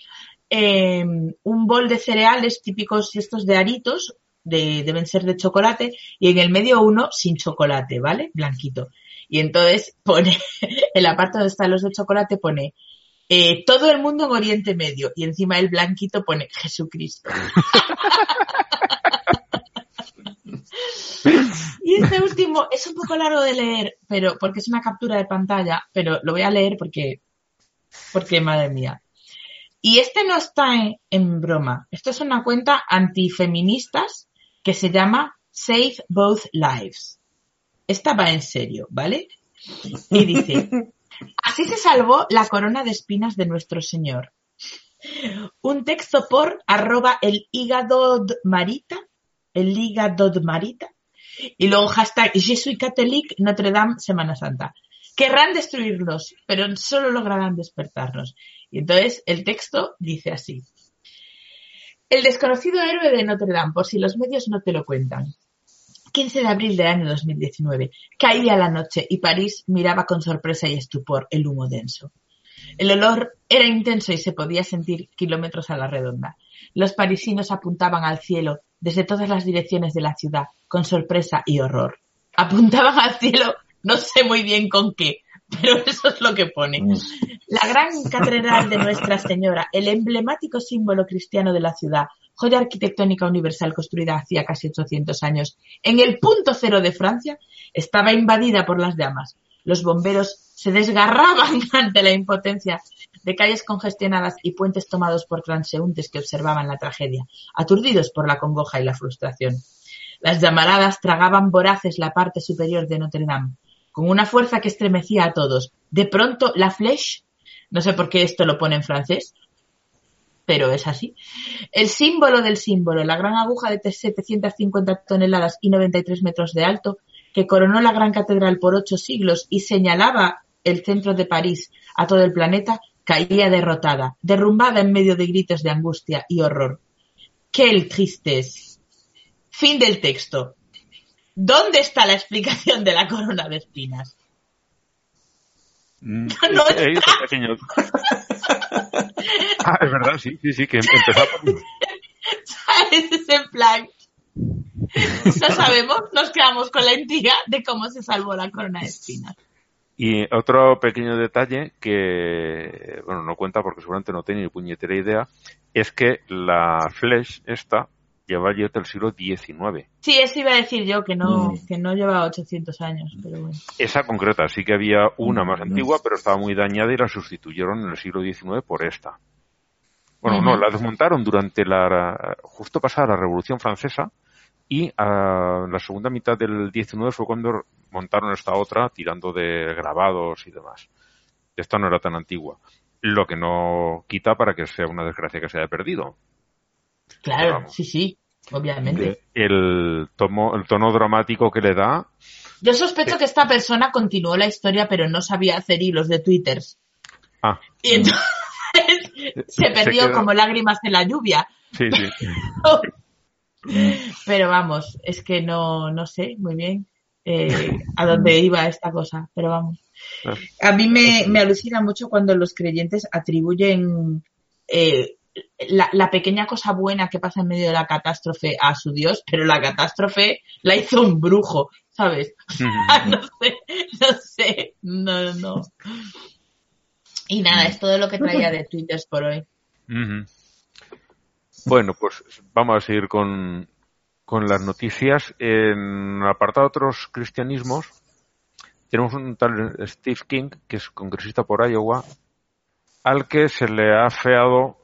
[SPEAKER 8] eh, un bol de cereales típicos estos de aritos, de, deben ser de chocolate, y en el medio uno sin chocolate, ¿vale? Blanquito. Y entonces pone, en la parte donde están los de chocolate pone, eh, todo el mundo en Oriente Medio, y encima el blanquito pone Jesucristo. Y este último es un poco largo de leer, pero porque es una captura de pantalla, pero lo voy a leer porque, porque madre mía. Y este no está en, en broma. Esto es una cuenta antifeministas que se llama Save Both Lives. Esta va en serio, ¿vale? Y dice, así se salvó la corona de espinas de nuestro Señor. Un texto por arroba el hígado marita, el hígado marita, y luego hashtag Je suis catholique Notre Dame Semana Santa. Querrán destruirnos, pero solo lograrán despertarnos. Y entonces el texto dice así. El desconocido héroe de Notre Dame, por si los medios no te lo cuentan. 15 de abril del año 2019. Caía la noche y París miraba con sorpresa y estupor el humo denso. El olor era intenso y se podía sentir kilómetros a la redonda. Los parisinos apuntaban al cielo desde todas las direcciones de la ciudad con sorpresa y horror. Apuntaban al cielo, no sé muy bien con qué, pero eso es lo que pone. La gran catedral de Nuestra Señora, el emblemático símbolo cristiano de la ciudad, joya arquitectónica universal construida hacía casi 800 años, en el punto cero de Francia, estaba invadida por las llamas. Los bomberos se desgarraban ante la impotencia de calles congestionadas y puentes tomados por transeúntes que observaban la tragedia, aturdidos por la congoja y la frustración. Las llamaradas tragaban voraces la parte superior de Notre Dame, con una fuerza que estremecía a todos. De pronto, la flèche, no sé por qué esto lo pone en francés, pero es así. El símbolo del símbolo, la gran aguja de 750 toneladas y 93 metros de alto, que coronó la gran catedral por ocho siglos y señalaba el centro de París a todo el planeta, caía derrotada, derrumbada en medio de gritos de angustia y horror. ¡Qué tristeza! Fin del texto. ¿Dónde está la explicación de la corona de espinas?
[SPEAKER 6] Mm,
[SPEAKER 8] No
[SPEAKER 6] he ido pequeño. Ah, es verdad, sí, sí, sí, que empezó por...
[SPEAKER 8] ¿Sabes? Es en plan. No sabemos, nos quedamos con la intriga de cómo se salvó la corona de espinas.
[SPEAKER 6] Y otro pequeño detalle que, bueno, no cuenta porque seguramente no tiene ni puñetera idea, es que la Flesh esta lleva allí desde el siglo XIX.
[SPEAKER 8] Sí, eso iba a decir yo, que no, que no lleva 800 años, pero bueno.
[SPEAKER 6] Esa concreta, sí que había una más
[SPEAKER 7] Mm.
[SPEAKER 6] antigua, pero estaba muy dañada y la sustituyeron en el siglo XIX por esta. Bueno, no, la desmontaron durante la, justo pasada la Revolución Francesa y a la segunda mitad del XIX fue cuando montaron esta otra tirando de grabados y demás. Esta no era tan antigua. Lo que no quita para que sea una desgracia que se haya perdido.
[SPEAKER 8] Claro, sí, sí, obviamente.
[SPEAKER 6] El, tomo, el tono dramático que le da,
[SPEAKER 8] Yo sospecho que esta persona continuó la historia, pero no sabía hacer hilos de twitters.
[SPEAKER 6] ah,
[SPEAKER 8] Y entonces se perdió como lágrimas en la lluvia.
[SPEAKER 6] sí, sí.
[SPEAKER 8] Pero vamos, es que no, no sé muy bien eh, a dónde iba esta cosa, pero vamos. A mí me, me alucina mucho cuando los creyentes atribuyen eh, la, la pequeña cosa buena que pasa en medio de la catástrofe a su Dios, pero la catástrofe la hizo un brujo, ¿sabes? no sé, no sé, no, no. Y nada, es todo lo que traía de Twitter por hoy.
[SPEAKER 6] Bueno, pues vamos a seguir con, con las noticias. En apartado de otros cristianismos, tenemos un tal Steve King, que es congresista por Iowa, al que se le ha feado,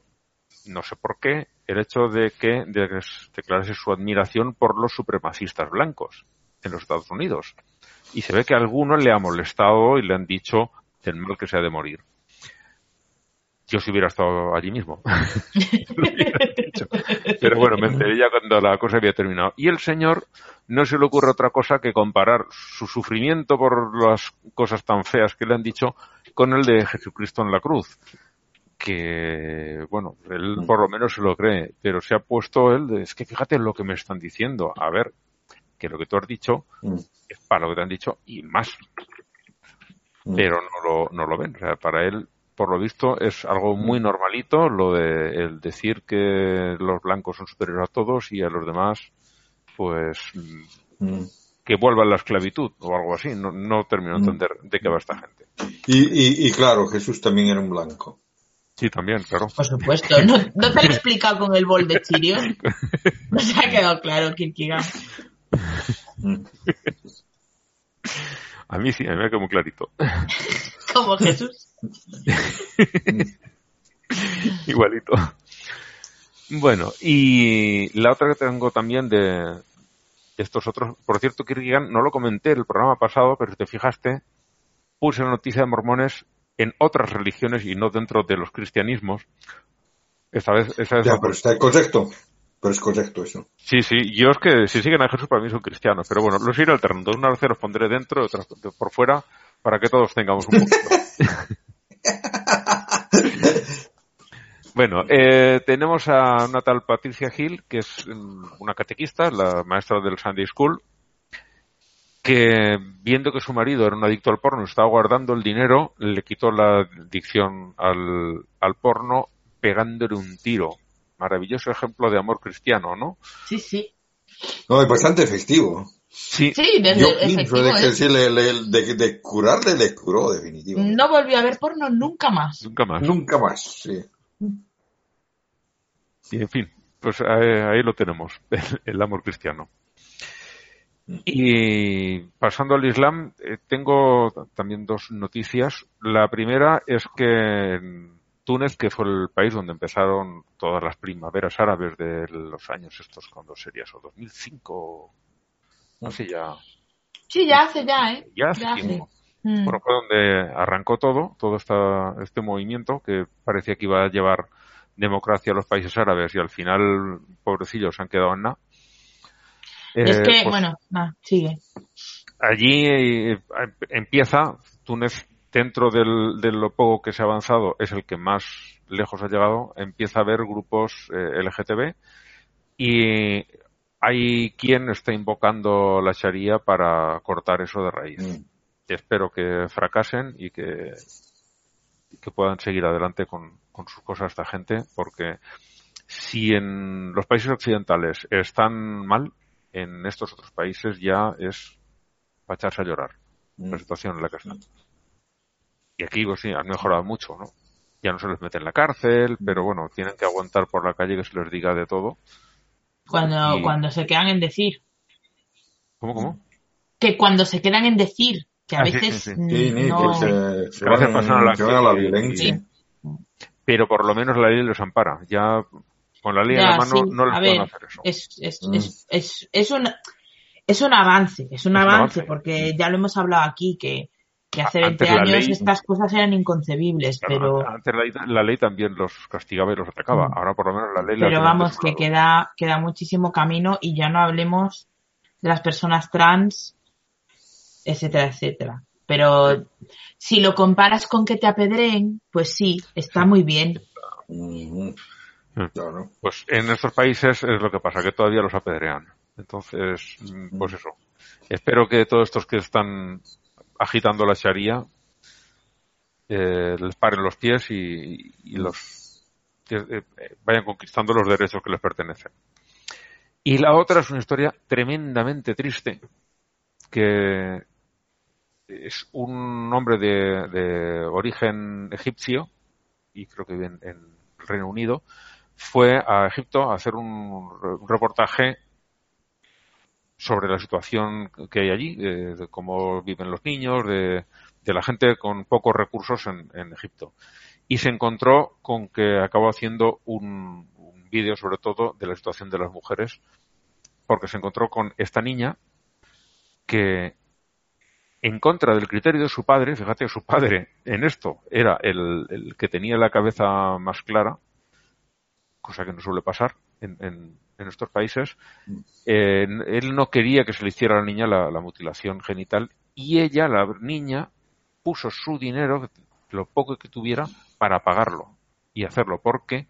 [SPEAKER 6] no sé por qué, el hecho de que de que declarase su admiración por los supremacistas blancos en los Estados Unidos. Y se ve que a alguno le ha molestado y le han dicho el mal que se ha de morir. Yo si hubiera estado allí mismo. Pero bueno, me enteré ya cuando la cosa había terminado. Y el señor no se le ocurre otra cosa que comparar su sufrimiento por las cosas tan feas que le han dicho con el de Jesucristo en la cruz. Que, bueno, él por lo menos se lo cree, pero se ha puesto él, de, es que fíjate lo que me están diciendo. A ver, que lo que tú has dicho
[SPEAKER 7] Mm.
[SPEAKER 6] es para lo que te han dicho y más.
[SPEAKER 7] Mm.
[SPEAKER 6] Pero no lo, no lo ven. O sea, para él, por lo visto, es algo muy normalito lo de el decir que los blancos son superiores a todos y a los demás, pues, mm,
[SPEAKER 7] Mm.
[SPEAKER 6] que vuelvan la esclavitud o algo así. No, no termino de entender de qué va esta gente.
[SPEAKER 7] Y, y, y claro, Jesús también era un blanco.
[SPEAKER 6] Sí, también, claro.
[SPEAKER 8] Por supuesto, ¿no, no te lo he explicado con el bol de Chirios? No se ha quedado claro, Kierkegaard.
[SPEAKER 7] Mm.
[SPEAKER 6] A mí sí, a mí me quedó muy clarito.
[SPEAKER 8] Como Jesús.
[SPEAKER 6] Igualito. Bueno, y la otra que tengo también de estos otros, por cierto, Kierkegaard, no lo comenté en el programa pasado, pero si te fijaste, puse la noticia de mormones en otras religiones y no dentro de los cristianismos, Esta vez, esta vez
[SPEAKER 7] Ya, pero está correcto. Pero es correcto eso.
[SPEAKER 6] Sí, sí, yo es que si siguen a Jesús para mí son cristianos, pero bueno, los iré alternando. Una vez los pondré dentro, otras por fuera, para que todos tengamos un poquito. bueno, eh, tenemos a una tal Patricia Hill, que es mm, una catequista, la maestra del Sunday School, que viendo que su marido era un adicto al porno, estaba guardando el dinero, le quitó la adicción al, al porno pegándole un tiro. Maravilloso ejemplo de amor cristiano, ¿no?
[SPEAKER 8] Sí, sí.
[SPEAKER 7] No, es bastante efectivo.
[SPEAKER 6] Sí,
[SPEAKER 8] Sí, desde
[SPEAKER 7] Yo
[SPEAKER 8] efectivo,
[SPEAKER 7] pienso de que
[SPEAKER 8] ¿eh?
[SPEAKER 7] sí, le- le- de, de curarle, le curó, definitivamente.
[SPEAKER 8] No volvió a ver porno nunca más.
[SPEAKER 6] nunca más.
[SPEAKER 7] Nunca más, sí.
[SPEAKER 6] Y en fin, pues ahí, lo tenemos, el, amor cristiano. Y pasando al Islam, eh, tengo también dos noticias. La primera es que en Túnez, que fue el país donde empezaron todas las primaveras árabes de los años estos, cuando sería eso? 2005, no sé ya,
[SPEAKER 8] Sí, ya hace ya, ¿eh?
[SPEAKER 6] ya hace
[SPEAKER 8] Ya hace. Mm.
[SPEAKER 6] Bueno, fue donde arrancó todo, todo esta, este movimiento que parecía que iba a llevar democracia a los países árabes y al final, pobrecillos, se han quedado en nada.
[SPEAKER 8] es
[SPEAKER 6] Eh,
[SPEAKER 8] que,
[SPEAKER 6] pues
[SPEAKER 8] bueno, sigue.
[SPEAKER 6] allí eh, empieza Túnez dentro del- de lo poco que se ha avanzado es el que más lejos ha llegado empieza a haber grupos eh, LGTB y hay quien está invocando la Sharia para cortar eso de raíz
[SPEAKER 7] Mm.
[SPEAKER 6] Espero que fracasen y que, que puedan seguir adelante con, con sus cosas esta gente, porque si en los países occidentales están mal, en estos otros países ya es para echarse a llorar la
[SPEAKER 7] Mm.
[SPEAKER 6] situación en la que están. Y aquí, pues sí, han mejorado mucho, ¿no? Ya no se les mete en la cárcel, pero bueno, tienen que aguantar por la calle que se les diga de todo.
[SPEAKER 8] Cuando,
[SPEAKER 6] Y-
[SPEAKER 8] cuando se quedan en decir.
[SPEAKER 6] ¿Cómo, cómo?
[SPEAKER 8] Que cuando se quedan en decir. Que a veces
[SPEAKER 6] sí, sí.
[SPEAKER 7] Sí,
[SPEAKER 8] no...
[SPEAKER 7] se, van,
[SPEAKER 6] la
[SPEAKER 7] a la violencia.
[SPEAKER 6] Pero por lo menos la ley los ampara. Ya con la ley en
[SPEAKER 8] Ya,
[SPEAKER 6] la mano
[SPEAKER 8] sí.
[SPEAKER 6] no les
[SPEAKER 8] A
[SPEAKER 6] pueden
[SPEAKER 8] ver,
[SPEAKER 6] hacer eso.
[SPEAKER 8] es, es,
[SPEAKER 7] Mm.
[SPEAKER 8] es, es, es un, es un avance, es un avance,
[SPEAKER 6] avance.
[SPEAKER 8] porque ya lo hemos hablado aquí, que, que hace
[SPEAKER 6] Antes
[SPEAKER 8] 20
[SPEAKER 6] la
[SPEAKER 8] años
[SPEAKER 6] ley-
[SPEAKER 8] estas cosas eran inconcebibles,
[SPEAKER 6] Claro,
[SPEAKER 8] pero,
[SPEAKER 6] Antes la, ley- la ley también los castigaba y los atacaba.
[SPEAKER 8] Mm.
[SPEAKER 6] Ahora por lo menos la ley
[SPEAKER 8] pero vamos, que queda, queda muchísimo camino y ya no hablemos de las personas trans, etcétera, etcétera. Pero si lo comparas con que te apedreen, pues sí, está muy bien.
[SPEAKER 7] Mm. Claro.
[SPEAKER 6] Pues en estos países es lo que pasa, que todavía los apedrean. Entonces, mm, pues eso. Espero que todos estos que están agitando la Sharia eh, les paren los pies y, y los eh, vayan conquistando los derechos que les pertenecen. Y la otra es una historia tremendamente triste, que es un hombre de, de origen egipcio, y creo que vive en, en Reino Unido, fue a Egipto a hacer un, reportaje sobre la situación que hay allí, de, de cómo viven los niños, de, de la gente con pocos recursos en, en Egipto. Y se encontró con que acabó haciendo un, un vídeo sobre todo de la situación de las mujeres, porque se encontró con esta niña que en contra del criterio de su padre, fíjate, su padre en esto era el, el que tenía la cabeza más clara, cosa que no suele pasar en, en, estos países, él no quería que se le hiciera a la niña la, la mutilación genital y ella, la niña, puso su dinero, lo poco que tuviera, para pagarlo y hacerlo, porque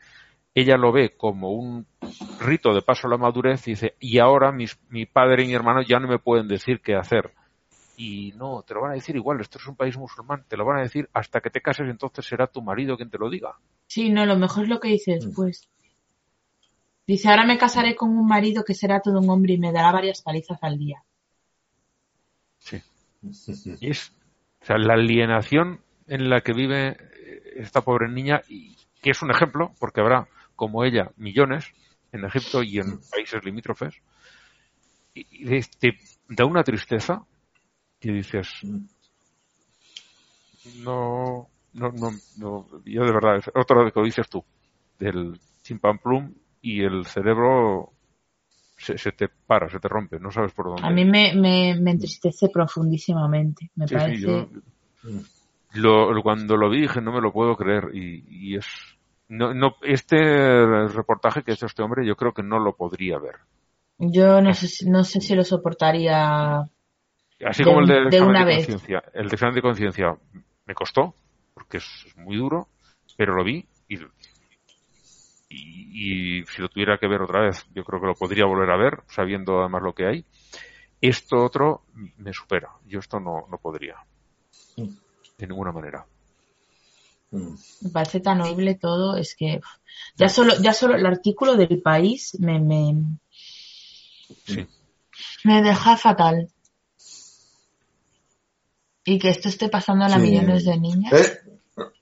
[SPEAKER 6] ella lo ve como un rito de paso a la madurez y dice, y ahora mis, mi padre y mi hermano ya no me pueden decir qué hacer. Y no, te lo van a decir igual, esto es un país musulmán, te lo van a decir hasta que te cases, entonces será tu marido quien te lo diga.
[SPEAKER 8] Sí, no, lo mejor es lo que dice
[SPEAKER 6] Mm.
[SPEAKER 8] después. Dice, ahora me casaré con un marido que será todo un hombre y me dará varias palizas al día.
[SPEAKER 6] Sí. Y es, o sea, la alienación en la que vive esta pobre niña, y que es un ejemplo, porque habrá, como ella, millones en Egipto y en países limítrofes, y, te da una tristeza que dices, no, no, no, no, yo de verdad, es otro de lo que dices tú, del chimpamplum y el cerebro se, se te para, se te rompe, no sabes por dónde.
[SPEAKER 8] A mí me, me, me entristece profundísimamente. Me
[SPEAKER 6] Sí, sí,
[SPEAKER 8] parece.
[SPEAKER 6] yo- lo- cuando lo vi dije no me lo puedo creer y, y es no, no, este reportaje que ha hecho este hombre yo creo que no lo podría ver.
[SPEAKER 8] Yo no sé, no sé si lo soportaría.
[SPEAKER 6] Así
[SPEAKER 8] De
[SPEAKER 6] como el de,
[SPEAKER 8] de
[SPEAKER 6] examen
[SPEAKER 8] una
[SPEAKER 6] de
[SPEAKER 8] vez.
[SPEAKER 6] conciencia. El de examen de conciencia me costó, porque es muy duro, pero lo vi y, y, y si lo tuviera que ver otra vez, yo creo que lo podría volver a ver, sabiendo además lo que hay. Esto otro me supera. Yo esto no, no podría. De ninguna manera.
[SPEAKER 7] Mm.
[SPEAKER 8] Me parece tan horrible todo, es que ya solo, ya solo el artículo del país me, me,
[SPEAKER 6] Sí.
[SPEAKER 8] me deja fatal. Y que esto esté pasando a
[SPEAKER 7] Sí.
[SPEAKER 8] millones de niñas.
[SPEAKER 7] Es,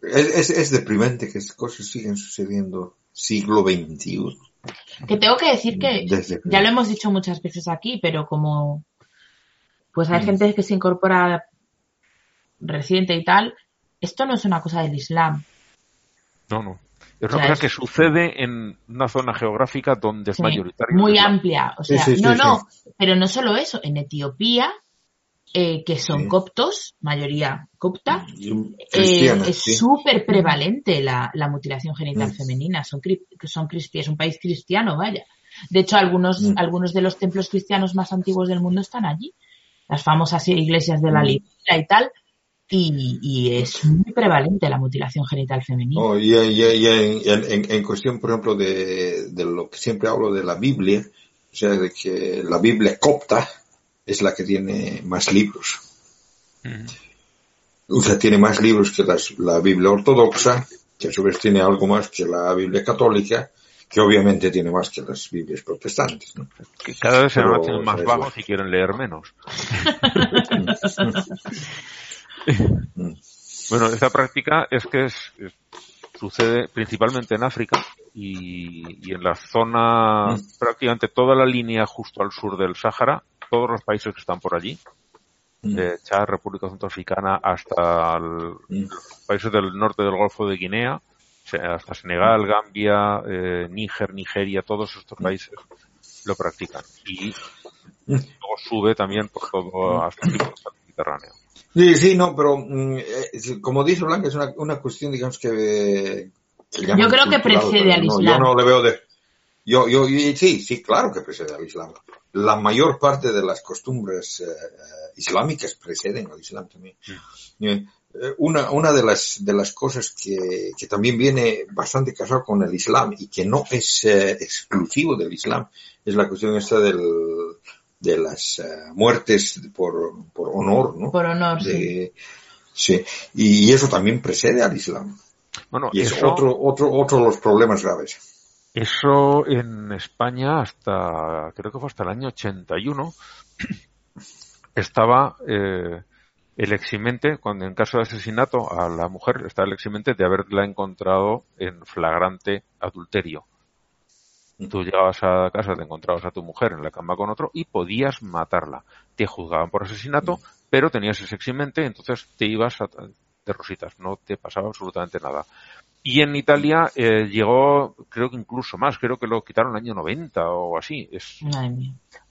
[SPEAKER 7] es, es deprimente que estas cosas siguen sucediendo siglo XXI.
[SPEAKER 8] Que tengo que decir que
[SPEAKER 7] Desde-
[SPEAKER 8] ya lo hemos dicho muchas veces aquí, pero como pues hay
[SPEAKER 7] Mm.
[SPEAKER 8] gente que se incorpora reciente y tal, esto no es una cosa del Islam.
[SPEAKER 6] No, no. Es
[SPEAKER 8] O
[SPEAKER 6] una
[SPEAKER 8] sea,
[SPEAKER 6] cosa
[SPEAKER 8] es-
[SPEAKER 6] que sucede en una zona geográfica donde es
[SPEAKER 8] Sí,
[SPEAKER 6] mayoritario.
[SPEAKER 8] muy amplia. O sea,
[SPEAKER 7] sí, sí,
[SPEAKER 8] no,
[SPEAKER 7] sí.
[SPEAKER 8] no, pero no solo eso, en Etiopía, eh, que son
[SPEAKER 7] Sí.
[SPEAKER 8] coptos, mayoría copta, eh, es
[SPEAKER 7] sí.
[SPEAKER 8] súper prevalente la, la mutilación genital
[SPEAKER 7] Mm.
[SPEAKER 8] femenina. Son, son es un país cristiano, vaya. De hecho, algunos,
[SPEAKER 7] Mm.
[SPEAKER 8] algunos de los templos cristianos más antiguos del mundo están allí. Las famosas iglesias de la
[SPEAKER 7] Mm.
[SPEAKER 8] Libra y tal. Y, y es muy prevalente la mutilación genital femenina.
[SPEAKER 7] Oh, y, y- en- en- en cuestión, por ejemplo, de, de lo que siempre hablo de la Biblia, o sea, de que la Biblia copta es la que tiene más libros. O sea, tiene más libros que las- la Biblia ortodoxa, que a su vez tiene algo más que la Biblia católica, que obviamente tiene más que las Biblias protestantes. ¿no?
[SPEAKER 6] Que cada vez se
[SPEAKER 7] Pero,
[SPEAKER 6] hacen más
[SPEAKER 7] bueno.
[SPEAKER 6] y quieren leer menos. Bueno, esta práctica es que es- es- sucede principalmente en África y, y en la zona,
[SPEAKER 7] Mm.
[SPEAKER 6] prácticamente toda la línea justo al sur del Sáhara, todos los países que están por allí,
[SPEAKER 7] Mm.
[SPEAKER 6] de Chad, República Centroafricana, hasta el-
[SPEAKER 7] Mm.
[SPEAKER 6] los países del norte del Golfo de Guinea, se- hasta Senegal, Gambia, eh, Níger, Nigeria, todos estos países lo practican. Y
[SPEAKER 7] Mm.
[SPEAKER 6] luego sube también por todo hasta el Mediterráneo.
[SPEAKER 7] Sí, sí, no, pero mm, eh, como dice Blanca, es una, una cuestión, digamos, que... eh, que
[SPEAKER 8] Yo creo que precede al
[SPEAKER 7] no,
[SPEAKER 8] Islam.
[SPEAKER 7] Yo no le veo de... Yo, yo, y sí, sí, claro que precede al Islam. La mayor parte de las costumbres eh, islámicas preceden al Islam también. Eh, eh, Una, una de las, de las cosas que, que también viene bastante casado con el Islam y que no es eh, exclusivo del Islam es la cuestión esta del, de las eh, muertes por, por honor, ¿no?
[SPEAKER 8] Por honor, sí.
[SPEAKER 7] de- sí. Y eso también precede al Islam.
[SPEAKER 6] Bueno,
[SPEAKER 7] Y es
[SPEAKER 6] eso,
[SPEAKER 7] otro, otro, otro de los problemas graves.
[SPEAKER 6] Eso en España hasta, creo que fue hasta el año 81, estaba eh, el eximente, cuando en caso de asesinato a la mujer, está el eximente de haberla encontrado en flagrante adulterio. Tú llegabas a casa, te encontrabas a tu mujer en la cama con otro y podías matarla. Te juzgaban por asesinato, pero tenías ese eximente, entonces te ibas a, de rositas, no te pasaba absolutamente nada. Y en Italia eh, llegó, creo que incluso más, creo que lo quitaron en el año 90 o así. Es,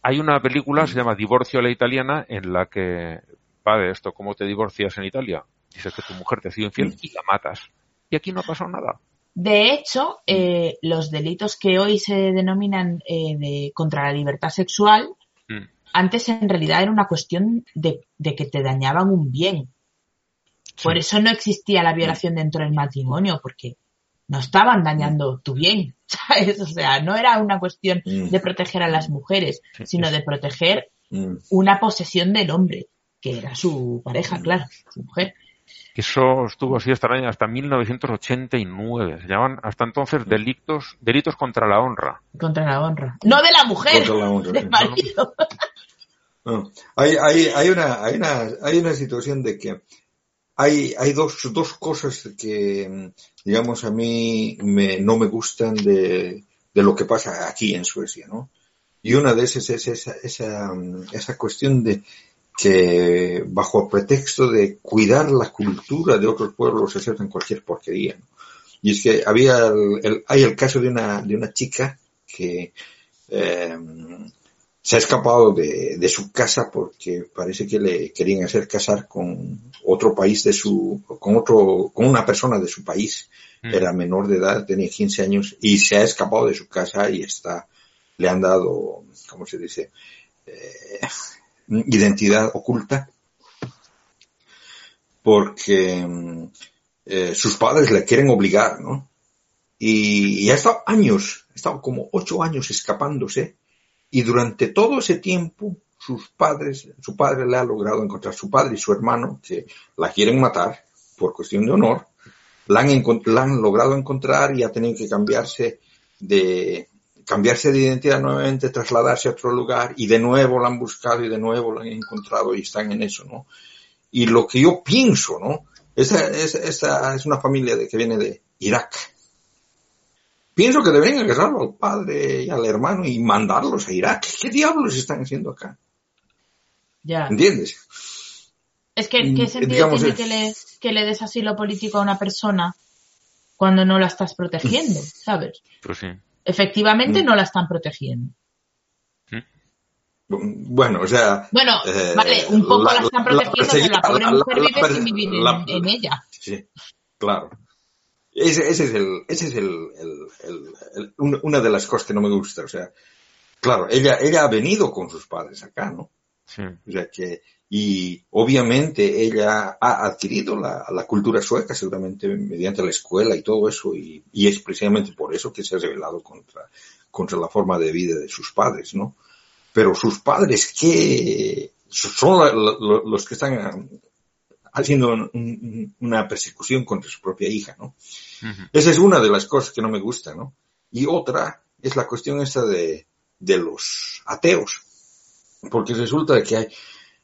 [SPEAKER 6] hay una película, se llama Divorcio a la italiana, en la que va de esto, ¿cómo te divorcias en Italia? Dices que tu mujer te ha sido infiel y la matas. Y aquí no ha pasado nada.
[SPEAKER 8] De hecho, eh, los delitos que hoy se denominan eh, de, contra la libertad sexual,
[SPEAKER 6] Mm.
[SPEAKER 8] antes en realidad era una cuestión de, de que te dañaban un bien. Por eso no existía la violación dentro del matrimonio, porque no estaban dañando tu bien, ¿sabes? O sea, no era una cuestión
[SPEAKER 7] Mm.
[SPEAKER 8] de proteger a las mujeres, sino de proteger
[SPEAKER 7] Mm.
[SPEAKER 8] una posesión del hombre, que era su pareja, claro, su mujer.
[SPEAKER 6] Eso estuvo así hasta el año, hasta 1989. Se llaman hasta entonces delitos, delitos contra la honra.
[SPEAKER 8] Contra la honra. No de la mujer,
[SPEAKER 7] Contra la honra,
[SPEAKER 8] del marido.
[SPEAKER 7] No. Hay, hay, hay, una, hay, una, hay una situación de que hay, hay dos, dos cosas que, digamos, a mí me, no me gustan de, de lo que pasa aquí en Suecia, ¿no? Y una de esas es esa, esa, esa cuestión de que bajo pretexto de cuidar la cultura de otros pueblos se aceptan cualquier porquería. Y es que había el, el- hay el caso de una, de una chica que, eh, se ha escapado de, de, su casa porque parece que le querían hacer casar con otro país de su, con otro, con una persona de su país. Mm. Era menor de edad, tenía 15 años y se ha escapado de su casa y está, le han dado, ¿cómo se dice? Eh, identidad oculta. Porque eh, sus padres le quieren obligar, ¿no? Y, y ha estado años, ha estado como ocho años escapándose y durante todo ese tiempo, sus padres, su padre le ha logrado encontrar, su padre y su hermano, que la quieren matar por cuestión de honor, la han, la logrado encontrar y ha tenido que cambiarse de, cambiarse de identidad nuevamente, trasladarse a otro lugar y de nuevo la han buscado y de nuevo la han encontrado y están en eso, ¿no? Y lo que yo pienso, ¿no? Esta, esta es una familia de, que viene de Irak Pienso que deberían agarrarlo al padre y al hermano y mandarlos a Irak. ¿Qué diablos están haciendo acá?
[SPEAKER 8] Ya.
[SPEAKER 7] ¿Entiendes?
[SPEAKER 8] Es que, ¿qué mm, sentido tiene que le, que le des asilo político a una persona cuando no la estás protegiendo, ¿sabes?
[SPEAKER 6] Pues sí.
[SPEAKER 8] Efectivamente
[SPEAKER 7] Mm.
[SPEAKER 8] no la están protegiendo.
[SPEAKER 7] Bueno, o sea...
[SPEAKER 8] Bueno,
[SPEAKER 7] eh,
[SPEAKER 8] vale, un poco la,
[SPEAKER 7] la-
[SPEAKER 8] están
[SPEAKER 7] la
[SPEAKER 8] protegiendo, pero la pobre
[SPEAKER 7] la-
[SPEAKER 8] mujer
[SPEAKER 7] la-
[SPEAKER 8] vive
[SPEAKER 7] la-
[SPEAKER 8] sin vivir en-
[SPEAKER 7] la-
[SPEAKER 8] en, ella.
[SPEAKER 7] Sí, claro. Ese, ese es el, ese es el, el- el- una, de las cosas que no me gusta. O sea, claro, ella, ella ha venido con sus padres acá, ¿no?
[SPEAKER 6] Sí.
[SPEAKER 7] O sea que, y obviamente ella ha adquirido la, la cultura sueca seguramente mediante la escuela y todo eso, y, y es precisamente por eso que se ha rebelado contra, contra la forma de vida de sus padres, ¿no? Pero sus padres, que son la- la- los que están haciendo un- un- una persecución contra su propia hija, ¿no? Esa es una de las cosas que no me gusta, ¿no? Y otra es la cuestión esta de, de los ateos. Porque resulta que hay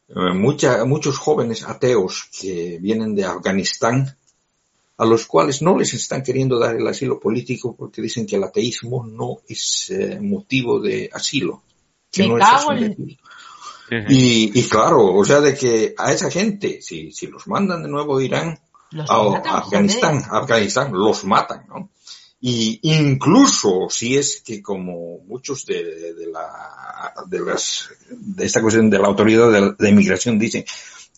[SPEAKER 7] eh, mucha- muchos jóvenes ateos que vienen de Afganistán, a los cuales no les están queriendo dar el asilo político porque dicen que el ateísmo no es eh, motivo de asilo. Que
[SPEAKER 8] Me
[SPEAKER 7] no es
[SPEAKER 8] cago en-.
[SPEAKER 6] Sí, sí.
[SPEAKER 7] Y, y claro, o sea, de que a esa gente, si, si los mandan de nuevo a Irán,
[SPEAKER 8] Los
[SPEAKER 7] a,
[SPEAKER 8] matan,
[SPEAKER 7] Afganistán, a Afganistán, los matan, ¿no? Y incluso si es que como muchos de, de la, de las, de esta cuestión de la autoridad de, de inmigración dicen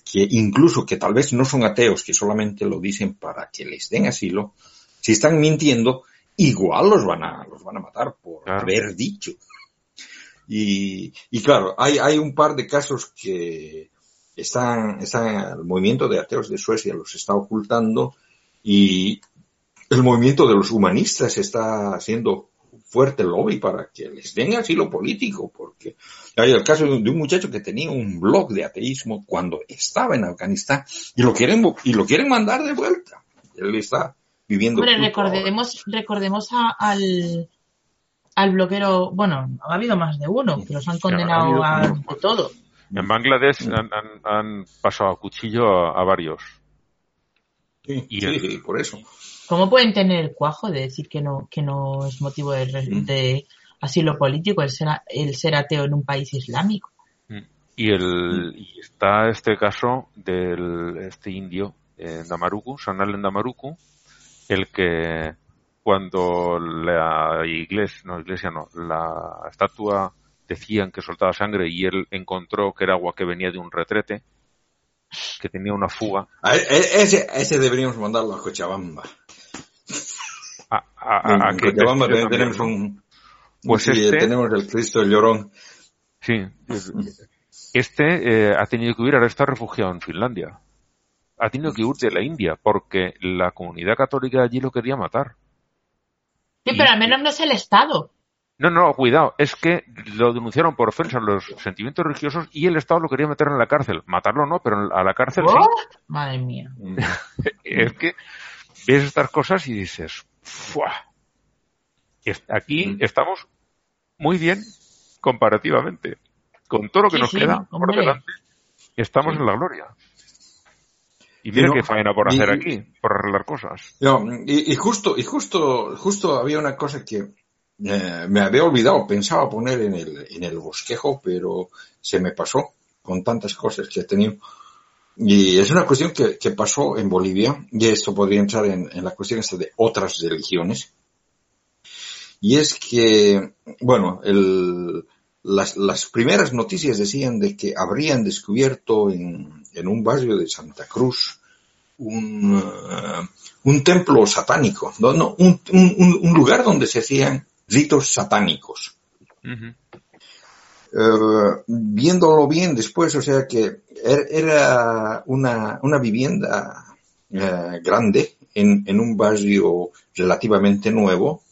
[SPEAKER 7] que incluso que tal vez no son ateos, que solamente lo dicen para que les den asilo, si están mintiendo, igual los van a, los van a matar por
[SPEAKER 6] Claro.
[SPEAKER 7] haber dicho. Y, y claro, hay, hay un par de casos que están, están, el movimiento de ateos de Suecia los está ocultando y el movimiento de los humanistas está haciendo fuerte lobby para que les den asilo político, porque hay el caso de un muchacho que tenía un blog de ateísmo cuando estaba en Afganistán y lo quieren, y lo quieren mandar de vuelta. Él está viviendo.
[SPEAKER 8] Hombre,
[SPEAKER 7] ahora.
[SPEAKER 8] recordemos, recordemos a- al, al bloquero, bueno, ha habido más de uno, que los han condenado
[SPEAKER 6] ha
[SPEAKER 8] a, todo.
[SPEAKER 6] En Bangladesh han, han- han pasado a cuchillo a, a varios.
[SPEAKER 7] Sí,
[SPEAKER 6] y
[SPEAKER 7] sí,
[SPEAKER 6] el-
[SPEAKER 7] sí, por eso.
[SPEAKER 8] ¿Cómo pueden tener el cuajo de decir que no, que no es motivo de,
[SPEAKER 7] Mm.
[SPEAKER 8] de asilo político el ser, a- el ser ateo en un país islámico?
[SPEAKER 6] Y el y está este caso del este indio en Damaruku, Sanal en Damaruku, el que cuando la iglesia, no iglesia no, la estatua decían que soltaba sangre y él encontró que era agua que venía de un retrete, que tenía una fuga.
[SPEAKER 7] A e- ese, ese deberíamos mandarlo a Cochabamba.
[SPEAKER 6] A, a- a- a
[SPEAKER 7] en
[SPEAKER 6] que
[SPEAKER 7] Cochabamba
[SPEAKER 6] investigue
[SPEAKER 7] tenemos un,
[SPEAKER 6] Pues
[SPEAKER 7] sí,
[SPEAKER 6] este-
[SPEAKER 7] tenemos el Cristo Llorón.
[SPEAKER 6] Sí. Este eh, ha tenido que huir, ahora está refugiado en Finlandia. Ha tenido que huir de la India porque la comunidad católica allí lo quería matar.
[SPEAKER 8] Sí, pero al menos no es el Estado.
[SPEAKER 6] No, no, cuidado, es que lo denunciaron por ofensa a los sentimientos religiosos y el Estado lo quería meter en la cárcel. Matarlo no, pero a la cárcel sí.
[SPEAKER 8] ¿What? Madre mía.
[SPEAKER 6] Es que ves estas cosas y dices, ¡fua! Aquí
[SPEAKER 7] Mm.
[SPEAKER 6] estamos muy bien comparativamente. Con todo lo que
[SPEAKER 8] Sí,
[SPEAKER 6] nos
[SPEAKER 8] sí,
[SPEAKER 6] queda por delante, estamos en la gloria. Y mira
[SPEAKER 7] no,
[SPEAKER 6] qué faena por
[SPEAKER 7] y-
[SPEAKER 6] hacer aquí, por arreglar cosas.
[SPEAKER 7] No, y, y justo, y justo, justo había una cosa que eh, me había olvidado, pensaba poner en el, en el bosquejo, pero se me pasó con tantas cosas que he tenido. Y es una cuestión que, que pasó en Bolivia, y esto podría entrar en, en la cuestión esta de otras religiones. Y es que, bueno, el, las, las primeras noticias decían de que habrían descubierto en, en un barrio de Santa Cruz un, uh, un templo satánico, no, no, un, un, un, lugar donde se hacían ritos satánicos. Uh -huh. uh, viéndolo bien después, o sea que er, era una, una vivienda eh, grande en, en un barrio relativamente nuevo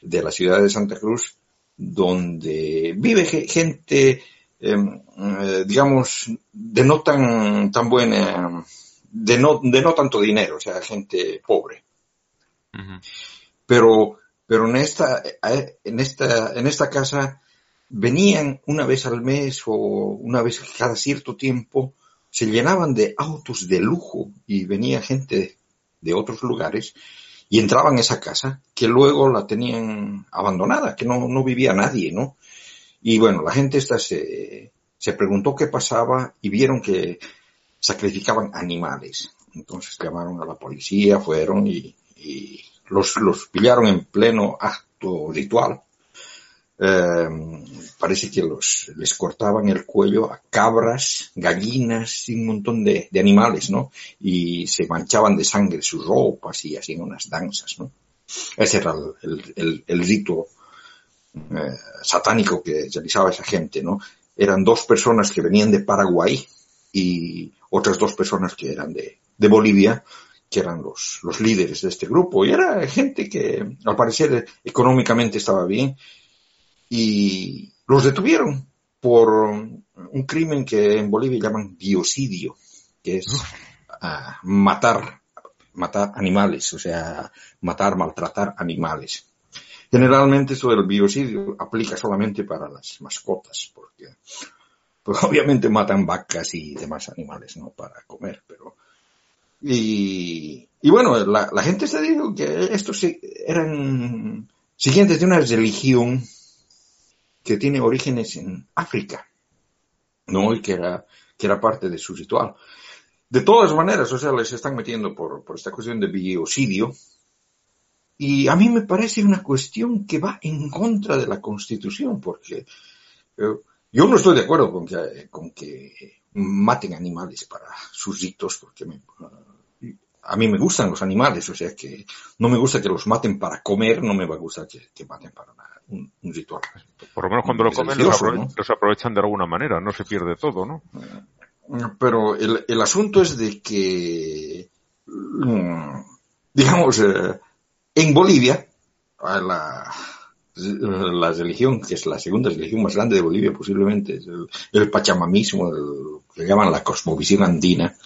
[SPEAKER 7] de la ciudad de Santa Cruz, donde vive gente, eh, digamos, de no tan, tan buena, de no, de no tanto dinero, o sea, gente pobre. Uh -huh. Pero, pero en esta, en esta, en esta casa venían una vez al mes o una vez cada cierto tiempo, se llenaban de autos de lujo y venía gente de otros lugares y entraban a esa casa que luego la tenían abandonada, que no, no vivía nadie, ¿no? Y bueno, la gente esta se, se preguntó qué pasaba y vieron que sacrificaban animales. Entonces llamaron a la policía, fueron y, los, los pillaron en pleno acto ritual. Eh, parece que los, les cortaban el cuello a cabras, gallinas y un montón de, animales, ¿no? Y se manchaban de sangre sus ropas y hacían unas danzas, ¿no? Ese era el, el, el eh, satánico que realizaba esa gente, ¿no? Eran dos personas que venían de Paraguay y otras dos personas que eran de, de Bolivia, que eran los, los líderes de este grupo. Y era gente que, al parecer, económicamente estaba bien y los detuvieron por un crimen que en Bolivia llaman biocidio, que es uh, matar, matar animales, o sea, matar, maltratar animales. Generalmente eso del biocidio aplica solamente para las mascotas, porque pues obviamente matan vacas y demás animales, ¿no? Para comer, pero... Y, bueno, la, la gente se dijo que estos eran siguientes de una religión que tiene orígenes en África, ¿no? Y que era, que era parte de su ritual. De todas maneras, o sea, les están metiendo por, por esta cuestión de biocidio. Y a mí me parece una cuestión que va en contra de la Constitución, porque eh, yo no estoy de acuerdo con que, con que maten animales para sus ritos, porque me, a mí me gustan los animales, o sea que no me gusta que los maten para comer, no me va a gustar que, que maten para nada, un, un, ritual.
[SPEAKER 6] Por lo menos cuando lo comen los, aprove ¿no? los, aprovechan de alguna manera, no se pierde todo, ¿no?
[SPEAKER 7] Pero el, el asunto es de que, digamos, eh, en Bolivia, la, religión, que es la segunda religión más grande de Bolivia posiblemente, el, pachamamismo, el, llaman la cosmovisión andina,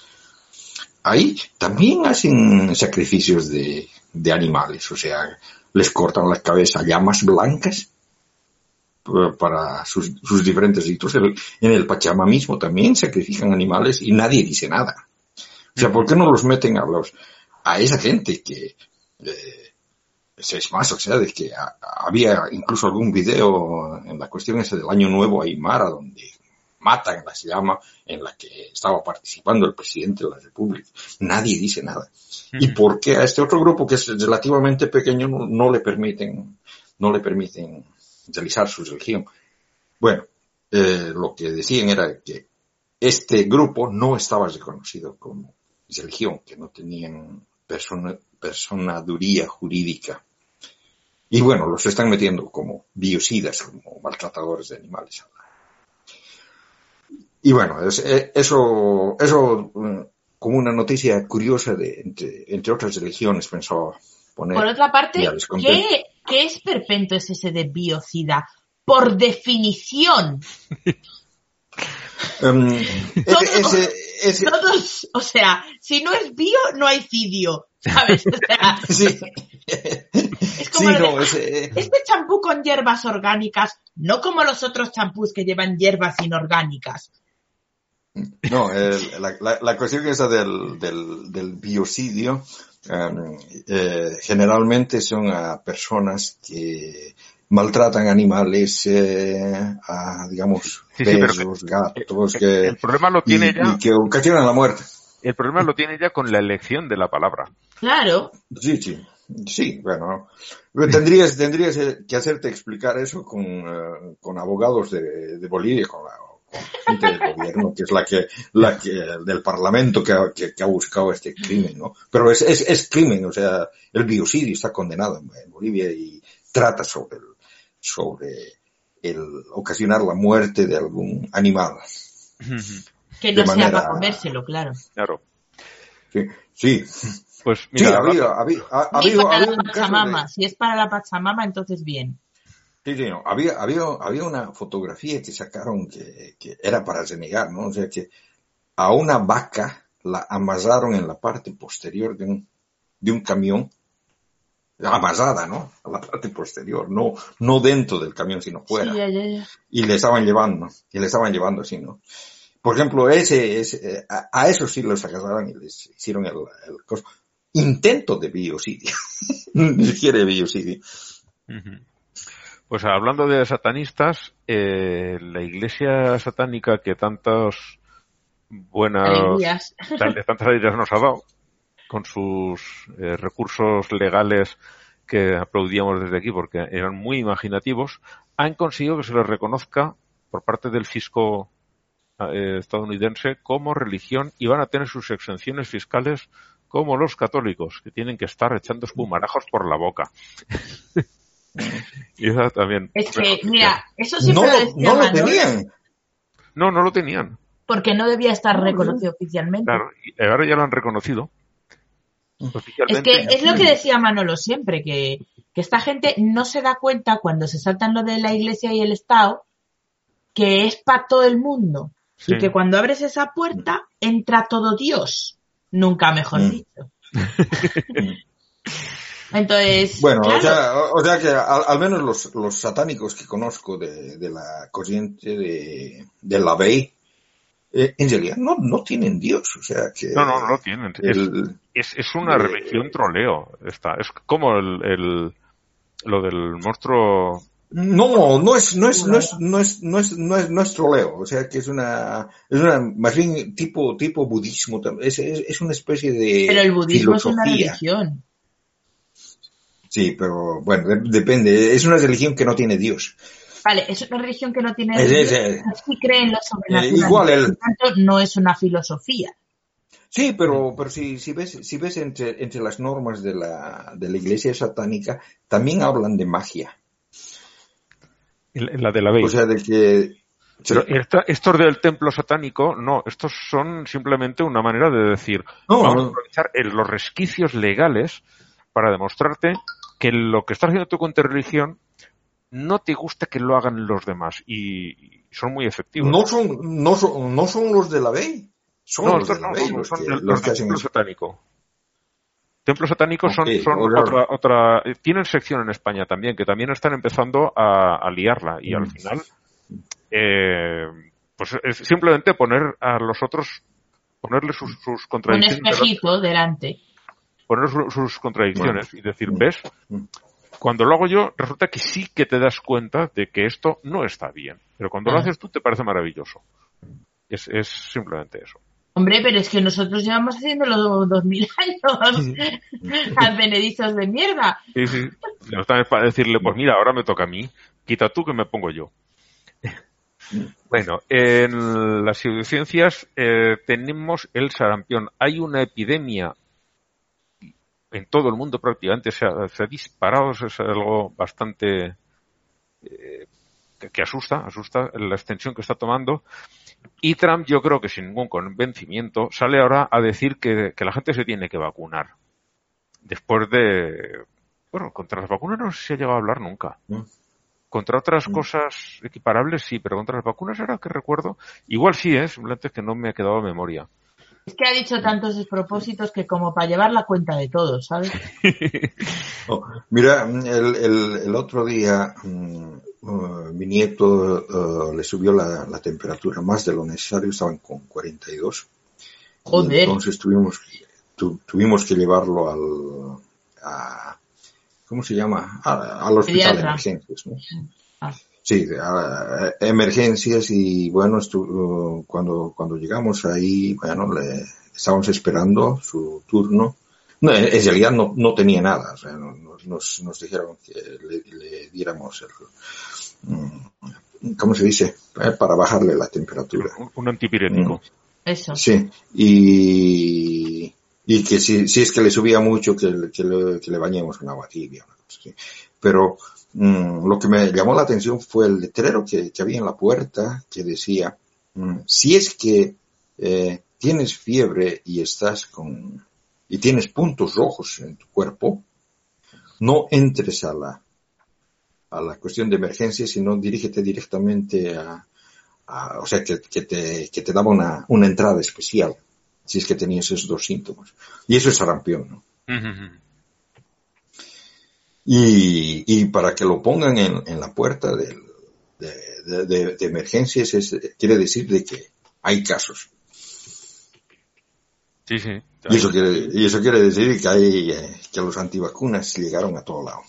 [SPEAKER 7] ahí también hacen sacrificios de, animales, o sea, les cortan la cabeza a llamas blancas para sus, diferentes ritos. En el Pachama mismo también sacrifican animales y nadie dice nada. O sea, ¿por qué no los meten a los, a esa gente que, eh, es más, o sea, de que a, había incluso algún video en la cuestión esa del Año Nuevo Aymara donde matan la llama en la que estaba participando el presidente de la República. Nadie dice nada. ¿Y por qué a este otro grupo que es relativamente pequeño no, no le permiten, no le permiten realizar su religión? Bueno, eh, lo que decían era que este grupo no estaba reconocido como religión, que no tenían persona, personaduría jurídica. Y bueno, los están metiendo como biocidas, como maltratadores de animales y bueno, es, eso, eso como una noticia curiosa de entre, entre otras religiones pensó poner.
[SPEAKER 8] Por otra parte, ¿qué, ¿qué esperpento es ese de biocida? Por definición.
[SPEAKER 7] um,
[SPEAKER 8] todos,
[SPEAKER 7] ese, ese...
[SPEAKER 8] todos, o sea, si no es bio, no hay cidio. ¿Sabes? O sea,
[SPEAKER 7] sí.
[SPEAKER 8] es como
[SPEAKER 7] Sí,
[SPEAKER 8] lo de,
[SPEAKER 7] no, ese-
[SPEAKER 8] este champú con hierbas orgánicas, no como los otros champús que llevan hierbas inorgánicas.
[SPEAKER 7] No, el- la, la, la cuestión esa del, del, del biocidio, um, eh, generalmente son a personas que maltratan animales, eh, a, digamos,
[SPEAKER 6] Sí,
[SPEAKER 7] perros,
[SPEAKER 6] que-
[SPEAKER 7] gatos,
[SPEAKER 6] el-
[SPEAKER 7] que,
[SPEAKER 6] el problema lo tiene
[SPEAKER 7] y,
[SPEAKER 6] ya-
[SPEAKER 7] y que ocasionan la muerte.
[SPEAKER 6] El problema lo tiene ya con la elección de la palabra.
[SPEAKER 8] Claro,
[SPEAKER 7] Sí, sí. Sí, bueno, tendrías, tendrías que hacerte explicar eso con, eh, con abogados de, de Bolivia, con la gente del gobierno, que es la que, la que, del parlamento que ha, que, ha buscado este crimen, ¿no? Pero es, es, es, crimen, o sea, el biocidio está condenado en, Bolivia y trata sobre el, sobre el ocasionar la muerte de algún animal.
[SPEAKER 8] Que no sea para comérselo, claro.
[SPEAKER 6] Claro.
[SPEAKER 7] Sí, sí.
[SPEAKER 6] Pues mira,
[SPEAKER 7] sí, ha habido, ha habido, ha habido,
[SPEAKER 8] para
[SPEAKER 7] ha habido
[SPEAKER 8] la
[SPEAKER 7] un caso
[SPEAKER 8] Pachamama.
[SPEAKER 7] de-
[SPEAKER 8] Si es para la Pachamama, entonces bien.
[SPEAKER 7] Sí, sí, no. Había, había, había una fotografía que sacaron que, que era para renegar, ¿no? O sea que a una vaca la amasaron en la parte posterior de un, de un camión, amasada, ¿no? A la parte posterior, no, no dentro del camión, sino fuera.
[SPEAKER 8] Sí, ya, ya, ya.
[SPEAKER 7] Y le estaban llevando, y le estaban llevando así, ¿no? Por ejemplo, ese, ese eh, a, a eso sí los agarraron y les hicieron el, el coso. intento de biocidio. Ni siquiera de biocidio.
[SPEAKER 6] Pues hablando de satanistas, eh, la iglesia satánica que tantos buenas
[SPEAKER 8] Alegrías.
[SPEAKER 6] tantas alegrías nos ha dado, con sus eh, recursos legales que aplaudíamos desde aquí porque eran muy imaginativos, han conseguido que se les reconozca por parte del fisco eh, estadounidense como religión y van a tener sus exenciones fiscales como los católicos, que tienen que estar echando espumarajos por la boca. y también.
[SPEAKER 8] Es que, mira, eso siempre
[SPEAKER 7] No,
[SPEAKER 8] lo decía
[SPEAKER 7] no lo tenían.
[SPEAKER 6] No, no lo tenían.
[SPEAKER 8] porque no debía estar reconocido oficialmente.
[SPEAKER 6] Claro, y ahora ya lo han reconocido.
[SPEAKER 8] Es que es lo que decía Manolo siempre, que, que esta gente no se da cuenta cuando se saltan lo de la iglesia y el Estado, que es para todo el mundo.
[SPEAKER 6] Sí.
[SPEAKER 8] Y que cuando abres esa puerta, entra todo Dios. Nunca mejor
[SPEAKER 7] Mm.
[SPEAKER 8] dicho. Entonces,
[SPEAKER 7] Bueno,
[SPEAKER 8] claro,
[SPEAKER 7] o, sea, o- o sea que al, al menos los, los satánicos que conozco de, de la corriente de, de la Bey, eh, en realidad no, no tienen Dios. O sea que.
[SPEAKER 6] No, no, no lo tienen.
[SPEAKER 7] El-
[SPEAKER 6] es, es una
[SPEAKER 7] eh,
[SPEAKER 6] religión troleo. Esta. Es como el, el- lo del monstruo.
[SPEAKER 7] No, no es, no es, no es, no es, no es, no es, no es troleo, o sea que es una, es una, más bien tipo, tipo budismo, es, es, es una especie de
[SPEAKER 8] pero el budismo es una religión.
[SPEAKER 7] Sí, pero bueno, de- depende, es una religión que no tiene Dios.
[SPEAKER 8] Vale, es una religión que no tiene
[SPEAKER 7] Es-
[SPEAKER 8] Dios,
[SPEAKER 7] es-
[SPEAKER 8] sí cree en lo sobrenatural.
[SPEAKER 7] Eh, igual el-
[SPEAKER 8] Por tanto, no es una filosofía.
[SPEAKER 7] Sí, pero, pero si, si ves, si ves entre, entre las normas de la, de la iglesia satánica, también hablan de magia.
[SPEAKER 6] La de la Bey.
[SPEAKER 7] O sea, de que, sí.
[SPEAKER 6] Pero esta- estos del templo satánico, no, estos son simplemente una manera de decir,
[SPEAKER 7] No,
[SPEAKER 6] vamos
[SPEAKER 7] no.
[SPEAKER 6] a aprovechar el- los resquicios legales para demostrarte que lo que estás haciendo tú con tu religión no te gusta que lo hagan los demás y, son muy efectivos.
[SPEAKER 7] no son, no son, no son los de la Bey. Son
[SPEAKER 6] No,
[SPEAKER 7] los de la los que, los
[SPEAKER 6] los
[SPEAKER 7] que hacen
[SPEAKER 6] satánico. Templos satánicos son, otra, otra, eh, tienen sección en España también, que también están empezando a, a liarla y al
[SPEAKER 7] Mm.
[SPEAKER 6] final, eh, pues es simplemente poner a los otros, ponerle sus, sus
[SPEAKER 8] Un
[SPEAKER 6] contradicciones, delante,
[SPEAKER 8] espejito delante.
[SPEAKER 6] poner su- sus contradicciones y decir,
[SPEAKER 7] Mm.
[SPEAKER 6] ves,
[SPEAKER 7] Mm.
[SPEAKER 6] cuando lo hago yo, resulta que sí que te das cuenta de que esto no está bien, pero cuando lo haces tú te parece maravilloso. Es, es simplemente eso.
[SPEAKER 8] Hombre, pero es que nosotros llevamos haciéndolo dos mil años. Advenedizos de mierda.
[SPEAKER 6] Sí, sí. No está para decirle, pues mira, ahora me toca a mí, quita tú que me pongo yo. Bueno, en las pseudociencias eh, tenemos el sarampión. Hay una epidemia en todo el mundo prácticamente, se ha, se ha disparado, es algo bastante eh, que, que asusta, asusta la extensión que está tomando. Y Trump, yo creo que sin ningún convencimiento, sale ahora a decir que, que la gente se tiene que vacunar. Después de... Bueno, contra las vacunas no se ha llegado a hablar nunca. Contra otras cosas equiparables sí, pero contra las vacunas ahora que recuerdo, igual sí, ¿eh? simplemente es que no me ha quedado a memoria.
[SPEAKER 8] Es que ha dicho tantos despropósitos que como para llevar la cuenta de todos, ¿sabes?
[SPEAKER 7] Oh, mira, el, el, el otro día mm, uh, mi nieto uh, le subió la, la temperatura más de lo necesario, estaban con 42. Y
[SPEAKER 8] Joder.
[SPEAKER 7] entonces tuvimos, tu- tuvimos que llevarlo al, a, ¿cómo se llama? A- al hospital de emergencias, ¿no?
[SPEAKER 8] Ah.
[SPEAKER 7] Sí, a- a- emergencias y bueno, estu- uh, cuando, cuando llegamos ahí, bueno, le estábamos esperando su turno, No, en realidad no, no tenía nada. O sea, nos, nos dijeron que le, diéramos el, mm, ¿cómo se dice? Eh, para bajarle la temperatura.
[SPEAKER 6] Un, antipirético. Mm.
[SPEAKER 8] Eso.
[SPEAKER 7] Sí. Y, y que si, si es que le subía mucho, que, que, le, que le bañemos con agua tibia. Pero mm, lo que me llamó la atención fue el letrero que, que había en la puerta que decía, si es que eh, tienes fiebre y estás con y tienes puntos rojos en tu cuerpo, no entres a la, a la cuestión de emergencia, sino dirígete directamente a, o sea, que, te, que te daba una, una entrada especial, si es que tenías esos dos síntomas. Y eso es sarampión, ¿no? Y, y, para que lo pongan en, en la puerta de, de, de, emergencias, es, quiere decir de que hay casos.
[SPEAKER 6] Sí, sí.
[SPEAKER 7] Y eso quiere, y eso quiere decir que hay eh, que los antivacunas llegaron a todo lado.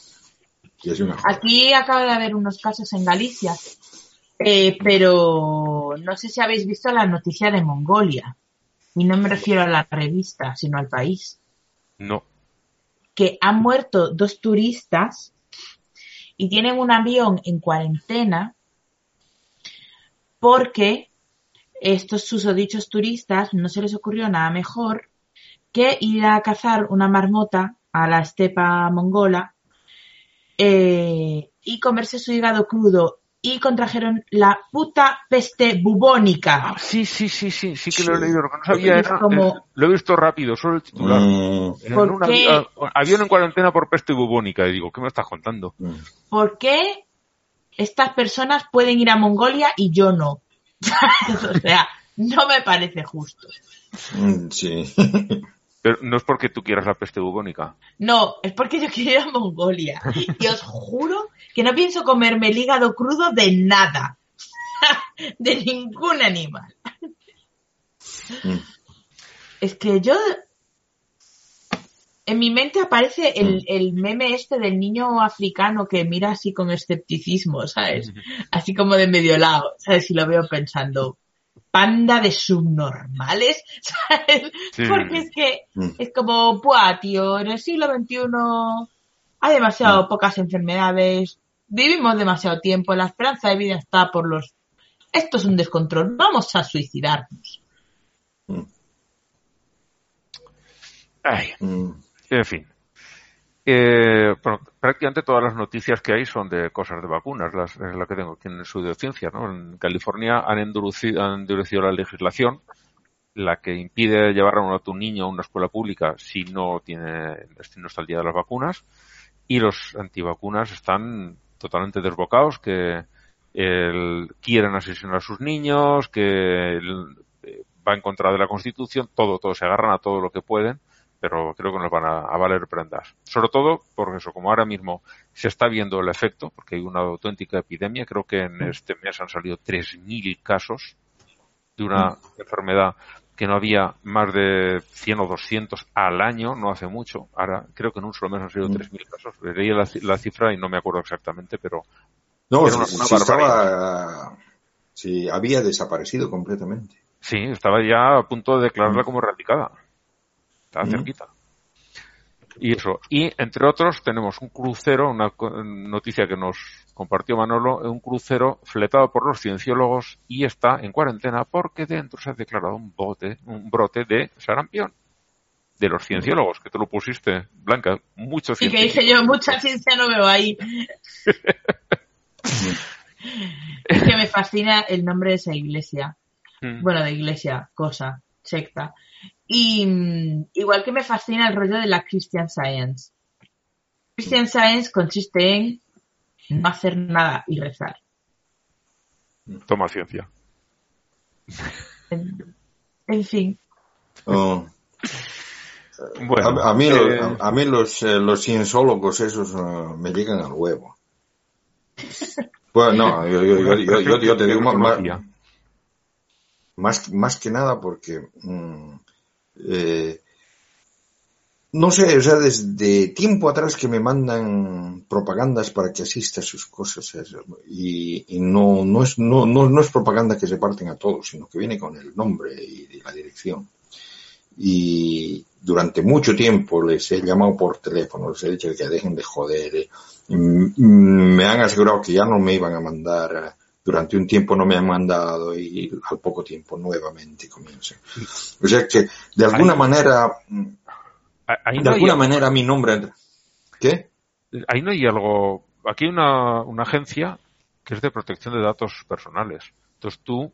[SPEAKER 8] Aquí acaba de haber unos casos en Galicia, eh, pero no sé si habéis visto la noticia de Mongolia. Y no me refiero a la revista, sino al país.
[SPEAKER 6] No.
[SPEAKER 8] Que han muerto dos turistas y tienen un avión en cuarentena porque estos susodichos turistas no se les ocurrió nada mejor que ir a cazar una marmota a la estepa mongola eh, y comerse su hígado crudo y contrajeron la puta peste bubónica.
[SPEAKER 6] Ah, sí, sí, sí, sí, sí que lo he leído. Lo que no sabía era, lo he visto rápido, solo el titular.
[SPEAKER 7] Mm.
[SPEAKER 8] ¿Por qué?
[SPEAKER 6] avión en cuarentena por peste bubónica. Y digo, ¿qué me estás contando?
[SPEAKER 7] Mm.
[SPEAKER 8] ¿Por qué estas personas pueden ir a Mongolia y yo no? o sea, no me parece justo.
[SPEAKER 7] Mm, sí.
[SPEAKER 6] Pero no es porque tú quieras la peste bubónica.
[SPEAKER 8] No, es porque yo quiero ir a Mongolia. Y os juro que no pienso comerme el hígado crudo de nada. de ningún animal. Mm. Es que yo. En mi mente aparece el, mm. el, meme este del niño africano que mira así con escepticismo, ¿sabes? Así como de medio lado, ¿sabes? Y lo veo pensando, panda de subnormales, ¿sabes? Porque es que mm. es como, ¡buah, tío! En el siglo XXI hay demasiado mm. pocas enfermedades, vivimos demasiado tiempo, la esperanza de vida está por los... Esto es un descontrol, vamos a suicidarnos.
[SPEAKER 6] Mm. Ay, en fin. Eh, prácticamente todas las noticias que hay son de cosas de vacunas, las, es la que tengo aquí en el estudio de ciencia. ¿no? En California han endurecido, han endurecido la legislación, la que impide llevar a tu niño a una escuela pública si no tiene si no está día de las vacunas, y los antivacunas están totalmente desbocados, que quieren asesinar a sus niños, que va en contra de la Constitución, todo, todo, se agarran a todo lo que pueden pero creo que nos van a, valer prendas. Sobre todo porque eso, como ahora mismo se está viendo el efecto, porque hay una auténtica epidemia, creo que en este mes han salido 3.000 casos de una enfermedad que no había más de 100 o 200 al año, no hace mucho. Ahora creo que en un solo mes han salido 3.000 casos. Leí la, cifra y no me acuerdo exactamente, pero...
[SPEAKER 7] No, era una, si, estaba, si había desaparecido completamente.
[SPEAKER 6] Sí, estaba ya a punto de declararla como erradicada está cerquita. Y eso. Y entre otros tenemos un crucero, una noticia que nos compartió Manolo, un crucero fletado por los cienciólogos y está en cuarentena porque dentro se ha declarado un bote, un brote de sarampión. De los cienciólogos, que te lo pusiste, Blanca, mucho
[SPEAKER 8] ciencia. Y que dije yo, mucha ciencia no veo ahí. es que me fascina el nombre de esa iglesia. Mm. Bueno, de iglesia, cosa, secta. Y igual que me fascina el rollo de la Christian Science. Christian Science consiste en no hacer nada y rezar.
[SPEAKER 6] Toma ciencia.
[SPEAKER 8] En, fin.
[SPEAKER 7] Oh. Bueno, a, mí, eh, a, mí los, eh, los cienciólogos esos uh, me llegan al huevo. Bueno, no, yo, yo, yo, yo te digo más, más, que nada porque mm, eh, no sé, o sea, desde tiempo atrás que me mandan propagandas para que asista a sus cosas y, no, no, es, no, no, es propaganda que se parten a todos, sino que viene con el nombre y, la dirección. Y, durante mucho tiempo les he llamado por teléfono, les he dicho que dejen de joder. eh. Mm, mm, Me han asegurado que ya no me iban a mandar, durante un tiempo no me han mandado y al poco tiempo nuevamente comienzan. O sea que de alguna
[SPEAKER 6] Ahí-
[SPEAKER 7] manera, mm,
[SPEAKER 6] Ahí
[SPEAKER 7] de
[SPEAKER 6] no
[SPEAKER 7] alguna manera mi nombre, ¿qué?
[SPEAKER 6] ahí no hay algo. Aquí hay una, una agencia que es de protección de datos personales. Entonces tú,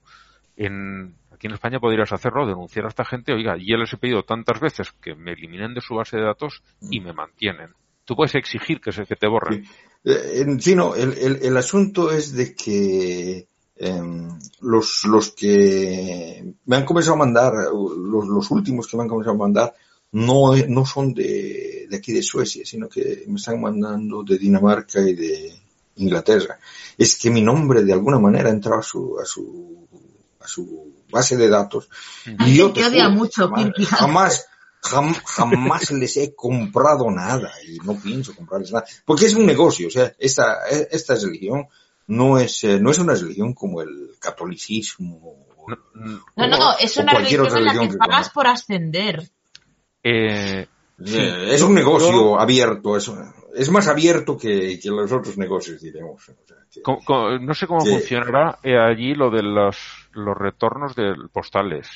[SPEAKER 6] en, aquí en España podrías hacerlo, denunciar a esta gente, oiga, ya les he pedido tantas veces que me eliminen de su base de datos y me mantienen. Tú puedes exigir que se que te borren.
[SPEAKER 7] Eh, en- sí, no, el, el, el asunto es de que em, los, los que me han comenzado a mandar, los, los últimos que me han comenzado a mandar, no, no son de, de aquí de Suecia, sino que me están mandando de Dinamarca y de Inglaterra. Es que mi nombre de alguna manera ha entrado a su, a su, a su base de datos.
[SPEAKER 8] Hay
[SPEAKER 7] Y yo te
[SPEAKER 8] que odia
[SPEAKER 7] juro,
[SPEAKER 8] mucho,
[SPEAKER 7] jamás, jam- jamás les he comprado nada y no pienso comprarles nada. Porque es un negocio, o sea, esta, esta religión no es, eh, no es una religión como el catolicismo. o-
[SPEAKER 8] No, no, es una religión
[SPEAKER 7] otra
[SPEAKER 8] en la que
[SPEAKER 7] que
[SPEAKER 8] pagas por ascender.
[SPEAKER 6] Eh,
[SPEAKER 7] Eh, es un negocio abierto, es, es más abierto que, que los otros negocios, diremos. O sea, que-
[SPEAKER 6] co- co- no sé cómo funcionará allí lo de los, los retornos de postales.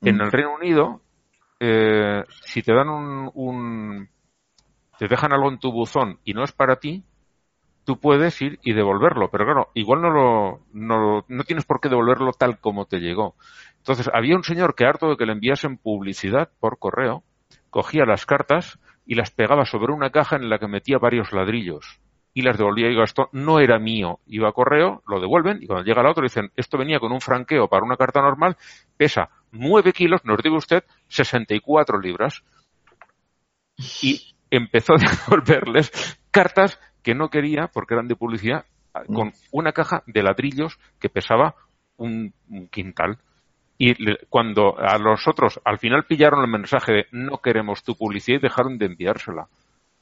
[SPEAKER 6] En
[SPEAKER 7] Mm.
[SPEAKER 6] el Reino Unido, eh, si te dan un, un- te dejan algo en tu buzón y no es para ti, tú puedes ir y devolverlo, pero claro, igual no lo, no, no tienes por qué devolverlo tal como te llegó. Entonces, había un señor que harto de que le enviasen publicidad por correo, cogía las cartas y las pegaba sobre una caja en la que metía varios ladrillos y las devolvía y digo, esto no era mío. Iba a correo, lo devuelven y cuando llega el otro dicen, esto venía con un franqueo para una carta normal, pesa 9 kilos, nos diga usted 64 libras. Y empezó a devolverles cartas que no quería porque eran de publicidad con una caja de ladrillos que pesaba un, un quintal. Y le- cuando a los otros al final pillaron el mensaje de no queremos tu publicidad y dejaron de enviársela.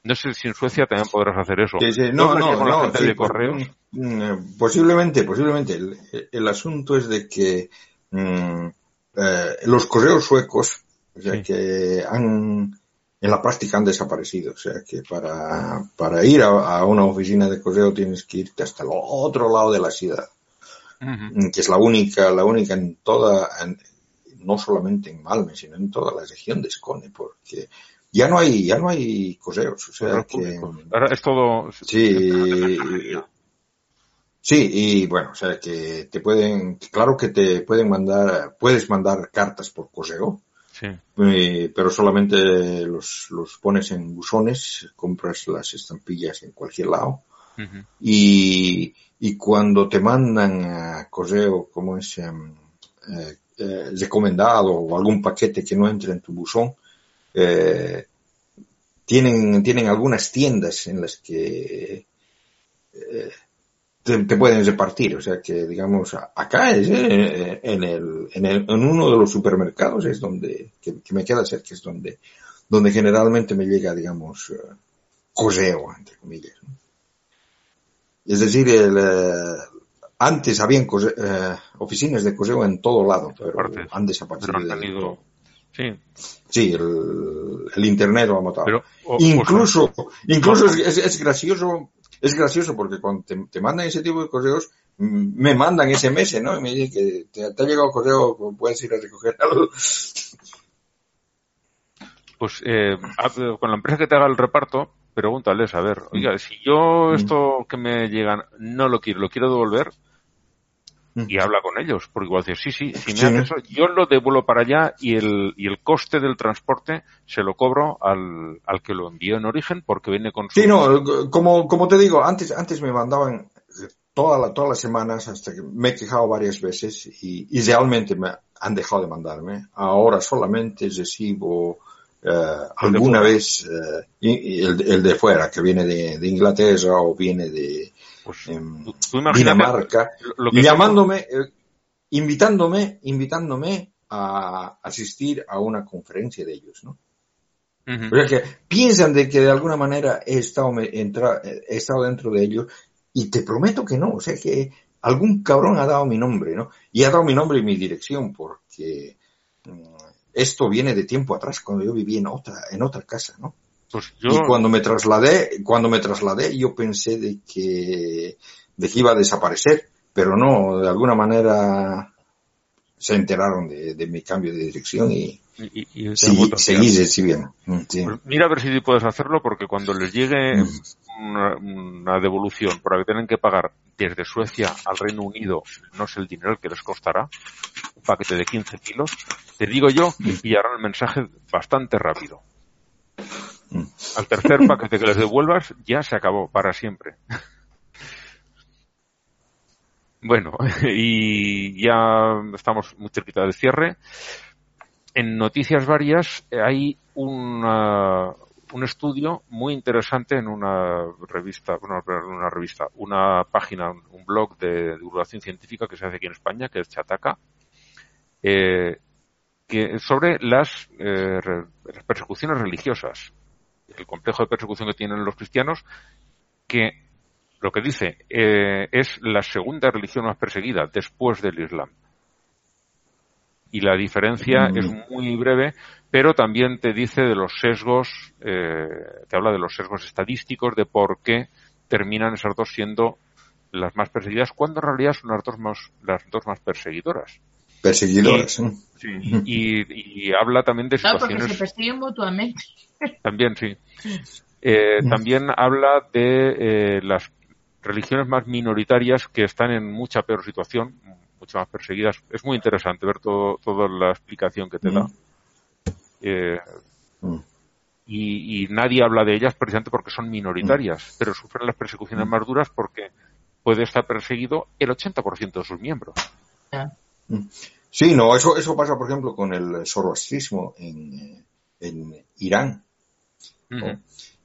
[SPEAKER 6] No sé si en Suecia también podrás hacer eso.
[SPEAKER 7] Sí, sí, no, no, no, sí, por-
[SPEAKER 6] correos.
[SPEAKER 7] mm, eh, posiblemente, posiblemente. El, el asunto es de que mm, eh, los correos suecos, o sea,
[SPEAKER 6] Sí.
[SPEAKER 7] que han, en la práctica han desaparecido. O sea, que para, para ir a, a una oficina de correo tienes que irte hasta el otro lado de la ciudad, que es la única, la única en toda, en- no solamente en Malme, sino en toda la región de Skåne, porque ya no hay, ya no hay correos. O sea, que.
[SPEAKER 6] Ahora es todo.
[SPEAKER 7] Sí, sí, y bueno, o sea que te pueden, claro que te pueden mandar, puedes mandar cartas por correo,
[SPEAKER 6] Sí.
[SPEAKER 7] eh, pero solamente los, los pones en buzones, compras las estampillas en cualquier lado y, y cuando te mandan a correo como es em, eh, eh, recomendado o algún paquete que no entre en tu buzón, eh, tienen, tienen algunas tiendas en las que eh, te, te pueden repartir. O sea que, digamos, acá es eh, en, el, en, el, en uno de los supermercados es donde, que, que me queda cerca, es donde, donde generalmente me llega, digamos, eh, correo, entre comillas. ¿no? Es decir, el, eh, antes habían corre- eh, oficinas de correo en todo lado, pero
[SPEAKER 6] partes.
[SPEAKER 7] han desaparecido.
[SPEAKER 6] Pero han
[SPEAKER 7] de
[SPEAKER 6] tenido.
[SPEAKER 7] todo.
[SPEAKER 6] Sí.
[SPEAKER 7] Sí, el, el internet lo ha matado.
[SPEAKER 6] Pero, o-
[SPEAKER 7] incluso,
[SPEAKER 6] o
[SPEAKER 7] incluso es, es- es gracioso, es gracioso porque cuando te, te mandan ese tipo de correos, mm, me mandan SMS, ¿no? Y me dicen que te, te ha llegado correo, puedes ir a recogerlo.
[SPEAKER 6] pues eh, con la empresa que te haga el reparto, pregúntales, a ver, oiga, si yo esto que me llegan no lo quiero, lo quiero devolver, y habla con ellos, porque igual dices, sí, sí, si me
[SPEAKER 7] Sí,
[SPEAKER 6] haces eso, yo lo devuelvo para allá y el, y el coste del transporte se lo cobro al, al que lo envió en origen porque viene con su...
[SPEAKER 7] Sí, no, como, como te digo, antes, antes me mandaban toda la, todas las semanas hasta que me he quejado varias veces y, y realmente me han dejado de mandarme. Ahora solamente recibo eh, alguna vez eh, el, el de fuera, que viene de, de Inglaterra o viene de
[SPEAKER 6] Pues,
[SPEAKER 7] em,
[SPEAKER 6] tú- tú imagínate
[SPEAKER 7] Dinamarca,
[SPEAKER 6] lo- lo que-
[SPEAKER 7] llamándome, eh, invitándome, invitándome a asistir a una conferencia de ellos, ¿no? O sea que piensan de que de alguna manera he estado, me- entra- he estado dentro de ellos y te prometo que no, o sea que algún cabrón ha dado mi nombre, ¿no? Y ha dado mi nombre y mi dirección porque mm, esto viene de tiempo atrás, cuando yo vivía en otra, en otra casa, ¿no?
[SPEAKER 6] Pues yo...
[SPEAKER 7] Y cuando me trasladé, cuando me trasladé, yo pensé de que, de que iba a desaparecer, pero no, de alguna manera se enteraron de, de mi cambio de dirección y,
[SPEAKER 6] y- y-
[SPEAKER 7] seguí, seguí recibiendo. Mm, sí.
[SPEAKER 6] Pues mira a ver si puedes hacerlo porque cuando les llegue
[SPEAKER 7] Mm.
[SPEAKER 6] una, una devolución por la que tienen que pagar desde Suecia al Reino Unido, no sé el dinero que les costará, un paquete de 15 kilos, te digo yo que pillarán el mensaje bastante rápido.
[SPEAKER 7] Mm.
[SPEAKER 6] Al tercer paquete que les devuelvas ya se acabó para siempre. Bueno, y ya estamos muy cerquita del cierre. En noticias varias eh, hay una- un estudio muy interesante en una revista, bueno, en una revista, una página, un blog de divulgación científica que se hace aquí en España, que es Chataca, eh, que sobre las, eh, las persecuciones religiosas, el complejo de persecución que tienen los cristianos, que lo que dice eh, es la segunda religión más perseguida después del Islam. Y la diferencia
[SPEAKER 7] Mm.
[SPEAKER 6] es muy breve, pero también te dice de los sesgos, eh, te habla de los sesgos estadísticos, de por qué terminan esas dos siendo las más perseguidas, cuando en realidad son las dos más, las dos más perseguidoras.
[SPEAKER 7] Perseguidores. ¿eh?
[SPEAKER 6] Sí, y, y habla también de
[SPEAKER 8] Claro, porque
[SPEAKER 6] situaciones
[SPEAKER 8] se persiguen mutuamente.
[SPEAKER 6] también, sí. Eh,
[SPEAKER 7] Mm.
[SPEAKER 6] también habla de eh, las religiones más minoritarias que están en mucha peor situación, mucho más perseguidas. Es muy interesante ver todo, toda la explicación que te da. Eh,
[SPEAKER 7] Mm.
[SPEAKER 6] y, y nadie habla de ellas precisamente porque son minoritarias, pero sufren las persecuciones más duras porque puede estar perseguido el 80% de sus miembros.
[SPEAKER 7] Sí, no, eso, eso pasa, por ejemplo, con el zoroastrismo en, en Irán.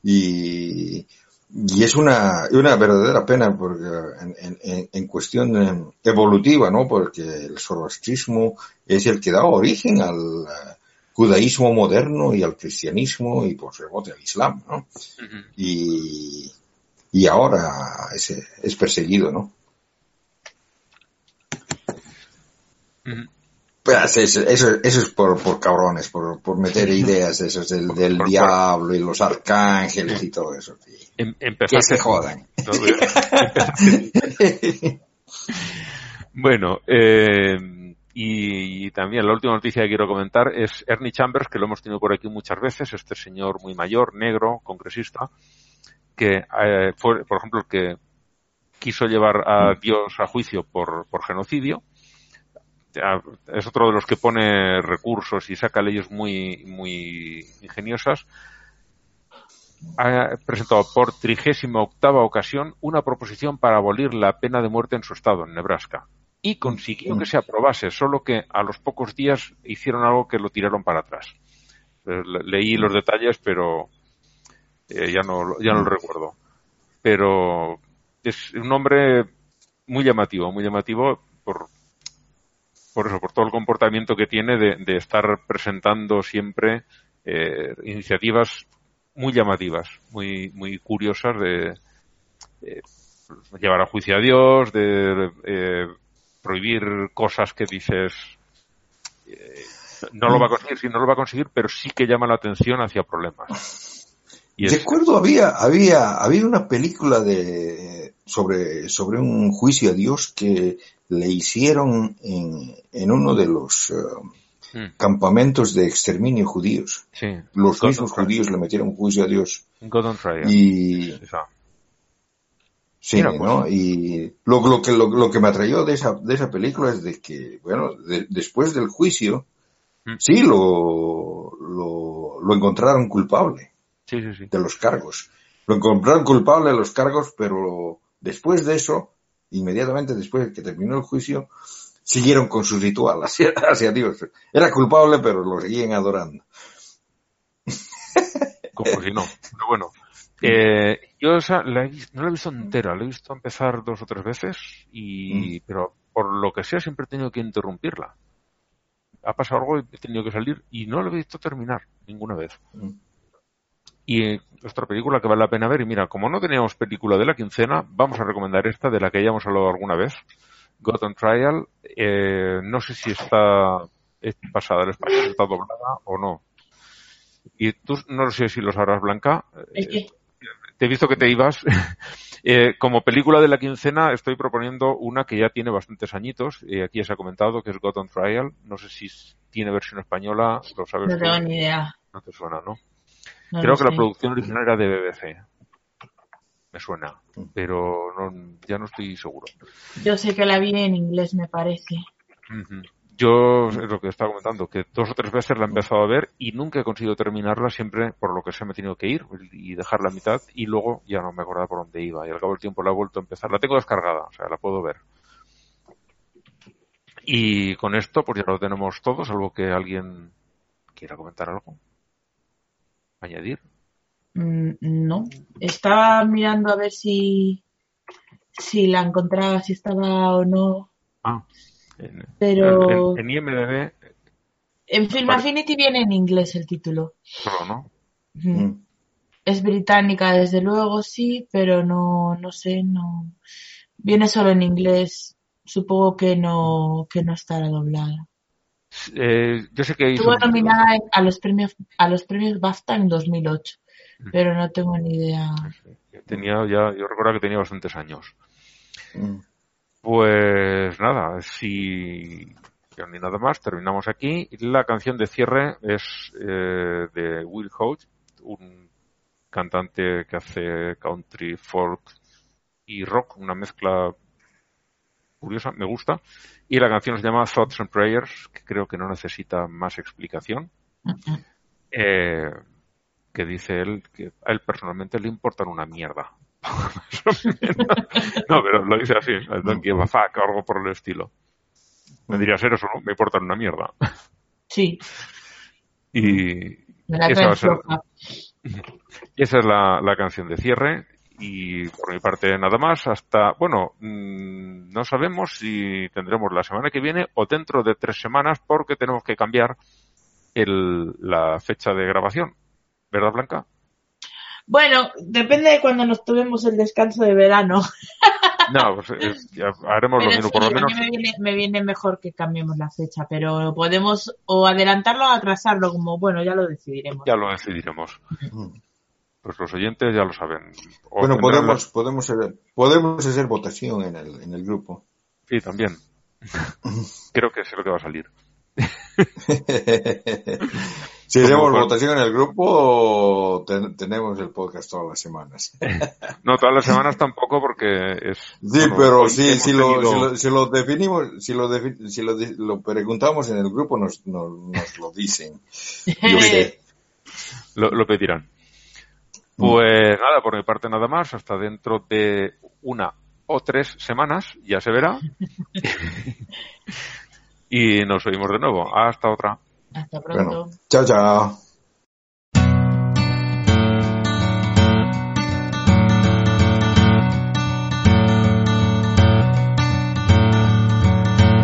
[SPEAKER 7] Y, y es una, una verdadera pena porque en, en- en- cuestión evolutiva, ¿no? Porque el zoroastrismo es el que da origen al judaísmo moderno y al cristianismo y por rebote al islam, ¿no? Y, y ahora es, es perseguido, ¿no? Pues eso, eso, eso es por, por cabrones, por, por meter ideas esos del, del
[SPEAKER 6] Por-
[SPEAKER 7] diablo y los arcángeles y todo eso.
[SPEAKER 6] Em-
[SPEAKER 7] Que se jodan.
[SPEAKER 6] Bueno, eh, y, y también la última noticia que quiero comentar es Ernie Chambers, que lo hemos tenido por aquí muchas veces, este señor muy mayor, negro, congresista, que eh, fue, por ejemplo, el que quiso llevar a Dios a juicio por, por genocidio. Es otro de los que pone recursos y saca leyes muy, muy ingeniosas. Ha presentado por trigésima octava ocasión una proposición para abolir la pena de muerte en su estado, en Nebraska. Y consiguió que se aprobase, solo que a los pocos días hicieron algo que lo tiraron para atrás. Eh, le- Leí los detalles, pero eh, ya no, ya no lo recuerdo. Pero es un hombre muy llamativo, muy llamativo por, por eso, por todo el comportamiento que tiene de, de estar presentando siempre eh, iniciativas muy llamativas, muy, muy curiosas de, eh, llevar a juicio a Dios, de eh, prohibir cosas que dices eh, no lo va a conseguir, sí, no lo va a conseguir, pero sí que llama la atención hacia problemas. Y es-
[SPEAKER 7] Recuerdo había, había, había una película de sobre, sobre un juicio a Dios que le hicieron en, en uno de los
[SPEAKER 6] Mm,
[SPEAKER 7] campamentos de exterminio judíos.
[SPEAKER 6] sí,
[SPEAKER 7] Los
[SPEAKER 6] God
[SPEAKER 7] mismos judíos le metieron juicio a Dios.
[SPEAKER 6] God.
[SPEAKER 7] Y sí,
[SPEAKER 6] Mira, pues.
[SPEAKER 7] ¿no? Y lo, lo que lo, lo que me atrayó de esa de esa película es de que, bueno, de- después del juicio,
[SPEAKER 6] Mm.
[SPEAKER 7] sí lo, lo, lo encontraron culpable.
[SPEAKER 6] Sí, sí, sí.
[SPEAKER 7] de los cargos. Lo encontraron culpable de los cargos, pero después de eso, inmediatamente después de que terminó el juicio, siguieron con su ritual hacia, hacia Dios. Era culpable, pero lo seguían adorando.
[SPEAKER 6] Como si no. Pero bueno. Eh, yo esa la he no la he visto entera, la he visto empezar dos o tres veces, y, pero por lo que sea siempre he tenido que interrumpirla. Ha pasado algo y he tenido que salir y no la he visto terminar ninguna vez.
[SPEAKER 7] Mm.
[SPEAKER 6] Y eh, otra película que vale la pena ver, y mira, como no teníamos película de la quincena, vamos a recomendar esta de la que ya hemos hablado alguna vez, God on Trial. Eh, no sé si está pasada al español, está doblada o no. Y tú no sé si lo sabrás, Blanca.
[SPEAKER 8] ¿El
[SPEAKER 6] Te he visto que te ibas. Eh, como película de la quincena estoy proponiendo una que ya tiene bastantes añitos. y aquí ya se ha comentado que es God on Trial. No sé si tiene versión española. ¿Lo sabes?
[SPEAKER 8] No tengo ni idea.
[SPEAKER 6] No te suena, ¿no?
[SPEAKER 8] No
[SPEAKER 6] Creo que la producción original era de BBC. Me suena, pero no, ya no estoy seguro.
[SPEAKER 8] Yo sé que la vi en inglés, me parece.
[SPEAKER 6] Yo es lo que estaba comentando, que dos o tres veces la he empezado a ver y nunca he conseguido terminarla, siempre por lo que se me he tenido que ir y dejarla a mitad y luego ya no me acordaba por dónde iba y al cabo del tiempo la he vuelto a empezar. La tengo descargada, o sea, la puedo ver. Y con esto pues ya lo tenemos todo, salvo que alguien quiera comentar algo. Añadir.
[SPEAKER 8] Mm, no. Estaba mirando a ver si, si la encontraba, si estaba o no.
[SPEAKER 6] Ah, en,
[SPEAKER 8] Pero
[SPEAKER 6] en, en IMDb
[SPEAKER 8] en Film
[SPEAKER 6] vale.
[SPEAKER 8] Affinity viene en inglés el título.
[SPEAKER 6] solo, ¿no?
[SPEAKER 8] Ujú. Es británica, desde luego, sí, pero no, no sé, no. Viene solo en inglés. Supongo que no, que no estará doblada.
[SPEAKER 6] Eh, yo sé que
[SPEAKER 8] Estuvo nominada a los premios, a los premios BAFTA en 2008, pero no tengo ni idea.
[SPEAKER 6] Tenía ya, yo recuerdo que tenía bastantes años.
[SPEAKER 7] Mm.
[SPEAKER 6] Pues nada, si ni nada más, terminamos aquí. La canción de cierre es eh, de Will Hodge, un cantante que hace country, folk y rock, una mezcla curiosa, me gusta. Y la canción se llama Thoughts and Prayers, que creo que no necesita más explicación. Eh, que dice él que a él personalmente le importan una mierda. No, pero lo dice así, I don't give a fuck, o algo por el estilo. Me dirías, ¿eres o no? Me importan una mierda.
[SPEAKER 8] Sí,
[SPEAKER 6] Y esa, va a ser- esa es la, la canción de cierre. Y por mi parte nada más, hasta, bueno, mm, no sabemos si tendremos la semana que viene o dentro de tres semanas porque tenemos que cambiar el, la fecha de grabación. ¿Verdad, Blanca?
[SPEAKER 8] Bueno, depende de cuando nos tomemos el descanso de verano.
[SPEAKER 6] No, pues eh, ya haremos lo mismo,
[SPEAKER 8] sí,
[SPEAKER 6] por lo
[SPEAKER 8] a
[SPEAKER 6] menos.
[SPEAKER 8] mí me viene, me viene mejor que cambiemos la fecha, pero podemos o adelantarlo o atrasarlo, como bueno, ya lo decidiremos.
[SPEAKER 6] Ya lo decidiremos. Pues los oyentes ya lo saben. O
[SPEAKER 7] Bueno, podemos, podemos, hacer, podemos hacer votación en el, en el grupo.
[SPEAKER 6] Sí, también. Creo que sé lo que va a salir.
[SPEAKER 7] si hacemos votación en el grupo, ten- tenemos el podcast todas las semanas.
[SPEAKER 6] No, todas las semanas tampoco porque es...
[SPEAKER 7] Sí,
[SPEAKER 6] bueno,
[SPEAKER 7] pero
[SPEAKER 6] hoy
[SPEAKER 7] si, lo, si, lo, si lo definimos, si lo, defi- si lo, preguntamos en el grupo, nos, nos, nos lo dicen. Yo sé.
[SPEAKER 6] lo, lo pedirán. Pues nada, por mi parte nada más. Hasta dentro de una o tres semanas, ya se verá. y nos oímos de nuevo. Hasta otra.
[SPEAKER 8] Hasta pronto.
[SPEAKER 7] Bueno, chao, chao.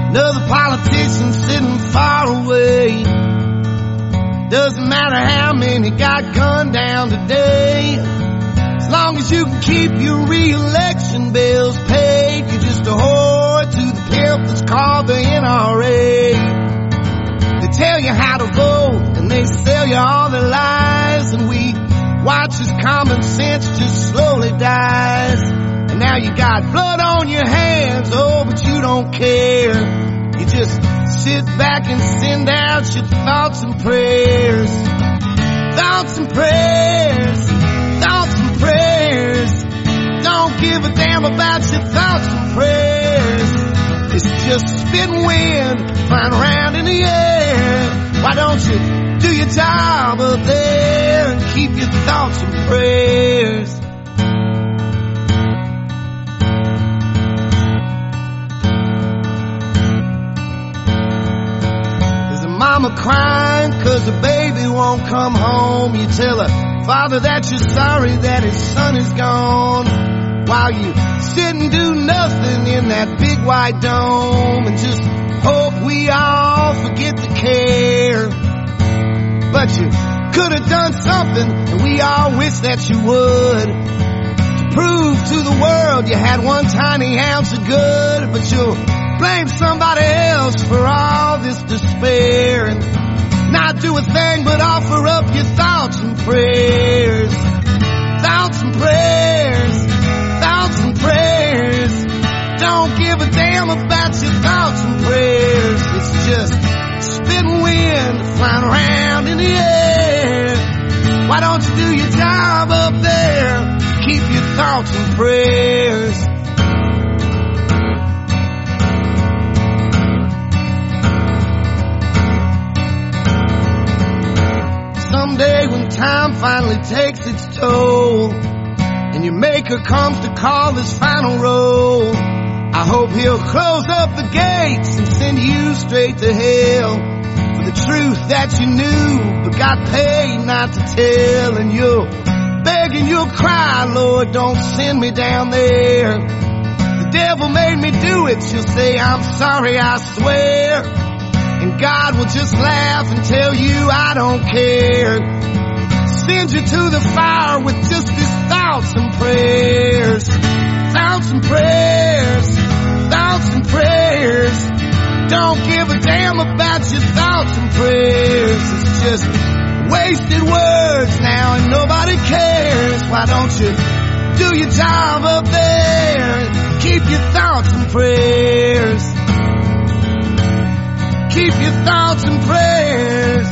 [SPEAKER 9] Another politician sitting far away. Doesn't matter how many got gunned down today. As long as you can keep your re-election bills paid, you're just a whore to the pimp that's called the NRA. They tell you how to vote and they sell you all their lies and we watch as common sense just slowly dies. And now you got blood on your hands, oh, but you don't care. You just sit back and send out your thoughts and prayers. Thoughts and prayers. Thoughts and prayers. Don't give a damn about your thoughts and prayers. It's just spitting wind flying around in the air. Why don't you do your job up there and keep your thoughts and prayers? Mama crying cause the baby won't come home. You tell her, father, that you're sorry that his son is gone. While you sit and do nothing in that big white dome and just hope we all forget to care. But you could have done something and we all wish that you would. Prove to the world you had one tiny ounce of good, but you'll blame somebody else for all this despair and not do a thing but offer up your thoughts and prayers. Thoughts and prayers, thoughts and prayers. Don't give a damn about your thoughts and prayers. It's just spitting wind flying around in the air. Why don't you do your job up there? Keep your thoughts and prayers. Someday when time finally takes its toll and your maker comes to call his final roll, I hope he'll close up the gates and send you straight to hell for the truth that you knew but got paid not to tell and you'll beg and you'll cry, Lord, don't send me down there. The devil made me do it. You'll say, I'm sorry, I swear. And God will just laugh and tell you I don't care. Send you to the fire with just his thoughts and prayers. Thoughts and prayers. Thoughts and prayers. Don't give a damn about your thoughts and prayers. It's just wasted words now and nobody cares. Why don't you do your job up there? Keep your thoughts and prayers. Keep your thoughts and prayers.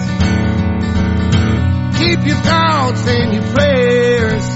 [SPEAKER 9] Keep your thoughts and your prayers.